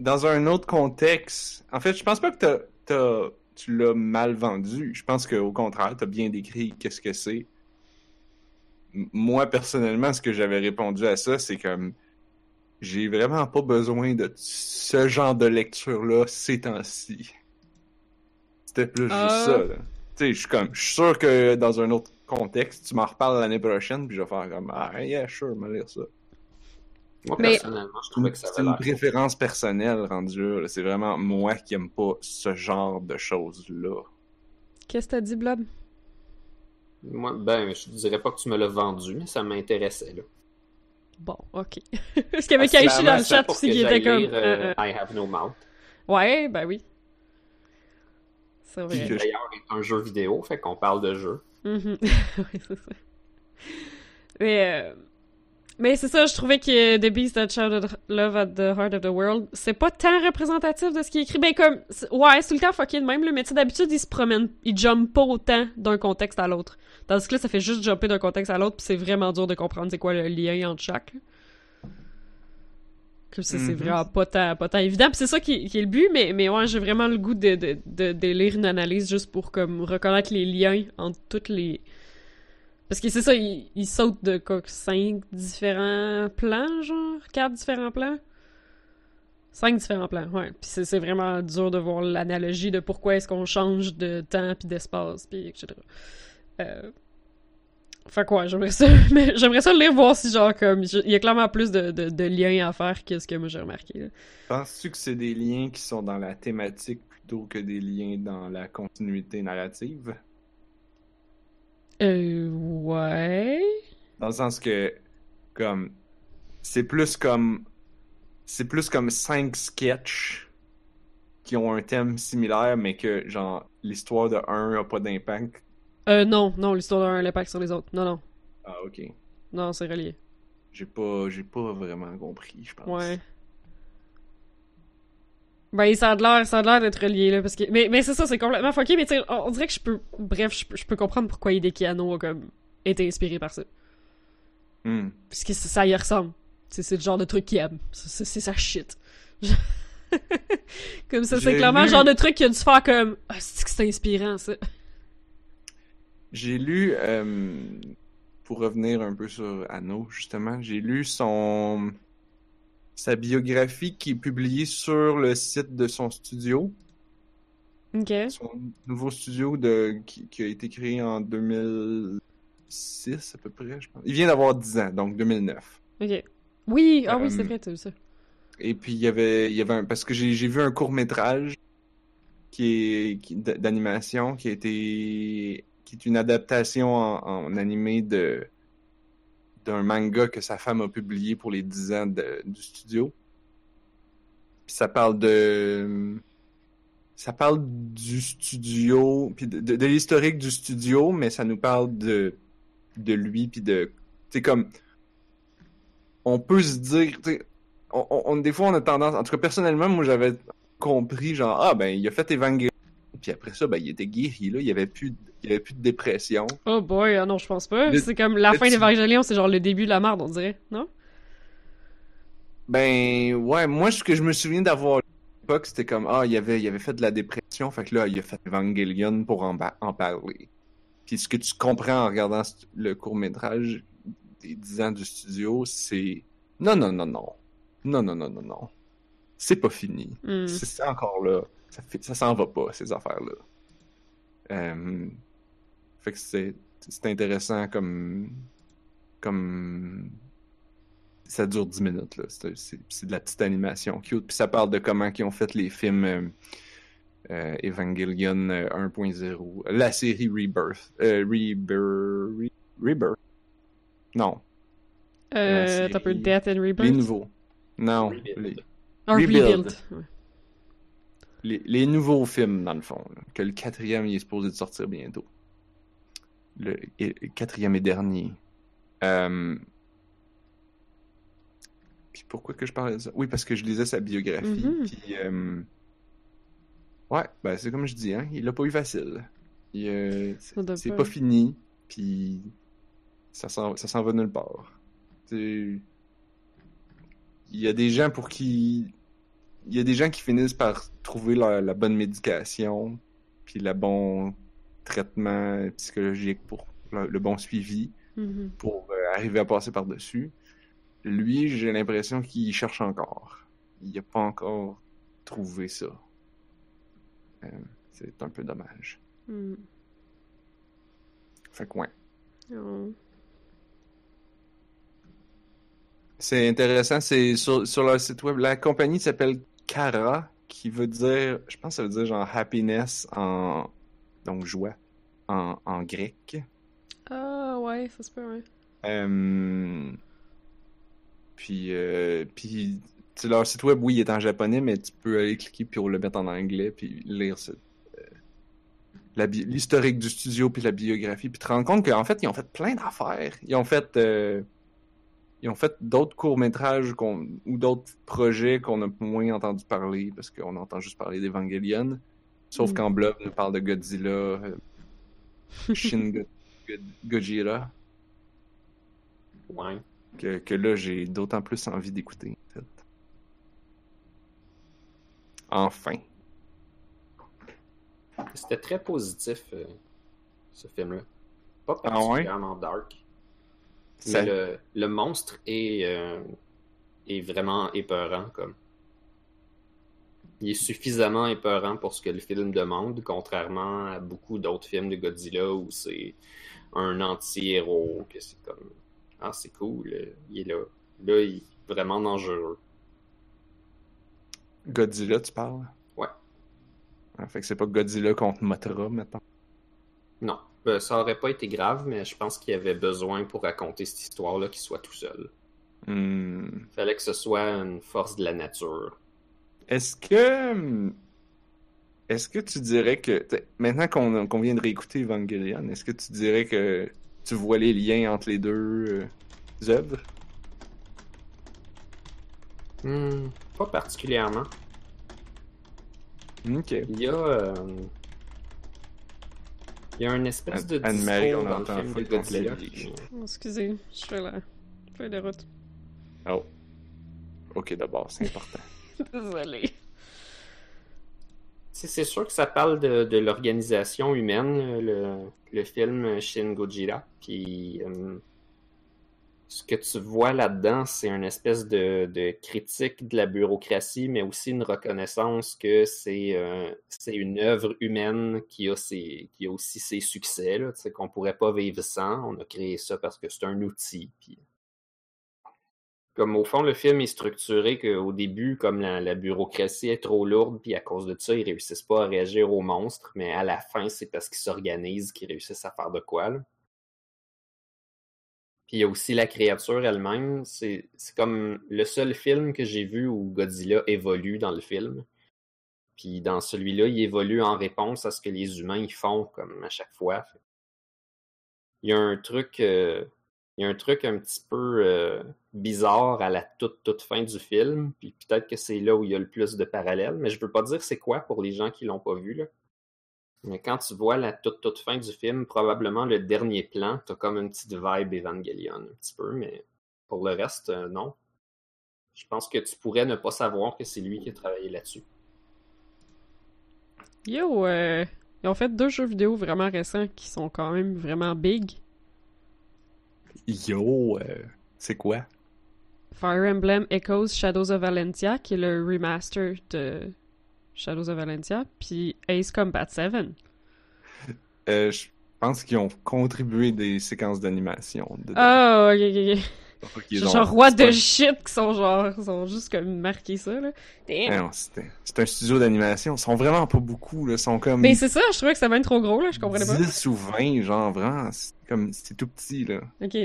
dans un autre contexte, en fait, je pense pas que t'as- tu l'as mal vendu. Je pense qu'au contraire, t'as bien décrit qu'est-ce que c'est. Moi, personnellement, ce que j'avais répondu à ça, c'est comme j'ai vraiment pas besoin de ce genre de lecture-là ces temps-ci. C'était plus juste ça, là. Tu sais, je suis comme, je suis sûr que dans un autre contexte, tu m'en reparles l'année prochaine, puis je vais faire comme, ah, yeah, sure, je vais lire ça. Moi, Mais- personnellement, je trouvais que ça C'est une préférence personnelle rendue là. C'est vraiment moi qui aime pas ce genre de choses-là. Qu'est-ce que t'as dit, Blob? Moi, ben, je dirais pas que tu me l'as vendu, mais ça m'intéressait, là. Bon, ok. Parce qu'il y avait Kaishi dans le chat aussi qui était comme. lire, euh, euh, euh. I have no mouth. Ouais, ben oui. C'est vrai. que- D'ailleurs, c'est un jeu vidéo, fait qu'on parle de jeu. Mhm. oui, c'est ça. Mais, euh, mais c'est ça, je trouvais que The Beast That Shouted Love at the Heart of the World, c'est pas tant représentatif de ce qui est écrit. Ben, comme, ouais, c'est tout le temps fucké de même, là, mais d'habitude, il se promène, il jump pas autant d'un contexte à l'autre. Tandis que là, ça fait juste jumper d'un contexte à l'autre, puis c'est vraiment dur de comprendre c'est quoi le lien entre chaque. Comme ça, c'est Mhm. vraiment pas tant, pas tant évident. Puis c'est ça qui, qui est le but, mais, mais ouais, j'ai vraiment le goût de, de, de, de lire une analyse juste pour comme reconnaître les liens entre toutes les. Parce que c'est ça, il, saute de quoi, cinq différents plans, genre? Quatre différents plans? Cinq différents plans, ouais. Puis c'est vraiment dur de voir l'analogie de pourquoi est-ce qu'on change de temps puis d'espace, puis etc. Euh... Fait quoi, j'aimerais ça, mais j'aimerais ça le lire, voir si genre comme, il y a clairement plus de, de, de liens à faire que ce que moi j'ai remarqué. Penses-tu que c'est des liens qui sont dans la thématique plutôt que des liens dans la continuité narrative? Euh, ouais. Dans le sens que, comme, c'est plus comme, c'est plus comme cinq sketchs qui ont un thème similaire, mais que, genre, l'histoire de un a pas d'impact. Euh, non, non, l'histoire d'un a l'impact sur les autres. Non, non. Ah, ok. Non, c'est relié. J'ai pas, j'ai pas vraiment compris, je pense. Ouais. Ben, ça a l'air, ça a l'air d'être relié, là, parce que... Mais, mais c'est ça, c'est complètement fucké, mais tu on, on dirait que je peux... Bref, je peux, je peux comprendre pourquoi Hideki Anno a, comme, été inspiré par ça. Hmm. Parce que ça, y ressemble. C'est c'est le genre de truc qu'il aime. C'est- C'est sa shit. comme ça, c'est clairement le genre de truc qu'il a dû faire comme... Ah, c'est que c'est inspirant, ça? J'ai lu, euh, pour revenir un peu sur Anno, justement, j'ai lu son sa biographie qui est publiée sur le site de son studio, Ok. son nouveau studio de qui, qui a été créé en 2006 à peu près, je pense. Il vient d'avoir 10 ans, donc 2009. Ok. Oui, ah oui, Euh, c'est vrai, t'as vu ça. Et puis il y avait, il y avait un, parce que j'ai vu un court métrage qui est qui- d'animation qui a été qui est une adaptation en, en animé de d'un manga que sa femme a publié pour les 10 ans du studio. Puis ça parle de ça parle du studio puis de, l'historique du studio, mais ça nous parle de de lui puis de c'est comme on peut se dire tu on, des fois, on a tendance, en tout cas, personnellement, moi, j'avais compris, genre, ah, ben, il a fait Evangelion, puis après ça, ben, il était guéri, là, il y avait plus, il n'y avait plus de dépression. Oh boy, ah non, je pense pas. C'est comme la fin fin d'Évangélion, c'est genre le début de la merde, on dirait, non? Ben, ouais, moi, ce que je me souviens d'avoir à l'époque, c'était comme, ah, il avait, il avait fait de la dépression, fait que là, il a fait Evangelion pour en, en parler. Puis ce que tu comprends en regardant le court-métrage des 10 ans du studio, c'est non, non, non, non. Non, non, non, non, non. C'est pas fini. Hmm. C'est encore là. Ça, s'en va pas, ces affaires-là. Euh, fait que c'est c'est intéressant comme. Comme. Ça dure 10 minutes, là. C'est de la petite animation cute. Puis ça parle de comment ils ont fait les films. euh, euh, Evangelion euh, 1.0, la série Rebirth. Euh, Rebirth. Re- Rebirth? Non, Euh, t'as un peu Death and Rebirth? les nouveaux. Non, Rebuild. les, Rebuild. Rebuild. Ouais. les, les nouveaux films, dans le fond. là, que le quatrième il est supposé de sortir bientôt. Le, et- le quatrième et dernier. Euh, Puis pourquoi que je parlais de ça? Oui, parce que je lisais sa biographie. Mhm. Puis, euh, ouais, ben c'est comme je dis, hein, il l'a pas eu facile. Il, euh, c'est pas. pas fini, puis ça s'en va nulle part. Il y a des gens pour qui il y a des gens qui finissent par trouver la, la bonne médication, puis le bon traitement psychologique pour le, le bon suivi Mhm. pour euh, arriver à passer par-dessus. Lui, j'ai l'impression qu'il cherche encore. Il n'a pas encore trouvé ça. Euh, c'est un peu dommage. Mhm. Fait que ouais. Oh. C'est intéressant, c'est sur, sur leur site web. La compagnie s'appelle Kara, qui veut dire, je pense que ça veut dire genre happiness en, donc joie, en, en grec. Ah, ouais, ça se peut, ouais. Euh, puis, euh, puis leur site web, oui, il est en japonais, mais tu peux aller cliquer pour le mettre en anglais, puis lire ce- euh, l'historique du studio, puis la biographie, puis te rendre compte qu'en fait, ils ont fait plein d'affaires. Ils ont fait, euh, ils ont fait d'autres courts-métrages qu'on- ou d'autres projets qu'on a moins entendu parler, parce qu'on entend juste parler d'Evangelion. Sauf Mm. quand Blob nous parle de Godzilla, euh, Shin Go- Go- Gojira Ouais. que, que là, j'ai d'autant plus envie d'écouter. en fait. Enfin. C'était très positif, euh, ce film-là. Pas Ah ouais? particulièrement dark. Ça- Mais le, le monstre est, euh, est vraiment épeurant, comme. Il est suffisamment épeurant pour ce que le film demande, contrairement à beaucoup d'autres films de Godzilla où c'est un anti-héros, que c'est comme. Ah, c'est cool, il est là. Là, il est vraiment dangereux. Godzilla, tu parles? Ouais. Ah, fait que c'est pas Godzilla contre Mothra, maintenant. Non, Euh, ça aurait pas été grave, mais je pense qu'il y avait besoin pour raconter cette histoire-là qu'il soit tout seul. Hmm. Fallait que ce soit une force de la nature. Est-ce que. Est-ce que tu dirais que. Maintenant qu'on vient de réécouter Evangelion, est-ce que tu dirais que tu vois les liens entre les deux euh, œuvres? Hmm, pas particulièrement. Ok. Il y a. euh, Il y a une espèce de Anne-Marie, discours on dans le entend film de qui- Oh, excusez, je fais la feuille de route. Oh. Ok, d'abord, c'est important. C'est sûr que ça parle de, l'organisation humaine, le, film Shin Gojira. Puis euh, ce que tu vois là-dedans, c'est une espèce de, critique de la bureaucratie, mais aussi une reconnaissance que c'est euh, une œuvre humaine qui a, qui a aussi ses succès, qu'on pourrait pas vivre sans. On a créé ça parce que c'est un outil. Puis comme au fond, le film est structuré qu'au début, comme la, bureaucratie est trop lourde, puis à cause de ça, ils réussissent pas à réagir aux monstres, mais à la fin, c'est parce qu'ils s'organisent qu'ils réussissent à faire de quoi. Là. Puis il y a aussi la créature elle-même. C'est comme le seul film que j'ai vu où Godzilla évolue dans le film. Puis dans celui-là, il évolue en réponse à ce que les humains ils font, comme à chaque fois. Il y a un truc. euh, il y a un truc un petit peu euh, bizarre à la toute, toute fin du film, puis peut-être que c'est là où il y a le plus de parallèles, mais je veux pas dire c'est quoi pour les gens qui l'ont pas vu, là. Mais quand tu vois la toute, toute fin du film, probablement le dernier plan, t'as comme une petite vibe Evangelion, un petit peu, mais pour le reste, euh, non. Je pense que tu pourrais ne pas savoir que c'est lui qui a travaillé là-dessus. Yo, euh, ils ont fait deux jeux vidéo vraiment récents qui sont quand même vraiment big. Yo, euh, c'est quoi? Fire Emblem Echoes Shadows of Valentia, qui est le remaster de Shadows of Valentia, puis Ace Combat 7. Euh, je pense qu'ils ont contribué des séquences d'animation. Oh, ok, ok, ok. Genre c'est pas- the shit qui sont genre, sont juste comme marqués ça, là. C'était- C'est un studio d'animation. Ils sont vraiment pas beaucoup, là. Ils sont comme Mais c'est ça, je trouvais que ça va être trop gros, là, je comprenais pas. 10 ou 20, genre, vraiment. Comme, c'est tout petit, là. Ok,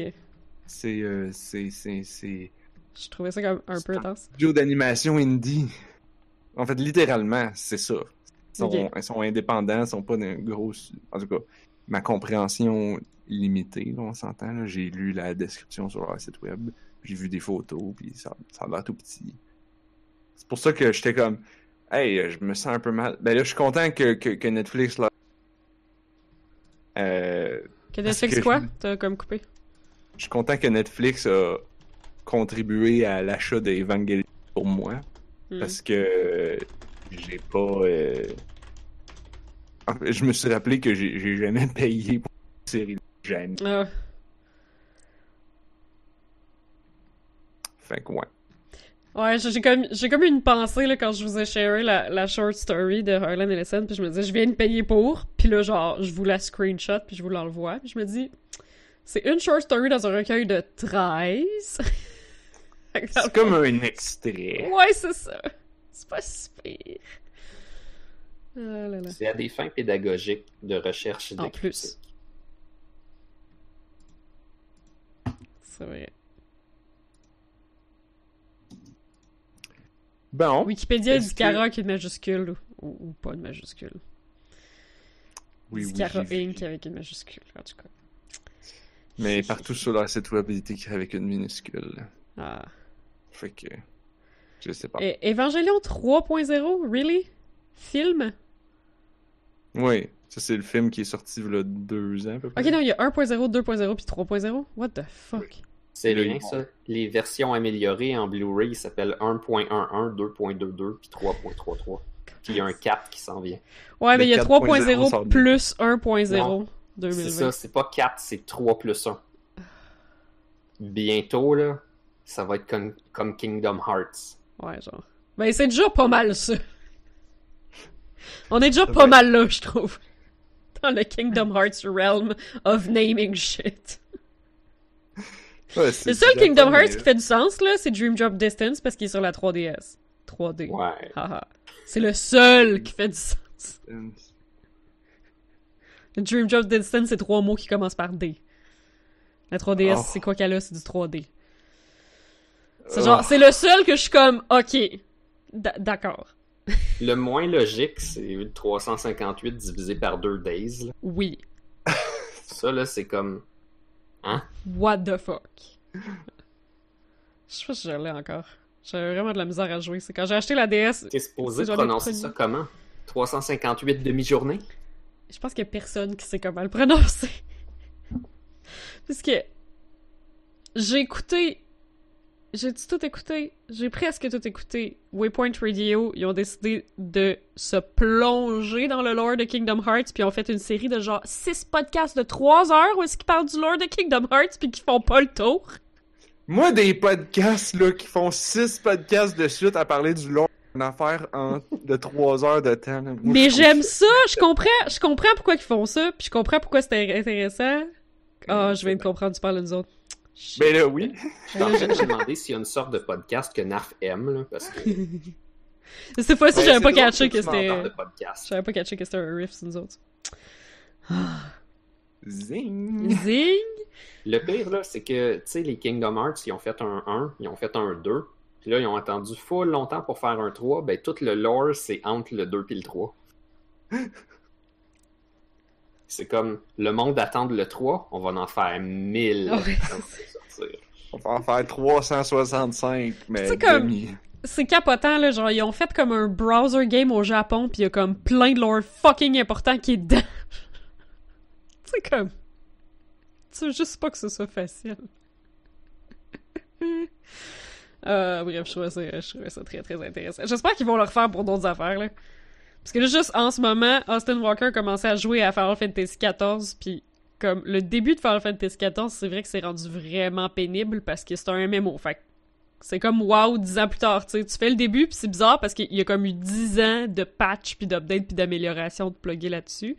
C'est, euh, c'est, c'est, c'est... je trouvais ça comme un peu intense. studio d'animation indie. En fait, littéralement, c'est ça. Ils sont, Ok. ils sont indépendants, ils sont pas d'un gros... En tout cas, ma compréhension limitée, là, on s'entend. J'ai lu la description sur leur site web, j'ai vu des photos, puis ça, ça a l'air tout petit. C'est pour ça que j'étais comme... Hey, euh, je me sens un peu mal. Ben là, je suis content que, que, que Netflix... Là, euh, Que Netflix que quoi? je- T'as comme coupé? je suis content que Netflix a contribué à l'achat d'Evangelion pour moi. Hmm. Parce que euh, j'ai pas. euh, je me suis rappelé que j'ai j'ai jamais payé pour une série. Jamais. Ah, Fait que ouais. Ouais, j'ai comme, j'ai comme une pensée là, quand je vous ai sharé la, la short story de Harlan Ellison, puis je me disais, je viens de payer pour, puis là, genre, je vous la screenshot, puis je vous l'envoie, puis je me dis, c'est une short story dans un recueil de 13. C'est comme un extrait. Ouais, c'est ça. C'est pas si pire. Ah. C'est à des fins pédagogiques de recherche et de En plus. C'est vrai. Bon. Wikipédia dit que- Cara avec une majuscule, ou, ou pas une majuscule. Oui, oui, Cara. Inc. avec une majuscule, en tout cas. Mais partout sur leur site web, il est écrit avec une minuscule. Ah. Fait que. Je sais pas. Et Evangelion 3.0, really? Film? Oui, ça c'est le film qui est sorti il y a deux ans à peu près. Ok, non, il y a 1.0, 2.0 puis 3.0. What the fuck? C'est rien ça. Les versions améliorées en Blu-ray s'appellent 1.11, 2.22, puis 3.33. Puis il y a un 4 qui s'en vient. Ouais, Le mais il y a 4.0 sort 3.0 de- plus 1.0 Non, C'est 2020. ça, c'est pas 4, c'est 3 plus 1. Bientôt, là, ça va être comme, comme Kingdom Hearts. Ouais, genre. Ben, c'est déjà pas mal ça. On est déjà pas mal là, je trouve. Dans le Kingdom Hearts realm of naming shit. Ouais, Le seul Kingdom Hearts qui fait du sens, là, c'est Dream Drop Distance parce qu'il est sur la 3DS. 3D. Ouais. C'est le seul qui fait du sens. Le Dream Drop Distance, c'est trois mots qui commencent par D. La 3DS, Oh. c'est quoi qu'elle a? C'est du 3D. C'est Oh. genre, c'est le seul que je suis comme, ok, d'accord. Le moins logique, c'est 358 divisé par 2 days. là. Oui. Ça, là, c'est comme. Hein? What the fuck? Je sais pas si je l'ai encore. J'avais vraiment de la misère à jouer. C'est quand j'ai acheté la DS, T'es supposé prononcer ça comment? 358 demi-journées? je pense qu'il y a personne qui sait comment le prononcer. Parce que j'ai écouté. J'ai tout écouté. J'ai presque tout écouté. Waypoint Radio, ils ont décidé de se plonger dans le lore de Kingdom Hearts, puis ils ont fait une série de genre 6 podcasts de 3 heures où est-ce qu'ils parlent du lore de Kingdom Hearts, puis qui font pas le tour. Moi, des podcasts là, qui font six podcasts de suite à parler du long une affaire en, de trois heures de temps. Moi, Mais j'aime ça, je comprends, je comprends pourquoi ils font ça, puis je comprends pourquoi c'est intéressant. Ah, je viens de comprendre, tu parles de nous autres. Ben là, oui. Je suis en train de me demander s'il y a une sorte de podcast que Narf aime, là, parce que. Cette fois-ci, Ouais, j'avais pas catché que c'était. J'avais pas catché que c'était un riff, sur nous autres. Zing. Zing! Le pire, là, c'est que, tu sais, les Kingdom Hearts, ils ont fait un 1, ils ont fait un 2, puis là, ils ont attendu full longtemps pour faire un 3. Ben, tout le lore, c'est entre le 2 et le 3. C'est comme, le monde attend le 3, on va en faire 1000 Ah. On va en faire 365, mais C'est comme- demi. C'est capotant, là. Genre, ils ont fait comme un browser game au Japon, pis y a comme plein de lore fucking important qui est dedans. C'est comme. Tu veux juste pas que ce soit facile. euh, bref, je trouvais, ça, je trouvais ça très très intéressant. J'espère qu'ils vont le refaire pour d'autres affaires, là. Parce que là, juste en ce moment, Austin Walker a commencé à jouer à Final Fantasy XIV, puis comme le début de Final Fantasy XIV, c'est vrai que c'est rendu vraiment pénible parce que c'est un MMO. Fait que c'est comme wow, dix ans plus tard, tu sais. Tu fais le début, puis c'est bizarre parce qu'il y a comme eu dix ans de patch, puis d'update, puis d'amélioration de plugger là-dessus.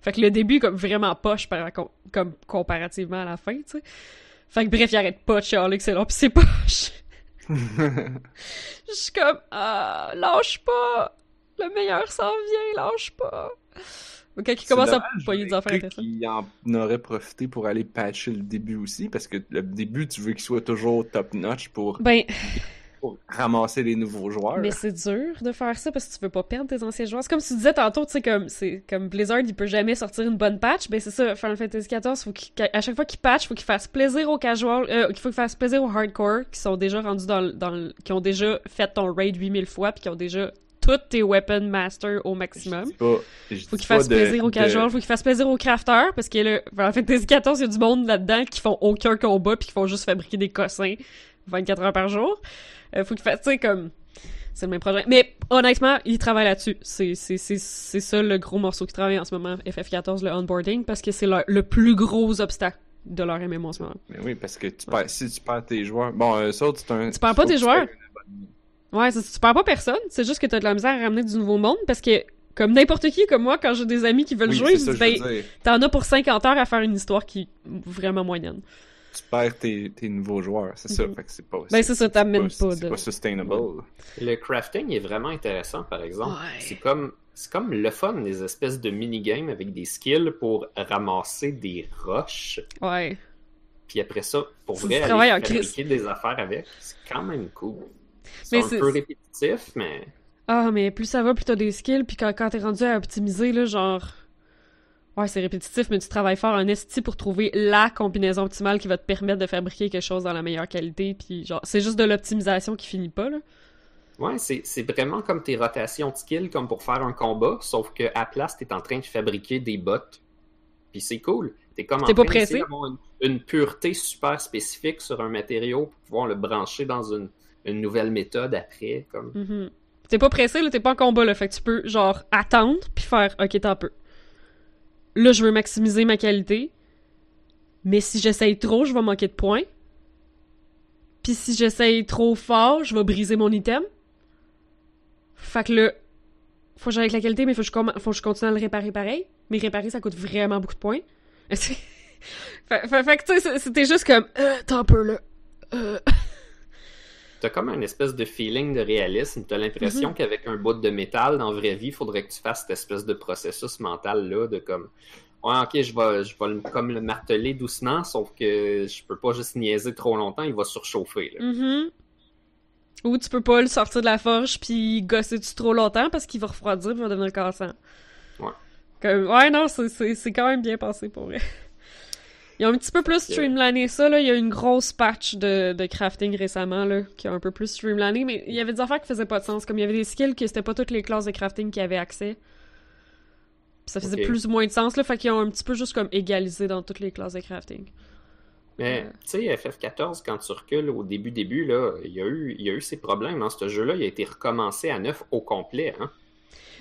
Fait que le début, comme vraiment poche par, com- comme comparativement à la fin, tu sais. Fait que bref, il arrête pas de chialer que c'est long pis c'est poche. Je suis comme, ah, lâche pas! Le meilleur s'en vient, lâche pas! Quand il commence à dommage, poigner des j'aurais affaires intéressantes. qu'il en aurait profité pour aller patcher le début aussi, parce que le début, tu veux qu'il soit toujours top-notch pour, Ben, pour ramasser les nouveaux joueurs. mais c'est dur de faire ça parce que tu veux pas perdre tes anciens joueurs. C'est comme tu disais tantôt, tu sais, comme, c'est, comme Blizzard, il peut jamais sortir une bonne patch. Ben, c'est ça, Final Fantasy XIV, faut à chaque fois qu'il patch, faut qu'il fasse plaisir aux casuals, euh, il faut qu'il fasse plaisir aux hardcore qui sont déjà rendus dans, dans qui ont déjà fait ton raid 8000 fois puis qui ont déjà toutes tes weapon master au Je maximum. pas- Faut qu'il fasse de- plaisir aux de- casuals, faut qu'il fasse plaisir aux crafters, parce que là, Final Fantasy XIV, il y a du monde là-dedans qui font aucun combat puis qui font juste fabriquer des cossins 24 heures par jour. Euh, faut qu'il fasse, tu sais, comme, c'est le même projet. Mais honnêtement, il travaille là-dessus. C'est, c'est, c'est, c'est ça le gros morceau qui travaille en ce moment, FF14, le onboarding, parce que c'est le plus gros obstacle de leur MMO en ce moment. Mais oui, parce que tu perds, si tu perds tes joueurs. Bon, euh, ça, c'est un. Tu perds pas tes joueurs. Ouais, c'est- tu perds pas personne, c'est juste que t'as de la misère à ramener du nouveau monde, parce que, comme n'importe qui, comme moi, quand j'ai des amis qui veulent Oui, jouer, c'est je ça, dis, ben, t'en as pour 50 heures à faire une histoire qui est vraiment moyenne. Tu perds tes, tes nouveaux joueurs, c'est ça. Mhm. Fait que c'est pas. Ben, c'est ça, t'amènes pas. pas C'est de- pas sustainable. Le crafting est vraiment intéressant, par exemple. Ouais. C'est comme c'est comme le fun, des espèces de minigames avec des skills pour ramasser des roches. Ouais. Puis après ça, pour C'est vrai, aller fabriquer des affaires avec, c'est quand même cool. C'est un peu répétitif, mais Ah, mais plus ça va, plus t'as des skills, puis quand, quand t'es rendu à optimiser, là, genre... Ouais, c'est répétitif, mais tu travailles fort en esti pour trouver la combinaison optimale qui va te permettre de fabriquer quelque chose dans la meilleure qualité, puis genre, c'est juste de l'optimisation qui finit pas, là. ouais, c'est vraiment comme tes rotations de skills, comme pour faire un combat, sauf que à place, t'es en train de fabriquer des bots. Puis c'est cool. T'es comme en pas train pressé? une, une pureté super spécifique sur un matériau pour pouvoir le brancher dans une, une nouvelle méthode après. Comme... Mhm. T'es pas pressé, là, t'es pas en combat, là, fait que tu peux, genre, attendre, puis faire « Ok, t'en peu. Là, je veux maximiser ma qualité, mais si j'essaye trop, je vais manquer de points. Puis si j'essaye trop fort, je vais briser mon item. Fait que là, faut que j'aille avec la qualité, mais faut que, je continue à le réparer pareil. Mais réparer, ça coûte vraiment beaucoup de points. fait, que, tu sais, c'était juste comme euh, « T'en là. Euh. T'as comme un espèce de feeling de réalisme. T'as l'impression Mhm. qu'avec un bout de métal, dans la vraie vie, il faudrait que tu fasses cette espèce de processus mental-là de comme Ouais, ok, je vais, je vais le- comme le marteler doucement, sauf que je peux pas juste niaiser trop longtemps, il va surchauffer. Là. Mhm. Ou tu peux pas le sortir de la forge puis gosser dessus trop longtemps parce qu'il va refroidir et va devenir cassant. Ouais. Comme, ouais, non, c'est- c'est c'est quand même bien pensé pour vrai. Ils ont un petit peu plus streamliné ça, là. Il y a une grosse patch de, de crafting récemment, là, qui a un peu plus streamliné, mais il y avait des affaires qui faisaient pas de sens. Comme il y avait des skills que c'était pas toutes les classes de crafting qui avaient accès. Puis ça faisait plus ou moins de sens, là. Fait qu'ils ont un petit peu juste comme égalisé dans toutes les classes de crafting. Mais Ouais. tu sais, FF14, quand tu recules au début, début, là, il y a eu, il y a eu ces problèmes. Dans ce jeu-là, il a été recommencé à neuf au complet. Hein?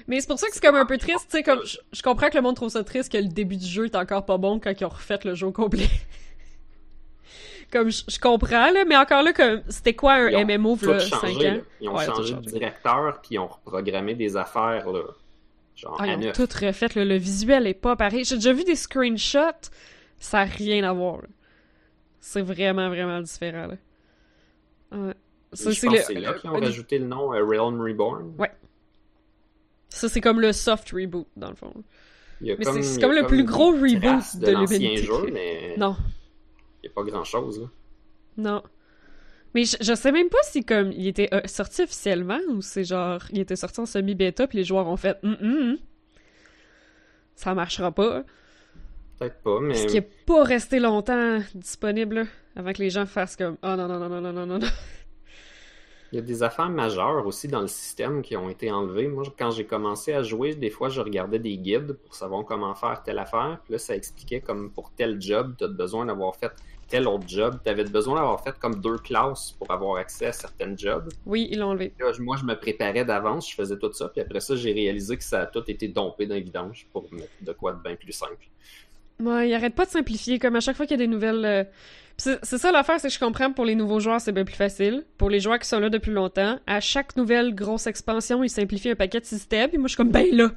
Mais c'est pour ça que c'est comme un peu triste, tu sais, comme, je, je comprends que le monde trouve ça triste que le début du jeu est encore pas bon quand ils ont refait le jeu au complet. comme, je, je comprends, là, mais encore là, comme, c'était quoi un Ils MMO, là, 5 changé. ans? là. Ils ont Ouais, changé de directeur, puis ils ont reprogrammé des affaires, là, genre Ah, ils ont neuf. tout refait, là, le visuel est pas pareil. J'ai déjà vu des screenshots, ça a rien à voir, là. C'est vraiment, vraiment différent, là. Ouais. Ça, je c'est pense le- que c'est là qu'ils ont rajouté le nom euh, Realm Reborn. Ouais. Ça, c'est comme le soft reboot, dans le fond. Mais c'est- comme le plus gros reboot de de l'humanité. mais Non. il n'y a pas grand-chose. là. Non. Mais je, je sais même pas si comme il était euh, sorti officiellement ou c'est genre il était sorti en semi-bêta puis les joueurs ont fait hum, hum. ça marchera pas. Peut-être pas, mais Parce qu'il est pas resté longtemps disponible là, avant que les gens fassent comme oh non non non non non non non. Il y a des affaires majeures aussi dans le système qui ont été enlevées. Moi, quand j'ai commencé à jouer, des fois, je regardais des guides pour savoir comment faire telle affaire. Puis là, ça expliquait comme pour tel job, tu as besoin d'avoir fait tel autre job. Tu avais besoin d'avoir fait comme deux classes pour avoir accès à certains jobs. Oui, ils l'ont enlevé. Là, moi, je me préparais d'avance, je faisais tout ça, puis après ça, j'ai réalisé que ça a tout été dompé dans les vidanges pour mettre de quoi de bien plus simple. Ouais, ils arrêtent pas de simplifier comme à chaque fois qu'il y a des nouvelles euh, C'est ça l'affaire, c'est que je comprends pour les nouveaux joueurs, c'est bien plus facile. Pour les joueurs qui sont là depuis longtemps, à chaque nouvelle grosse expansion, ils simplifient un paquet de systèmes, puis moi je suis comme ben là.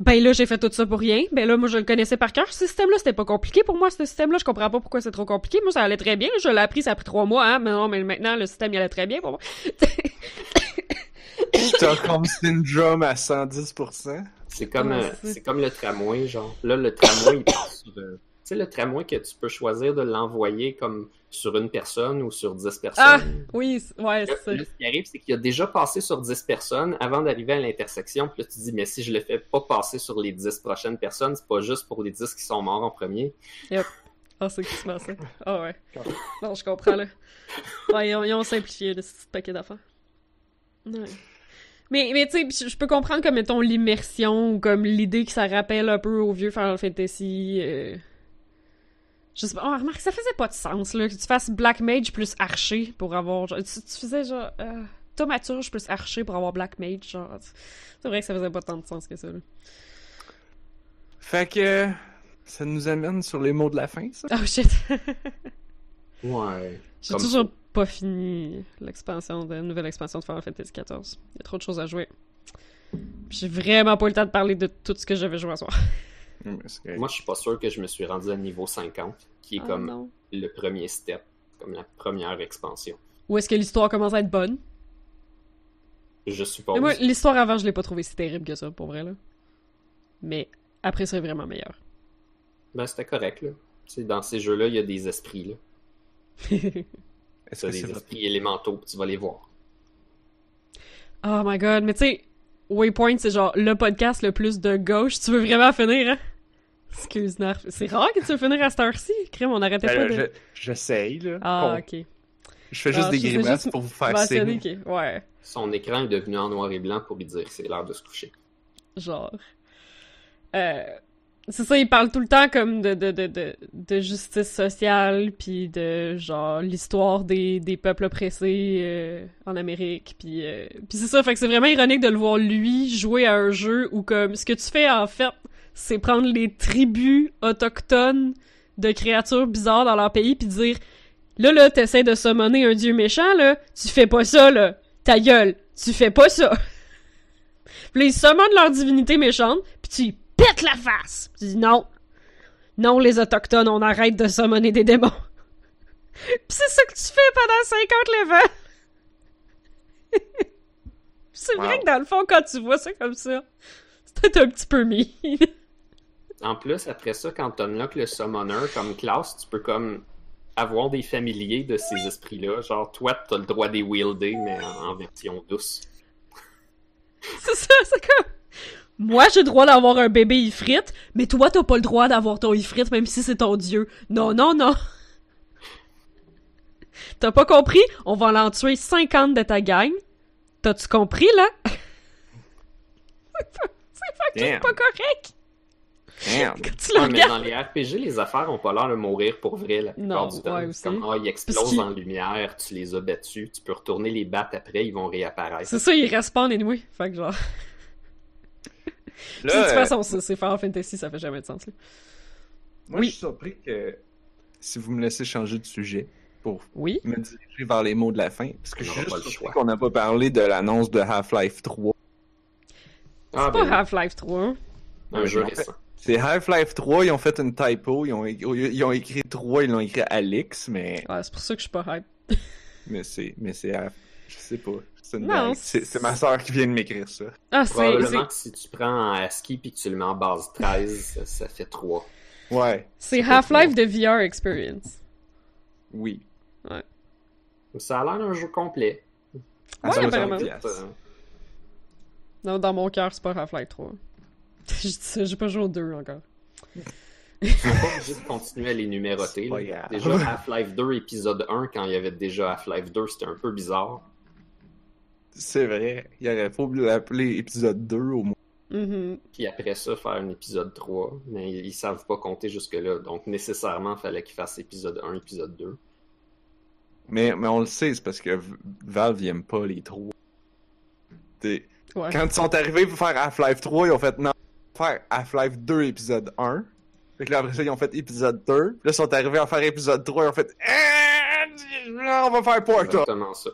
Ben là, j'ai fait tout ça pour rien. Ben là, moi, je le connaissais par cœur. Ce système-là, c'était pas compliqué pour moi, ce système-là. Je comprends pas pourquoi c'est trop compliqué. Moi, ça allait très bien. Je l'ai appris, ça a pris trois mois, hein. Mais non, mais maintenant, le système, il allait très bien pour moi. Stockholm Syndrome à 110%. C'est comme, Ouais, euh, comme le tramway, genre. Là, le tramway, il part sur. Tu sais, le tramway que tu peux choisir de l'envoyer comme sur une personne ou sur 10 personnes? Ah! Oui, ouais, c'est là, ce qui arrive, c'est qu'il a déjà passé sur 10 personnes avant d'arriver à l'intersection. Puis là, tu te dis, mais si je le fais pas passer sur les 10 prochaines personnes, c'est pas juste pour les 10 qui sont morts en premier. Ah, c'est qui se passe, ça. Ah ouais. Non, je comprends, là. Ouais, ils ont, ils ont simplifié, le petit paquet d'affaires. Ouais. Mais, mais tu sais, je- je peux comprendre comme, mettons, l'immersion ou comme l'idée que ça rappelle un peu au vieux Final Fantasy. euh, Je sais pas. Oh, remarque, ça faisait pas de sens, là, que tu fasses Black Mage plus Archer pour avoir. Genre, tu, tu faisais genre. Euh, Thaumaturge plus Archer pour avoir Black Mage, genre. C'est vrai que ça faisait pas tant de sens que ça, là. Fait que ça nous amène sur les mots de la fin, ça. Oh shit! Ouais. J'ai Comme toujours pas fini l'expansion de la nouvelle expansion de Final Fantasy XIV. Il y a trop de choses à jouer. J'ai vraiment pas eu le temps de parler de tout ce que j'avais joué à soir. Moi, je suis pas sûr que je me suis rendu à niveau 50, qui est Ah, comme non. le premier step, comme la première expansion. Ou est-ce que l'histoire commence à être bonne? Je suppose. Mais moi, l'histoire avant, je l'ai pas trouvé si terrible que ça, pour vrai, là. Mais après, c'est vraiment meilleur. Ben, c'était correct, là. Dans ces jeux-là, il y a des esprits, là. Est-ce que des esprits élémentaux, puis tu vas les voir. oh my god, mais tu sais, Waypoint, c'est genre le podcast le plus de gauche. Tu veux vraiment finir, hein? Excuse, Narf. C'est rare que tu veux finir à cette heure-ci. Crème, on arrêtait Ben, pas de... je- J'essaye, là. Ah, Bon, ok. Je fais juste Ah, des grimaces juste pour vous faire signe. que... Ouais. Son écran est devenu en noir et blanc pour lui dire que c'est l'heure de se coucher. genre. Euh, c'est ça, il parle tout le temps comme de, de, de, de, de justice sociale, puis de genre l'histoire des, des peuples oppressés euh, en Amérique, puis euh, puis c'est ça, fait que c'est vraiment ironique de le voir lui jouer à un jeu où comme ce que tu fais en fait, c'est prendre les tribus autochtones de créatures bizarres dans leur pays puis dire là là t'essaies de summoner un dieu méchant là, tu fais pas ça là, ta gueule, tu fais pas ça. Puis là, ils summonnent leur divinité méchante, puis tu y pètes la face. Tu dis non. Non, les Autochtones, on arrête de summoner des démons. Puis c'est ça que tu fais pendant 50 levants. c'est vrai que dans le fond, quand tu vois ça comme ça, c'est peut-être un petit peu mis. En plus, après ça, quand tu unlock le summoner comme classe, tu peux comme avoir des familiers de ces esprits-là. Genre, toi, t'as le droit des wielder, mais en, en version douce. c'est ça, c'est comme... Moi, j'ai le droit d'avoir un bébé ifrite, mais toi, t'as pas le droit d'avoir ton ifrite, même si c'est ton dieu. Non, non, non. T'as pas compris? On va en tuer 50 de ta gang. T'as-tu compris, là? c'est fucking pas correct! Damn. Quand tu le Ouais, mais dans les RPG, les affaires ont pas l'air de mourir pour vrai la plupart Non, du temps. ouais, aussi. comme, ah, ils explosent en lumière, tu les as battus, tu peux retourner les battre après, ils vont réapparaître. C'est ça, il respawn anyway. Fait que genre... De toute façon, c'est c'est Final Fantasy, ça fait jamais de sens, là. moi, oui. je suis surpris que si vous me laissez changer de sujet pour Oui? me diriger vers les mots de la fin, parce que On je suis juste surpris qu'on n'a pas parlé de l'annonce de Half-Life 3. Ah, C'est pas ben, Half-Life 3, hein? un jeu récent. C'est Half-Life 3, ils ont fait une typo, ils ont, ils ont écrit 3, ils l'ont écrit Alix, mais, Ouais, c'est pour ça que je suis pas hype. mais c'est, mais c'est, Half- je sais pas, c'est une Non, blague. c'est- C'est, c'est ma soeur qui vient de m'écrire ça. Ah, c'est... Probablement c'est- que si tu prends en ASCII puis que tu le mets en base 13, ça, ça fait 3. Ouais, C'est Half-Life de VR Experience. oui. Ça a l'air d'un jeu complet. Ouais, 60 apparemment. Non, dans mon cœur, c'est pas Half-Life 3. Je dis ça, j'ai pas joué au 2 encore. Tu peux pas obligé de continuer à les numéroter. Là. Déjà, Half-Life 2, épisode 1, quand il y avait déjà Half-Life 2, c'était un peu bizarre. C'est vrai, il aurait pas oublié l'appeler épisode 2 au moins. Mhm. Puis après ça, faire un épisode 3. Mais ils savent pas compter jusque-là. Donc, nécessairement, il fallait qu'ils fassent épisode 1, épisode 2. Mais, mais on le sait, c'est parce que Valve, ils aiment pas les trois. Ouais. Quand ils sont arrivés pour faire Half-Life 3, ils ont fait non, faire Half-Life 2 épisode 1. Fait que là, après ça, ils ont fait épisode 2. Puis là, ils sont arrivés à faire épisode 3, ils ont fait Eh, là, on va faire Portal. Exactement ça.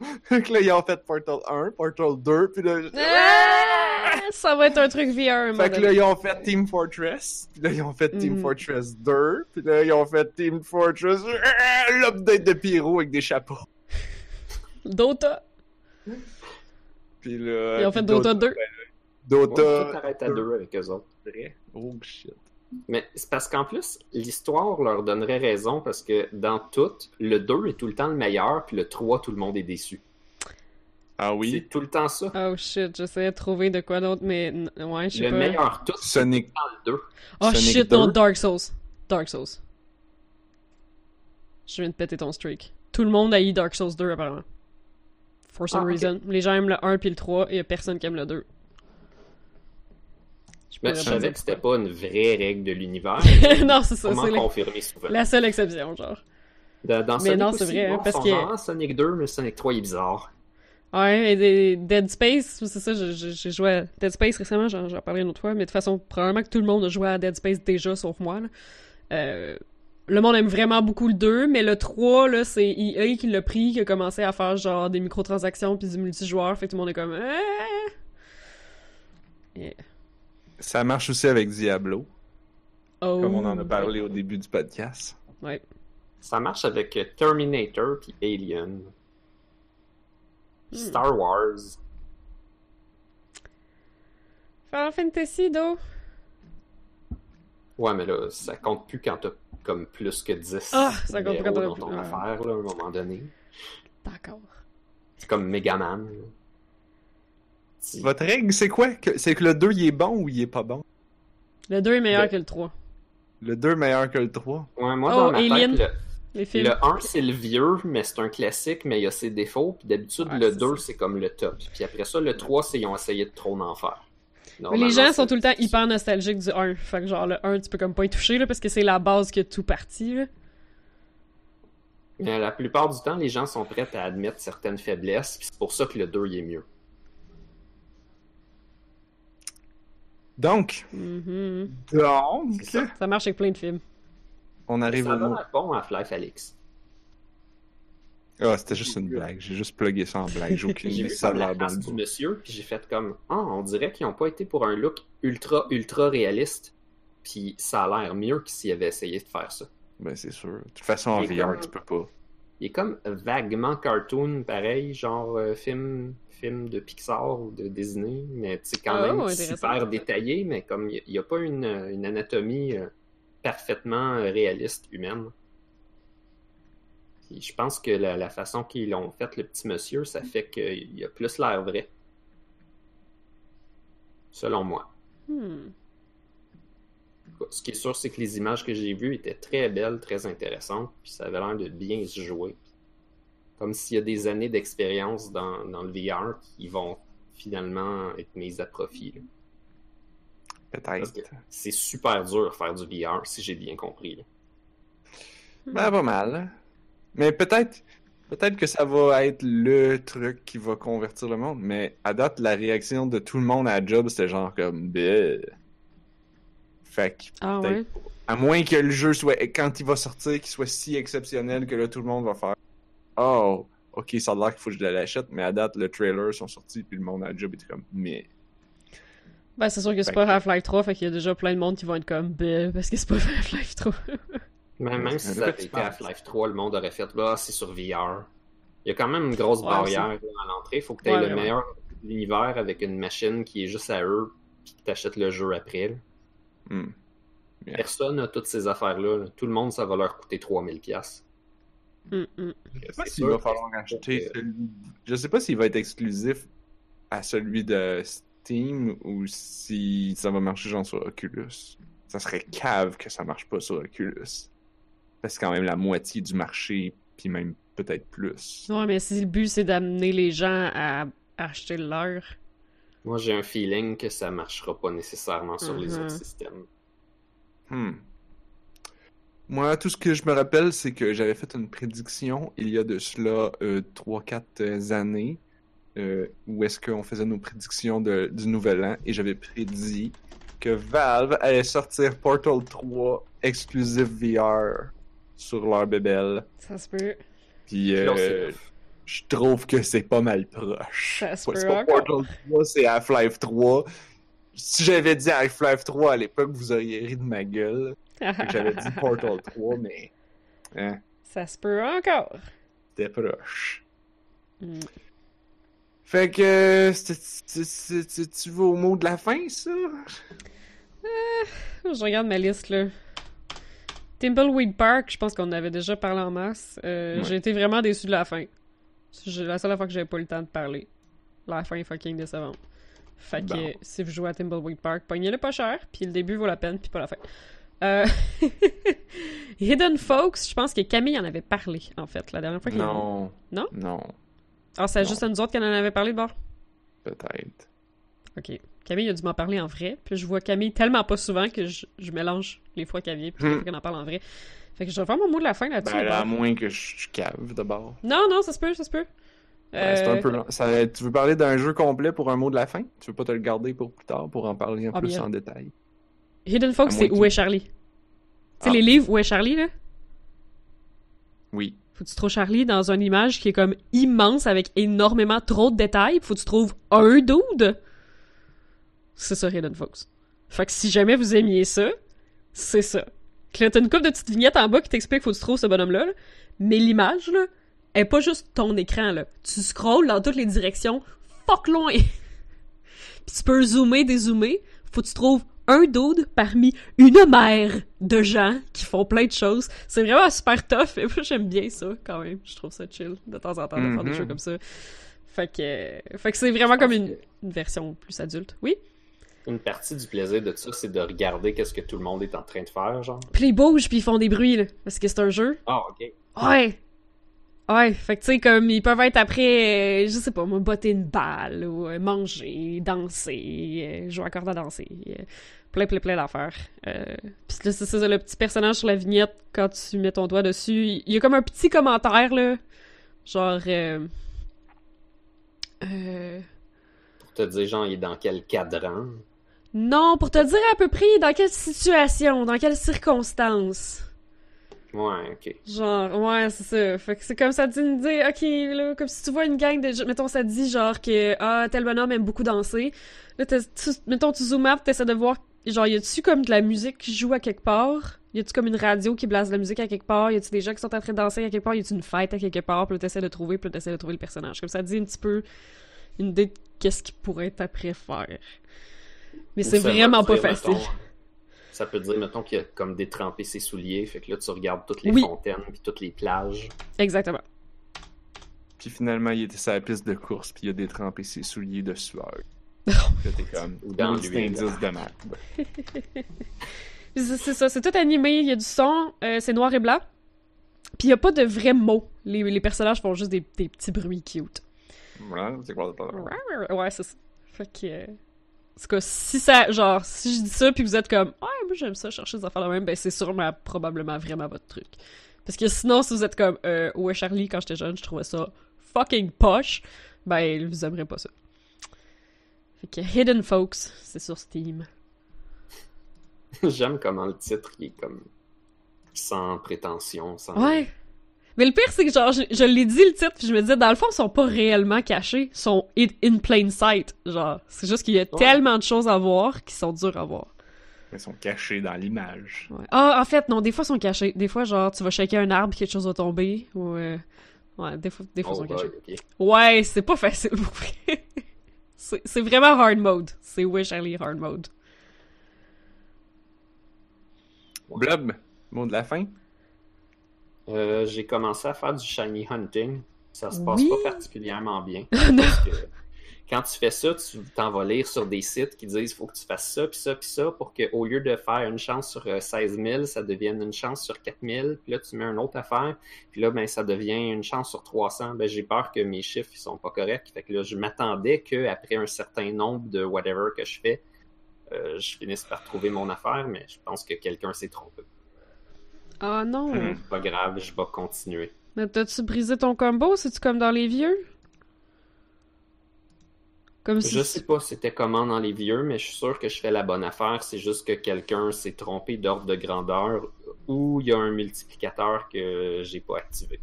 Fait que là, ils ont fait Portal 1, Portal 2, puis là, Ah! Ça va être un truc VR. Fait que là, ils ont fait Team Fortress, puis là, ils ont fait Team Mhm. Fortress 2, puis là, ils ont fait Team Fortress, euh, l'update de Pyro avec des chapeaux. Dota. Puis là... Ils ont fait Dota 2. Ouais, Dota... tout arrête à deux avec eux autres. Vrai? Oh shit. Mais c'est parce qu'en plus, l'histoire leur donnerait raison parce que dans tout, le 2 est tout le temps le meilleur, puis le 3, tout le monde est déçu. Ah C'est oui? tout le temps ça. Oh shit, j'essayais de trouver de quoi d'autre, mais ouais, je sais Le pas. meilleur tout, c'est Sonic... dans le 2. Oh Sonic shit, 2. non, Dark Souls. Dark Souls. Je viens de péter ton streak. Tout le monde a eu Dark Souls 2 apparemment. For some Ah, reason. Les gens aiment le 1 puis le 3 et y a personne qui aime le 2. Mais je savais que c'était pas une vraie règle de l'univers. non, c'est ça, Comment c'est la, confirmer souvent. la seule exception, genre. Dans, dans Mais Sonic non, c'est vrai, bon, parce que- Sonic 2, mais Sonic 3 il est bizarre. Ouais, et Dead Space, c'est ça, j'ai joué à Dead Space récemment, j'en parlais une autre fois, mais de toute façon, probablement que tout le monde a joué à Dead Space déjà, sauf moi. là. Euh, le monde aime vraiment beaucoup le 2, mais le 3, là, c'est EA qui l'a pris, qui a commencé à faire genre des microtransactions puis du multijoueur, fait que tout le monde est comme... Ah! Yeah. Ça marche aussi avec Diablo, Oh. comme on en a parlé au début du podcast. Ouais. Ça marche avec euh, Terminator puis Alien. Hmm. Star Wars. Final Fantasy, do? Ouais, mais là, ça compte plus quand t'as comme plus que 10 Ah, ça compte plus quand dans plus- ton affaire, là, à un moment donné. D'accord. C'est comme Megaman. là. Votre règle, c'est quoi? Que- C'est que le 2, il est bon ou il est pas bon? Le 2 est meilleur que le 3. Le 2 est meilleur que le 3? Ouais, moi, Oh, dans ma Alien. tête, le, films. le 1, c'est le vieux, mais c'est un classique, mais il y a ses défauts. Puis d'habitude, Ouais, le c'est 2, ça. c'est comme le top. Puis après ça, le 3, c'est ils ont essayé de trop en faire. Les gens sont tout le temps hyper nostalgiques du 1. Fait que genre, le 1, tu peux comme pas y toucher, là, parce que c'est la base qui a tout parti, là. Mais la plupart du temps, les gens sont prêts à admettre certaines faiblesses, puis c'est pour ça que le 2 il est mieux. Donc, Mhm. donc, ça. Ça marche avec plein de films. on arrive Ça au mot. bon Half-Life Alix. Ah, c'était juste une blague. J'ai juste plugué ça en blague. J'ai aucune idée ça la face du monsieur, puis j'ai fait comme Ah, on dirait qu'ils n'ont pas été pour un look ultra, ultra réaliste. Puis ça a l'air mieux que s'ils avaient essayé de faire ça. Ben, c'est sûr. De toute façon, en VR, comme- tu peux pas. Il est comme vaguement cartoon, pareil, genre euh, film, film de Pixar ou de Disney, mais c'est quand Oh, même super détaillé, mais comme il n'y a, pas une, une anatomie euh, parfaitement euh, réaliste humaine. Puis je pense que la, la façon qu'ils ont fait le petit monsieur, ça fait qu'il a plus l'air vrai. Selon moi. Hmm. Ce qui est sûr, c'est que les images que j'ai vues étaient très belles, très intéressantes, puis ça avait l'air de bien se jouer. Comme s'il y a des années d'expérience dans, dans le VR qui vont finalement être mises à profit. Peut-être. c'est super dur de faire du VR, si j'ai bien compris. là. Ben, pas mal. hein. Mais peut-être peut-être que ça va être le truc qui va convertir le monde. Mais à date, la réaction de tout le monde à la job, c'était genre comme... Bleh. Fait que Ah ouais? À moins que le jeu soit, quand il va sortir, qu'il soit si exceptionnel que là, tout le monde va faire Oh, ok, ça a l'air qu'il faut que je l'achète, mais à date, le trailer sont sortis, puis le monde à la job était comme Mais. Ben, c'est sûr que c'est Fait pas Half-Life 3, fait qu'il y a déjà plein de monde qui vont être comme Bah, parce que c'est pas Half-Life 3. Même, même si ça avait été? Half-Life 3, le monde aurait fait là, c'est sur VR. Il y a quand même une grosse Ouais, barrière là, à l'entrée. Il faut que tu aies Ouais, le ouais, ouais. meilleur de l'univers avec une machine qui est juste à eux, puis que tu achètes le jeu après. hmm. Yeah. Personne n'a toutes ces affaires-là. là. Tout le monde, ça va leur coûter 3000$. Hum, hum. Je sais pas C'est s'il va falloir c'est acheter que- celui. Je sais pas s'il va être exclusif à celui de Steam ou si ça va marcher genre sur Oculus. Ça serait cave que ça marche pas sur Oculus. Parce que quand même la moitié du marché, puis même peut-être plus. Ouais, mais si le but c'est d'amener les gens à acheter leur. Moi, j'ai un feeling que ça marchera pas nécessairement sur les Mhm. autres systèmes. Hmm. Moi, tout ce que je me rappelle, c'est que j'avais fait une prédiction il y a de cela euh, 3-4 années, euh, où est-ce qu'on faisait nos prédictions de- du nouvel an, et j'avais prédit que Valve allait sortir Portal 3 exclusif VR sur leur bébelle. Ça se peut. Puis, euh, c'est- je trouve que c'est pas mal proche. Ça se C'est peut pas encore. Portal 3, c'est Half-Life 3. Si j'avais dit Half-Life 3 à l'époque, vous auriez ri de ma gueule. J'avais dit Portal 3, mais hein, Ça se peut encore. c'était proche. Mm. Fait que tu vas au mot de la fin, ça? Je regarde ma liste, là. Timbleweed Park, je pense qu'on en avait déjà parlé en masse. Euh, Ouais. J'ai été vraiment déçu de la fin. C'est la seule fois que j'avais pas eu le temps de parler. La fin est fucking décevante. Fait que Bon. euh, si vous jouez à Timbleweed Park, pognez-le pas cher, puis le début vaut la peine, puis pas la fin. Euh... Hidden Folks, je pense que Camille en avait parlé, en fait, la dernière fois qu'il Non. Non? Non, Ah, c'est juste à nous autres qu'elle en avait parlé de bord? peut-être. Ok. Camille a dû m'en parler en vrai. Puis je vois Camille tellement pas souvent que je, je mélange les fois qu'elle vient puis Hmm. qu'elle en parle en vrai. Fait que je vais faire mon mot de la fin là-dessus. Ben, à moins que je, cave d'abord. Non, non, ça se peut, ça se peut. Ben, c'est Euh, un peu long. Ça- tu veux parler d'un jeu complet pour un mot de la fin? Tu veux pas te le garder pour plus tard pour en parler un Ah, plus bien. en détail? Hidden À c'est Où est Charlie? Tu sais, Ah. les livres Où est Charlie, là? Oui. Faut que tu trouves Charlie dans une image qui est comme immense avec énormément trop de détails? Faut que tu trouves un dude? C'est ça, Hidden Folks. Fait que si jamais vous aimiez ça, c'est ça. T'as une couple de petites vignettes en bas qui t'expliquent faut que tu trouves ce bonhomme-là. là. Mais l'image, là, est pas juste ton écran, là. Tu scrolls dans toutes les directions, fuck loin. Puis tu peux zoomer, dézoomer. Faut que tu trouves un dude parmi une mer de gens qui font plein de choses. C'est vraiment super tough. Et moi, j'aime bien ça, quand même. Je trouve ça chill, de temps en temps, de faire des Mhm. jeux comme ça. Fait que, fait que c'est vraiment comme une, une version plus adulte. Oui? Une partie du plaisir de ça, c'est de regarder qu'est-ce que tout le monde est en train de faire, genre. Puis ils bougent, puis ils font des bruits, là. Parce que c'est un jeu. Ah, ok. Ouais! Ouais, fait que tu sais, comme ils peuvent être après, euh, je sais pas, moi, botter une balle, ou euh, manger, danser, euh, jouer à corde à danser, plein, plein, plein d'affaires. Puis là, c'est ça, le petit personnage sur la vignette, quand tu mets ton doigt dessus, il y a comme un petit commentaire, là, genre... Pour te dire, genre, il est dans quel cadran? non, pour te dire à peu près dans quelle situation, dans quelles circonstances. Ouais, ok. Genre, ouais, c'est ça. Fait que c'est comme ça, tu me dis, ok, là, comme si tu vois une gang de. Mettons, ça dit genre que, ah, tel bonhomme aime beaucoup danser. Là, tu, mettons, tu zoomes out, t'essaies de voir, genre, y a-tu comme de la musique qui joue à quelque part? Y a-tu comme une radio qui blase de la musique à quelque part? Y a-tu des gens qui sont en train de danser à quelque part? Y a-tu une fête à quelque part? Puis là, t'essaies de trouver, puis là, t'essaies de trouver le personnage. Comme ça, dit un petit peu une idée de qu'est-ce qu'il pourrait être après faire. Mais c'est vraiment pas facile. mettons, ça peut dire, mettons, qu'il a comme détrempé ses souliers. Fait que là, tu regardes toutes les Oui. fontaines puis toutes les plages. Exactement. Puis finalement, il était sur la piste de course, puis il a détrempé ses souliers de sueur. Là, t'es comme. Ou dans petit l'huile. indice de merde. C'est ça, c'est tout animé, il y a du son, euh, c'est noir et blanc. Puis il y a pas de vrais mots. Les, les personnages font juste des, des petits bruits cute. Voilà, c'est quoi? Ouais, c'est ça. Fait que. En tout cas, si ça. Genre, si je dis ça, puis vous êtes comme. Ouais, moi j'aime ça, chercher des affaires de même, ben c'est sûrement, probablement vraiment votre truc. Parce que sinon, si vous êtes comme. Euh, ouais, Charlie, quand j'étais jeune, je trouvais ça fucking poche, ben vous aimerez pas ça. Fait que Hidden Folks, c'est sur Steam. J'aime comment le titre, il est comme sans prétention, sans... Ouais. Mais le pire, c'est que genre, je, je l'ai dit le titre, puis je me disais, dans le fond, ils sont pas réellement cachés, ils sont in, in plain sight. Genre, c'est juste qu'il y a tellement de choses à voir qui sont dures à voir. Ils sont cachés dans l'image. Ouais. Ah, en fait, non, des fois, ils sont cachés. Des fois, genre, tu vas shaker un arbre, quelque chose va tomber, ou... euh, Ouais, des fois, des fois, Oh, ils sont cachés. ouais, ok. Ouais, c'est pas facile c'est vraiment hard mode. C'est Wish Charlie hard mode. Blob, mot de la fin? Euh, j'ai commencé à faire du shiny hunting. Ça se passe Oui? pas particulièrement bien. non. Parce que quand tu fais ça, tu t'en vas lire sur des sites qui disent faut que tu fasses ça, puis ça, puis ça, pour qu'au lieu de faire une chance sur euh, 16 000, ça devienne une chance sur 4 000. Puis là, tu mets une autre affaire. Puis là, ben, ça devient une chance sur 300. Ben, j'ai peur que mes chiffres ils sont pas corrects. Fait que là, je m'attendais qu'après un certain nombre de whatever que je fais, euh, je finisse par trouver mon affaire, mais je pense que quelqu'un s'est trompé. Ah non. Pas grave, je vais continuer. Mais t'as-tu brisé ton combo? C'est-tu comme dans les vieux? Comme si... Je sais pas c'était comment dans les vieux, mais je suis sûr que je fais la bonne affaire. C'est juste que quelqu'un s'est trompé d'ordre de grandeur ou il y a un multiplicateur que j'ai pas activé.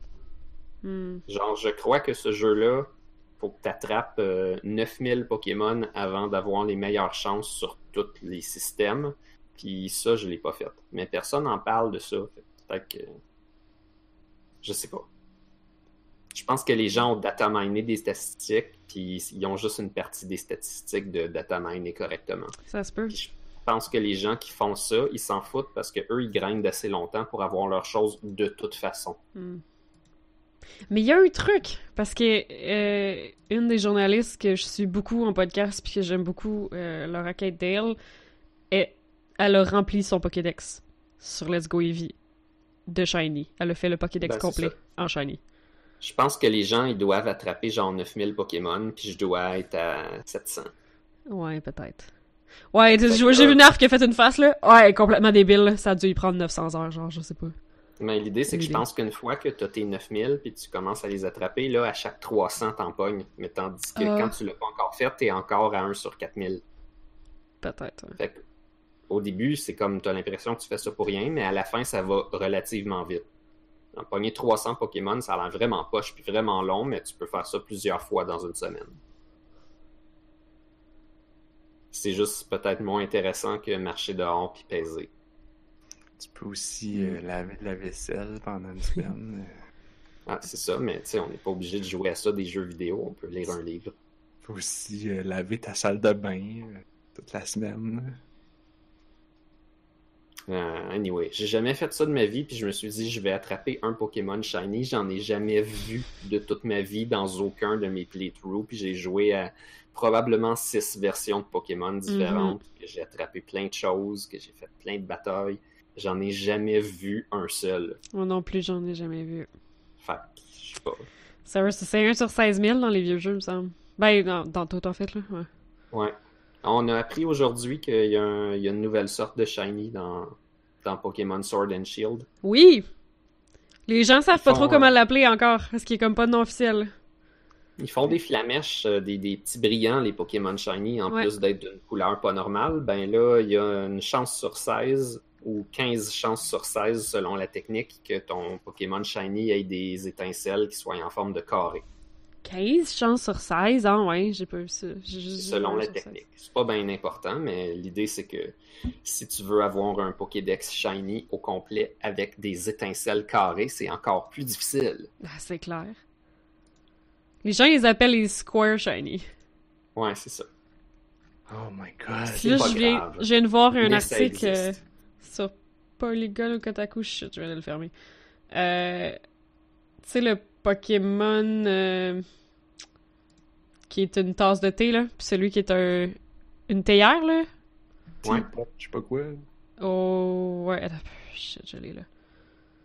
Hmm. Genre, je crois que ce jeu-là, faut que tu attrapes 9000 Pokémon avant d'avoir les meilleures chances sur tous les systèmes. Puis ça, je l'ai pas fait. Mais personne n'en parle de ça. Fait que... Je sais pas. Je pense que les gens ont data miné des statistiques, puis ils ont juste une partie des statistiques de data miner correctement. Ça se peut. Puis je pense que les gens qui font ça, ils s'en foutent parce que eux, ils grindent assez longtemps pour avoir leurs choses de toute façon. Hmm. Mais il y a un truc, parce que euh, une des journalistes que je suis beaucoup en podcast puis que j'aime beaucoup, euh, Laura Kate Dale, elle, elle a rempli son Pokédex sur Let's Go Eevee de Shiny. Elle a fait le Pokédex Ben, complet en Shiny. Je pense que les gens, ils doivent attraper genre 9000 Pokémon, puis je dois être à 700. Ouais, peut-être. Ouais, j'ai vu Narf qui a fait une face, là. Ouais, complètement débile. Ça a dû y prendre 900 heures, genre, je sais pas. Mais l'idée, c'est que je pense qu'une fois que tu as tes 9000 puis tu commences à les attraper, là, à chaque 300, t'en pognes. Mais tandis que Ah. quand tu l'as pas encore fait, t'es encore à 1 sur 4000. Peut-être. ouais. Fait que, au début, c'est comme t'as l'impression que tu fais ça pour rien, mais à la fin, ça va relativement vite. En pogner 300 Pokémon, ça a l'air vraiment poche puis vraiment long, mais tu peux faire ça plusieurs fois dans une semaine. C'est juste peut-être moins intéressant que marcher dehors puis peser. Tu peux aussi euh, laver la vaisselle pendant une semaine. Ah, c'est ça, mais tu sais, on n'est pas obligé de jouer à ça des jeux vidéo, on peut lire un livre. Tu peux aussi euh, laver ta salle de bain euh, toute la semaine. Euh, anyway, j'ai jamais fait ça de ma vie, puis je me suis dit, je vais attraper un Pokémon Shiny. J'en ai jamais vu de toute ma vie dans aucun de mes playthroughs, puis j'ai joué à probablement six versions de Pokémon différentes, que j'ai attrapé plein de choses, que j'ai fait plein de batailles. J'en ai jamais vu un seul. Moi non plus, j'en ai jamais vu. Fait que, je sais pas. C'est 1 sur 16 000 dans les vieux jeux, il me semble. Ben, dans, dans tout, en fait, là. Ouais. Ouais. On a appris aujourd'hui qu'il y, a y une nouvelle sorte de Shiny dans, dans Pokémon Sword and Shield. Oui! Les gens savent Ils pas font, trop comment l'appeler encore, parce qu'il est comme pas de nom officiel. Ils font des flamèches, euh, des, des petits brillants, les Pokémon Shiny, en Ouais. plus d'être d'une couleur pas normale. Ben là, il y a une chance sur 16 ou 15 chances sur 16 selon la technique que ton Pokémon Shiny ait des étincelles qui soient en forme de carré, 15 chances sur 16, ah ouais, j'ai pas vu ça. Selon la sur 16. technique. C'est pas bien important, mais l'idée c'est que si tu veux avoir un Pokédex Shiny au complet avec des étincelles carrées, c'est encore plus difficile. Ah, c'est clair. Les gens, ils appellent les Square Shiny. Ouais, c'est ça. Oh my god. C'est Là, pas je viens, grave. je viens de voir un Mais article euh, sur Polygon ou Kotaku. Je viens de le fermer. Euh, tu sais, le Pokémon euh, qui est une tasse de thé, là. Puis celui qui est un, une théière, là. Ouais. Je sais pas quoi. Oh, ouais. Attends, shit, je l'ai là.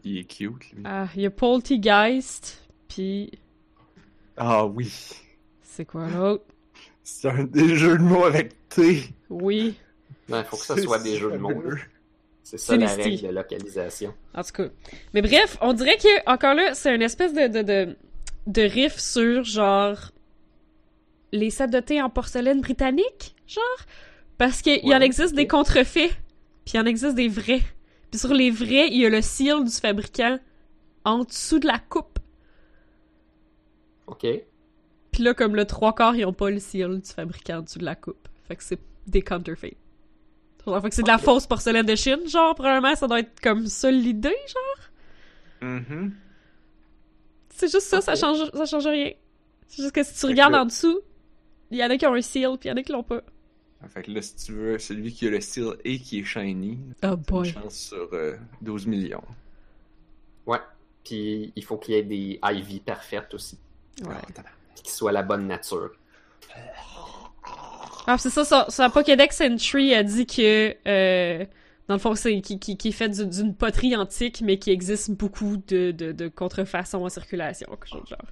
Il est cute, lui. Ah, il y a Poltegeist, puis Ah oui. c'est quoi l'autre? C'est un des jeux de mots avec T. Oui, Il faut que ce soit des jeux de mots. C'est ça la règle de localisation. en tout cas. Mais bref, on dirait que, encore là, c'est une espèce de, de, de, de riff sur, genre, les sets de thé en porcelaine britannique, genre? Parce qu'il y en Ouais, existe des contrefaits, puis il y en existe des vrais. Puis sur les vrais, il y a le seal du fabricant en dessous de la coupe. OK? Puis là, comme le trois quarts, ils ont pas le seal du fabricant en dessous de la coupe. Fait que c'est des counterfeits. Genre, fait que c'est de la fausse porcelaine de Chine, genre, probablement, ça doit être comme ça l'idée, genre. Mhm. C'est juste ça, ça change, ça change rien. C'est juste que si tu Fait regardes là- en dessous, il y en a qui ont un seal, puis il y en a qui l'ont pas. Fait que là, si tu veux, celui qui a le style et qui est shiny, Oh boy. une chance sur euh, 12 millions. Ouais. Puis il faut qu'il y ait des IV parfaites aussi. Ouais. Ah. Puis qu'ils soient la bonne nature. Ah, c'est ça, sa, sa Pokédex Entry a dit que, euh, dans le fond, c'est qui, qui, qui est fait du- d'une poterie antique, mais qui existe beaucoup de, de, de contrefaçons en circulation, quelque chose de genre.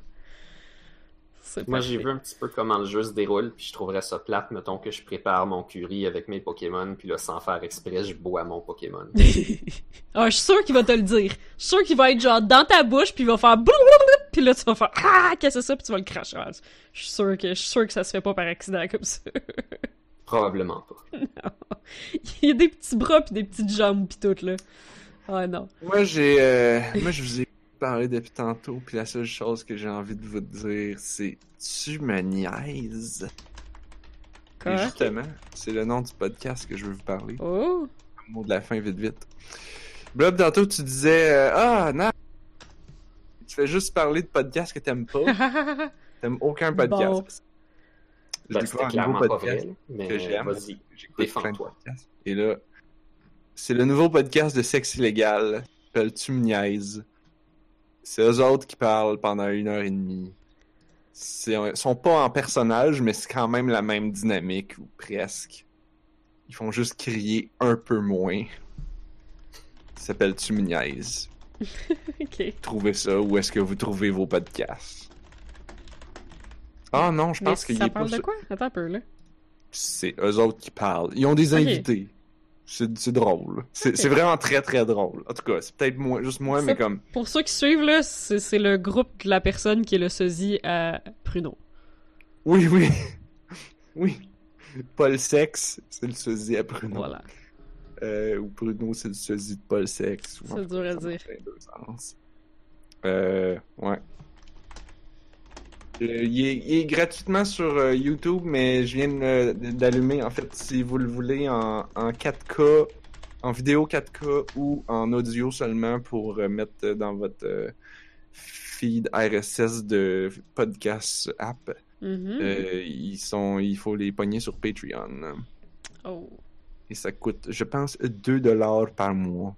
C'est Moi, j'ai vu un petit peu comment le jeu se déroule, puis je trouverais ça plate, mettons que je prépare mon curry avec mes Pokémon, puis là, sans faire exprès, je bois mon Pokémon. ah, je suis sûr qu'il va te le dire. Je suis sûr qu'il va être genre dans ta bouche, puis il va faire puis là tu vas faire ah qu'est-ce que c'est ça, puis tu vas le cracher. Ah, Je suis sûr que je suis sûr que ça se fait pas par accident comme ça. Probablement pas. il y a des petits bras puis des petites jambes puis tout là. Ah non. Moi, j'ai. euh, moi, je vous ai parler depuis tantôt, puis la seule chose que j'ai envie de vous dire, c'est Tu me niaises. Et Quoi? justement, c'est le nom du podcast que je veux vous parler. Oh! Un mot de la fin, vite, vite. Blob, tantôt, tu disais euh, Ah, non, tu fais juste parler de podcasts que t'aimes pas. T'aimes aucun podcast. Je Ben, découvre c'était un clairement nouveau pas podcast vrai, mais que j'aime. vas-y. Défends-toi. podcasts. Et là, c'est le nouveau podcast de Sexe Illégal. qui s'appelle Tu me niaises. C'est eux autres qui parlent pendant une heure et demie. C'est- Ils sont pas en personnage, mais c'est quand même la même dynamique, ou presque. Ils font juste crier un peu moins. Ça s'appelle Tu me niaises. ok. Trouvez ça, où est-ce que vous trouvez vos podcasts? Ah non, je pense qu'il ça est pas parle de quoi? Attends un peu, là. c'est eux autres qui parlent. Ils ont des invités. C'est drôle. C'est vraiment très très drôle. En tout cas, c'est peut-être moi, juste moi, Ça- mais comme. Pour ceux qui suivent, là, c'est le groupe de la personne qui est le sosie à Pruno. Oui, oui. oui. Paul Sex, c'est le sosie à Bruno. Voilà. Euh, ou Bruno, c'est le sosie de Paul Sex. ou C'est dur à dire. Euh, ouais. Euh, il, est, il est gratuitement sur euh, YouTube, mais je viens de- d'allumer, en fait, si vous le voulez, en, en 4K, en vidéo 4K ou en audio seulement pour euh, mettre dans votre euh, feed RSS de podcast app. Mhm. Euh, ils sont, il faut les pogner sur Patreon. Oh. Et ça coûte, je pense, 2 dollars par mois.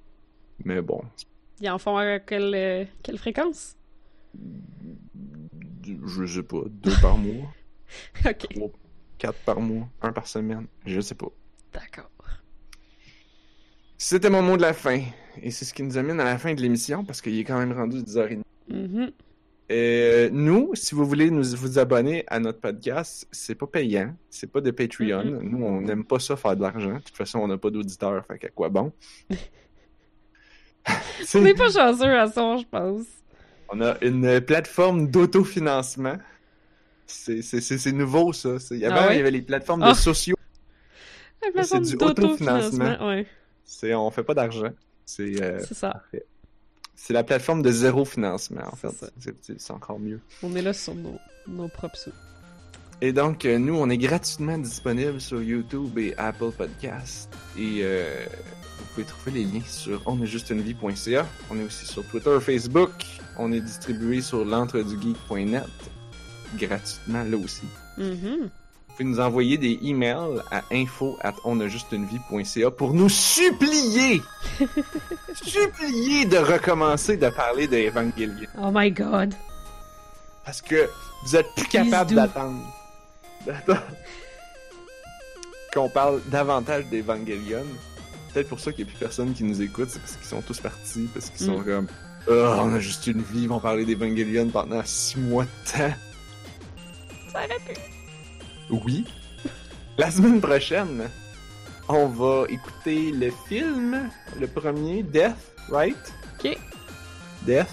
Mais bon, Ils en font à quelle, euh, quelle fréquence? je sais pas, 2 par mois, ok. 4 par mois, 1 par semaine, je sais pas. D'accord. C'était mon mot de la fin. Et c'est ce qui nous amène à la fin de l'émission parce qu'il est quand même rendu 10h30. Mhm. Euh, nous, si vous voulez nous vous abonner à notre podcast, c'est pas payant, c'est pas de Patreon. Nous, on n'aime pas ça faire de l'argent. De toute façon, on n'a pas d'auditeurs, fait qu'à quoi bon? C'est- On n'est pas chanceux à ça, je pense. On a une plateforme d'autofinancement. C'est c'est- c'est- c'est nouveau, ça. C'est- il y avait- Ah ouais? il y avait les plateformes Ah. de sociaux. La c'est plateforme du d'autofinancement, autofinancement. ouais. C'est, on fait pas d'argent. C'est euh, C'est ça. C'est la plateforme de zéro financement, en C'est fait. C'est- encore mieux. On est là sur nos, nos propres sous. Et donc, euh, nous, on est gratuitement disponible sur YouTube et Apple Podcast. Et euh, vous pouvez trouver les liens sur onestjustunevie.ca. On est aussi sur Twitter, Facebook. On est distribué sur l'entredugeek.net. Gratuitement, là aussi. Mhm. Vous pouvez nous envoyer des emails à info at onajustunevie.ca pour nous supplier, supplier de recommencer de parler de Evangelion. Oh my god. Parce que vous êtes plus capable d'attendre. D'attendre. Qu'on parle davantage d'Evangelion. Peut-être pour ça qu'il n'y a plus personne qui nous écoute, c'est parce qu'ils sont tous partis, parce qu'ils sont Mm. comme Oh, on a juste une vie, ils vont parler d'Evangelion pendant six mois de temps. Ça aurait pu. Oui. La semaine prochaine, on va écouter le film, le premier, Death, right? Ok. Death.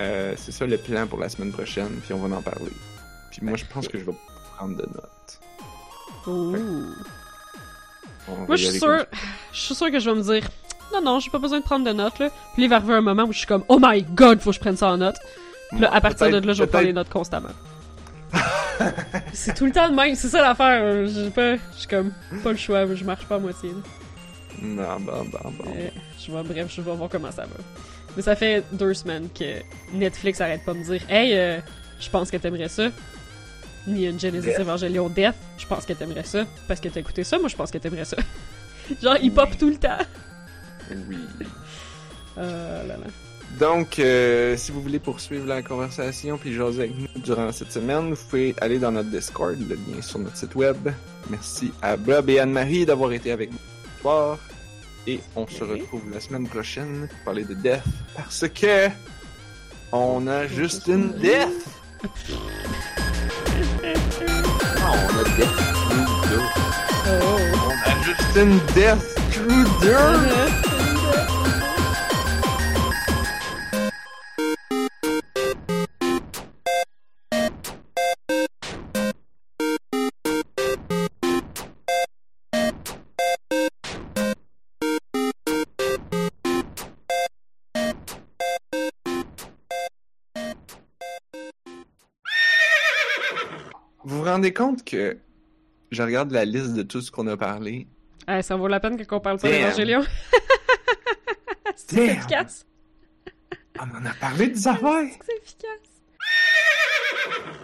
Euh, c'est ça le plan pour la semaine prochaine, puis on va en parler. Puis moi, je pense que je vais prendre de notes. Ouh. Moi, je suis sûr, je suis sûr que je vais me dire, non, non, j'ai pas besoin de prendre de notes, là. Puis il va arriver un moment où je suis comme, oh my god, faut que je prenne ça en note. Puis là, à partir de là, je vais prendre les notes constamment. c'est tout le temps de même, c'est ça l'affaire. J'ai pas, je suis comme, pas le choix, je marche pas à moitié. là. Bon, bon, bon, bon. Euh, je vois, bref, je vais voir comment ça va. Mais ça fait deux semaines que Netflix arrête pas de me dire, hey, euh, je pense que t'aimerais ça. Ni une Genesis Death. Evangelion Death, je pense que t'aimerais ça. Parce que t'as écouté ça, moi je pense que t'aimerais ça. Genre, il pop tout le temps. Oui. Euh, là, là. Donc, euh, si vous voulez poursuivre la conversation puis José avec nous durant cette semaine, vous pouvez aller dans notre Discord, le lien est sur notre site web. Merci à Bob et Anne-Marie d'avoir été avec nous ce. Et on se retrouve la semaine prochaine pour parler de Death parce que on a juste une Death! Ah, on a Death On a juste une Death rendez compte que je regarde la liste de tout ce qu'on a parlé. Ça vaut la peine qu'on parle pas d'Evangélion. C'est efficace. On en a parlé des affaires. C'est efficace.